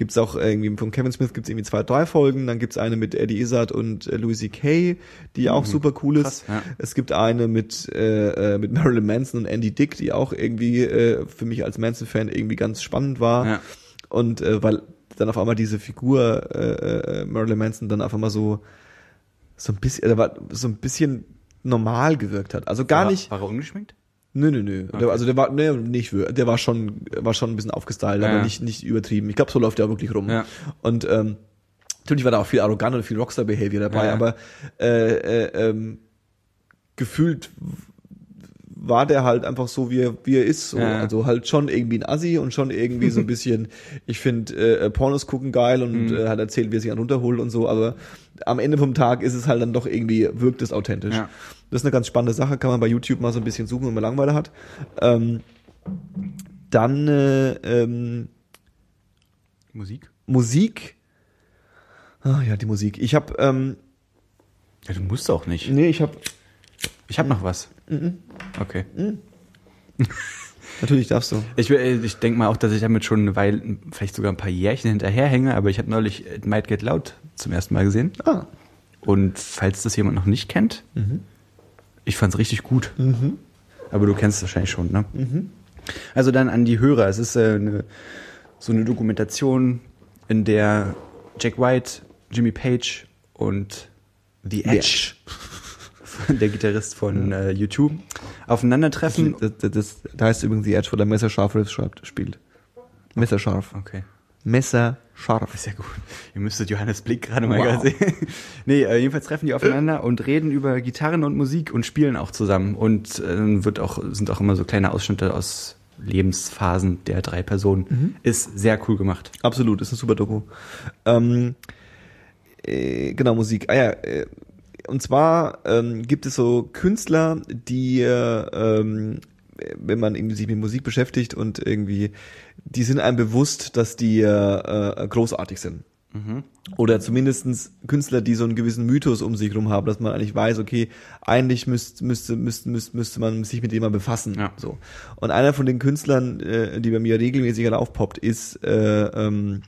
Gibt's auch irgendwie von Kevin Smith gibt's irgendwie zwei, drei Folgen, dann gibt's eine mit Eddie Izzard und äh, Louis C.K., die auch super cool ist. Krass, ja. Es gibt eine mit, äh, äh, mit Marilyn Manson und Andy Dick, die auch irgendwie äh, für mich als Manson-Fan irgendwie ganz spannend war. Ja. Und äh, weil dann auf einmal diese Figur äh, äh, Marilyn Manson dann auf einmal so so ein bisschen, war so ein bisschen normal gewirkt hat. Also gar war, nicht. War er ungeschminkt? Nö, nö, nö. Der, also der war nee, nicht, der war schon, war schon ein bisschen aufgestylt, Ja, aber ja. nicht nicht übertrieben. Ich glaube, so läuft er wirklich rum. Ja. Und ähm, natürlich war da auch viel arrogant und viel Rockstar-Behavior dabei, aber äh, äh, ähm, gefühlt war der halt einfach so, wie er, wie er ist. So. Ja. Also halt schon irgendwie ein Assi und schon irgendwie so ein bisschen, ich finde äh, Pornos gucken geil und Mhm. äh, hat erzählt, wie er sich an runterholt und so, aber am Ende vom Tag ist es halt dann doch irgendwie, wirkt es authentisch. Ja. Das ist eine ganz spannende Sache, kann man bei YouTube mal so ein bisschen suchen, wenn man Langeweile hat. Ähm, dann äh, ähm, Musik? Musik. Ah ja, die Musik. Ich habe ähm, Ja, du musst auch nicht. nee, ich habe Ich habe noch was. Mhm. Okay. natürlich darfst du. Ich, will- ich denke mal auch, dass ich damit schon eine Weile, vielleicht sogar ein paar Jährchen hinterherhänge, aber ich habe neulich It Might Get Loud zum ersten Mal gesehen. Ah. Und falls das jemand noch nicht kennt, Mhm. ich fand's richtig gut. Aber du kennst es wahrscheinlich schon, ne? Also dann an die Hörer. Es ist äh, eine, so eine Dokumentation, in der Jack White, Jimmy Page und The Edge, der Gitarrist von äh, U2, aufeinandertreffen. Das, das, das, da heißt übrigens die Edge, wo der Messerscharf Riffs schreibt, spielt. Messerscharf. Okay. Messerscharf. Sehr gut. Ihr müsstet Johannes Blick gerade mal Wow. sehen. nee, äh, jedenfalls treffen die aufeinander und reden über Gitarren und Musik und spielen auch zusammen. Und äh, wird auch, sind auch immer so kleine Ausschnitte aus Lebensphasen der drei Personen. Ist sehr cool gemacht. Absolut, ist eine super Doku. Ähm, äh, genau, Musik. Ah ja, äh, und zwar ähm, gibt es so Künstler, die, äh, ähm, wenn man sich mit Musik beschäftigt und irgendwie, die sind einem bewusst, dass die äh, äh, großartig sind. Oder zumindestens Künstler, die so einen gewissen Mythos um sich rum haben, dass man eigentlich weiß, okay, eigentlich müsste, müsste, müsste, müsste, müsste man sich mit dem mal befassen. Ja. So. Und einer von den Künstlern, äh, die bei mir regelmäßig halt aufpoppt, ist äh, ähm,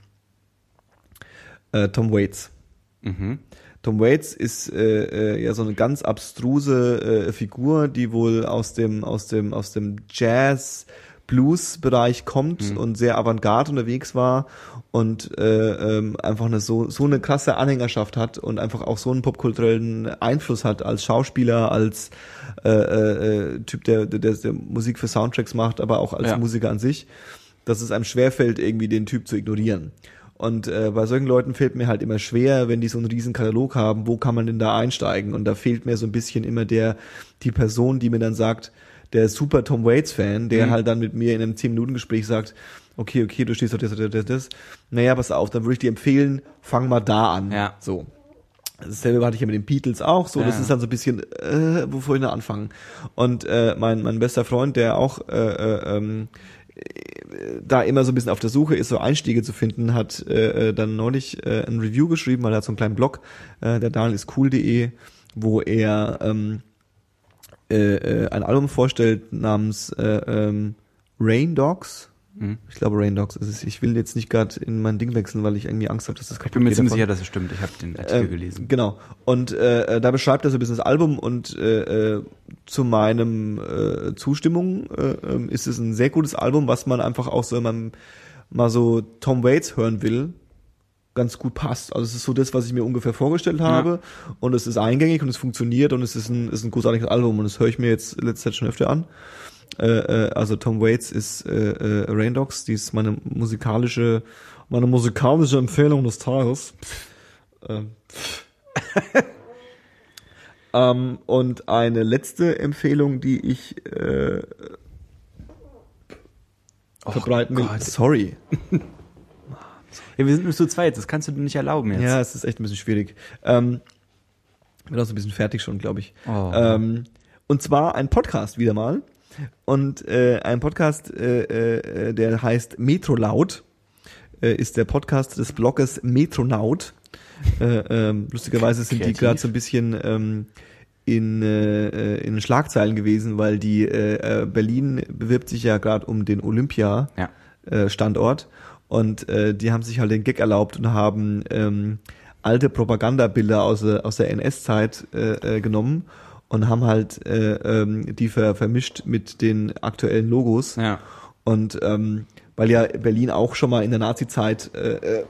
äh, Tom Waits. Mhm. Tom Waits ist äh, äh, ja so eine ganz abstruse äh, Figur, die wohl aus dem aus dem aus dem Jazz Blues Bereich kommt und sehr avantgarde unterwegs war und äh, ähm, einfach eine so so eine krasse Anhängerschaft hat und einfach auch so einen popkulturellen Einfluss hat als Schauspieler, als äh, äh, Typ, der, der der Musik für Soundtracks macht, aber auch als Ja. Musiker an sich, dass es einem schwerfällt, irgendwie den Typ zu ignorieren. Und äh, bei solchen Leuten fällt mir halt immer schwer, wenn die so einen riesen Katalog haben, wo kann man denn da einsteigen? Und da fehlt mir so ein bisschen immer der, die Person, die mir dann sagt, der super Tom Waits Fan, der Mhm. halt dann mit mir in einem 10-Minuten-Gespräch sagt, okay, okay, du stehst auf das, das, das, das. Naja, pass auf, dann würde ich dir empfehlen, fang mal da an. Ja. So. Dasselbe hatte ich ja mit den Beatles auch so. Das Ja. ist dann so ein bisschen, äh, wovor ich da anfangen. Und äh, mein, mein bester Freund, der auch äh, äh, ähm, äh, da immer so ein bisschen auf der Suche ist, so Einstiege zu finden, hat äh, äh, dann neulich äh, ein Review geschrieben, weil er hat so einen kleinen Blog, äh, der Daniel ist cool.de, wo er ähm, äh, äh, ein Album vorstellt namens äh, ähm, Rain Dogs. Mhm. Ich glaube Rain Dogs ist es. Ich will jetzt nicht gerade in mein Ding wechseln, weil ich irgendwie Angst habe, dass das Ich kaputt bin mir geht ziemlich sicher, dass es stimmt. Ich habe den Artikel Ähm, gelesen. Genau. Und äh, äh, da beschreibt er so ein bisschen das Album und äh, äh, zu meinem äh, Zustimmung äh, ähm, ist es ein sehr gutes Album, was man einfach auch so, wenn man mal so Tom Waits hören will, ganz gut passt. Also es ist so das, was ich mir ungefähr vorgestellt habe und es ist eingängig und es funktioniert und es ist ein, ist ein großartiges Album und das höre ich mir jetzt letzte Zeit schon öfter an. Äh, äh, also Tom Waits ist äh, äh, Rain Dogs, die ist meine musikalische, meine musikalische Empfehlung des Tages. Ähm, ähm, und eine letzte Empfehlung, die ich äh, verbreiten will. Sorry. Ja, wir sind nur zu zweit, das kannst du dir nicht erlauben jetzt. Ja, es ist echt ein bisschen schwierig. Ähm, bin auch so ein bisschen fertig schon, glaube ich. Oh. Ähm, und zwar ein Podcast wieder mal. Und äh, ein Podcast, äh, äh, der heißt Metrolaut, äh, ist der Podcast des Bloggers Metronaut. Äh, ähm, lustigerweise sind die Kreativ. gerade so ein bisschen ähm, in, äh, äh, in Schlagzeilen gewesen, weil die äh, äh, Berlin bewirbt sich ja gerade um den Olympia Ja. äh, und äh, die haben sich halt den Gag erlaubt und haben ähm, alte Propagandabilder aus, der- aus der NS-Zeit äh, äh, genommen und haben halt äh, ähm, die ver vermischt mit den aktuellen Logos Ja. und ähm, weil ja Berlin auch schon mal in der Nazi-Zeit äh, äh,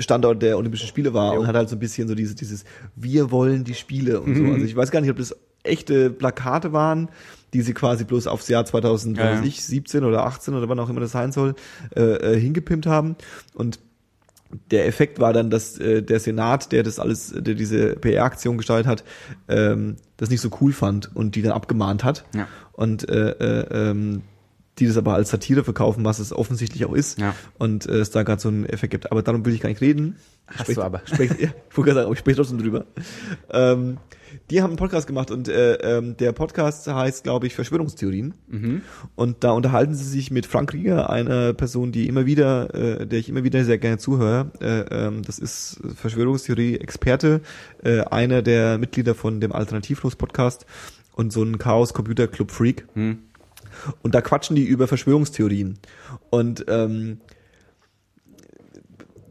Standort der Olympischen Spiele war Jo. und hat halt so ein bisschen so dieses, dieses Wir wollen die Spiele und so. Also ich weiß gar nicht, ob das echte Plakate waren, die sie quasi bloß aufs Jahr 2000, Ja, ja. weiß ich, 17 oder 18 oder wann auch immer das sein soll, äh, äh, hingepimpt haben. Und der Effekt war dann, dass äh, der Senat, der das alles, der diese PR-Aktion gestaltet hat, ähm, das nicht so cool fand und die dann abgemahnt hat. Ja. Und äh, äh, ähm, die das aber als Satire verkaufen, was es offensichtlich auch ist. Ja. Und äh, es da gerade so einen Effekt gibt. Aber darum will ich gar nicht reden. Hast Sprech- du aber. Sprech, ja, ich wollte gerade sagen, aber ich spreche trotzdem drüber. Ähm, die haben einen Podcast gemacht und äh, ähm, der Podcast heißt, glaube ich, Verschwörungstheorien. Mhm. Und da unterhalten sie sich mit Frank Rieger, einer Person, die immer wieder, äh, der ich immer wieder sehr gerne zuhöre. Äh, ähm, das ist Verschwörungstheorie-Experte, äh, einer der Mitglieder von dem Alternativlos-Podcast und so ein Chaos-Computer-Club-Freak. Hm. Und da quatschen die über Verschwörungstheorien. Und ähm,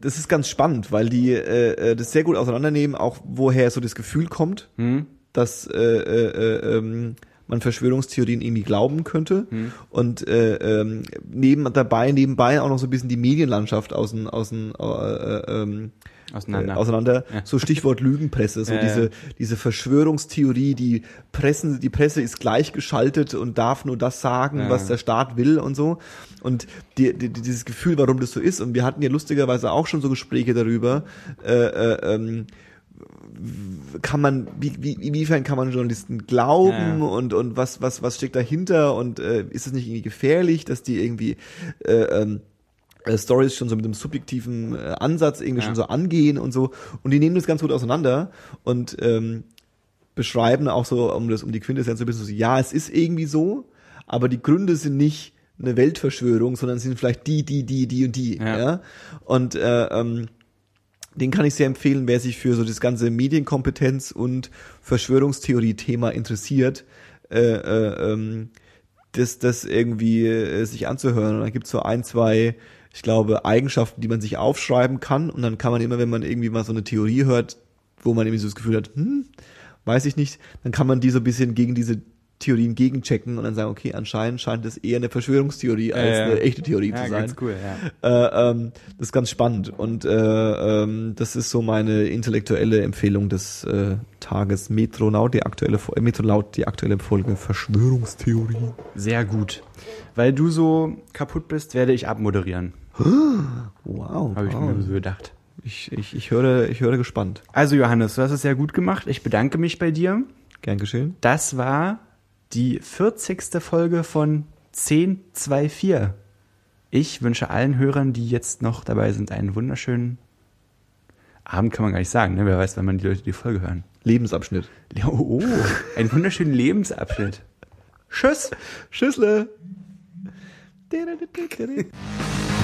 das ist ganz spannend, weil die äh, äh, das sehr gut auseinandernehmen, auch woher so das Gefühl kommt, Hm. dass äh, äh, äh, ähm, man Verschwörungstheorien irgendwie glauben könnte und äh, ähm, neben dabei nebenbei auch noch so ein bisschen die Medienlandschaft außen außen äh, äh, ähm, Auseinander. äh, auseinander. Ja. So Stichwort Lügenpresse, so Ja, diese ja. diese Verschwörungstheorie, die Pressen, die Presse ist gleichgeschaltet und darf nur das sagen, was der Staat will und so. Und die, die, dieses Gefühl, warum das so ist. Und wir hatten ja lustigerweise auch schon so Gespräche darüber. Äh, äh, ähm, kann man, wie, wie, inwiefern kann man Journalisten glauben ja. und, und was, was, was steckt dahinter und äh, ist es nicht irgendwie gefährlich, dass die irgendwie äh, ähm, äh, Stories schon so mit einem subjektiven äh, Ansatz irgendwie Ja. schon so angehen und so und die nehmen das ganz gut auseinander und ähm, beschreiben auch so, um das, um die Quintessenz so ein bisschen so, ja, es ist irgendwie so, aber die Gründe sind nicht eine Weltverschwörung, sondern sind vielleicht die, die, die, die und die, ja. Ja. Und äh, ähm, den kann ich sehr empfehlen, wer sich für so das ganze Medienkompetenz und Verschwörungstheorie-Thema interessiert, äh, äh, ähm, das, das irgendwie äh, sich anzuhören. Und dann gibt's so ein, zwei, ich glaube, Eigenschaften, die man sich aufschreiben kann. Und dann kann man immer, wenn man irgendwie mal so eine Theorie hört, wo man irgendwie so das Gefühl hat, hm, weiß ich nicht, dann kann man die so ein bisschen gegen diese Theorien gegenchecken und dann sagen, okay, anscheinend scheint es eher eine Verschwörungstheorie als ja. eine echte Theorie Ja, zu sein. ganz cool, ja. Äh, ähm, das ist ganz spannend und äh, ähm, das ist so meine intellektuelle Empfehlung des äh, Tages Metronaut, die aktuelle äh, Metronaut, die aktuelle Folge Verschwörungstheorie. Sehr gut. Weil du so kaputt bist, werde ich abmoderieren. Wow. Habe ich wow. mir so gedacht. Ich, ich, ich, höre, ich höre gespannt. Also Johannes, du hast es sehr gut gemacht. Ich bedanke mich bei dir. Gern geschehen. Das war die 40. Folge von 1024. Ich wünsche allen Hörern, die jetzt noch dabei sind, einen wunderschönen Abend, kann man gar nicht sagen. Ne? Wer weiß, wann man die Leute die Folge hören. Lebensabschnitt. Oh, einen wunderschönen Lebensabschnitt. Tschüss. Tschüssle.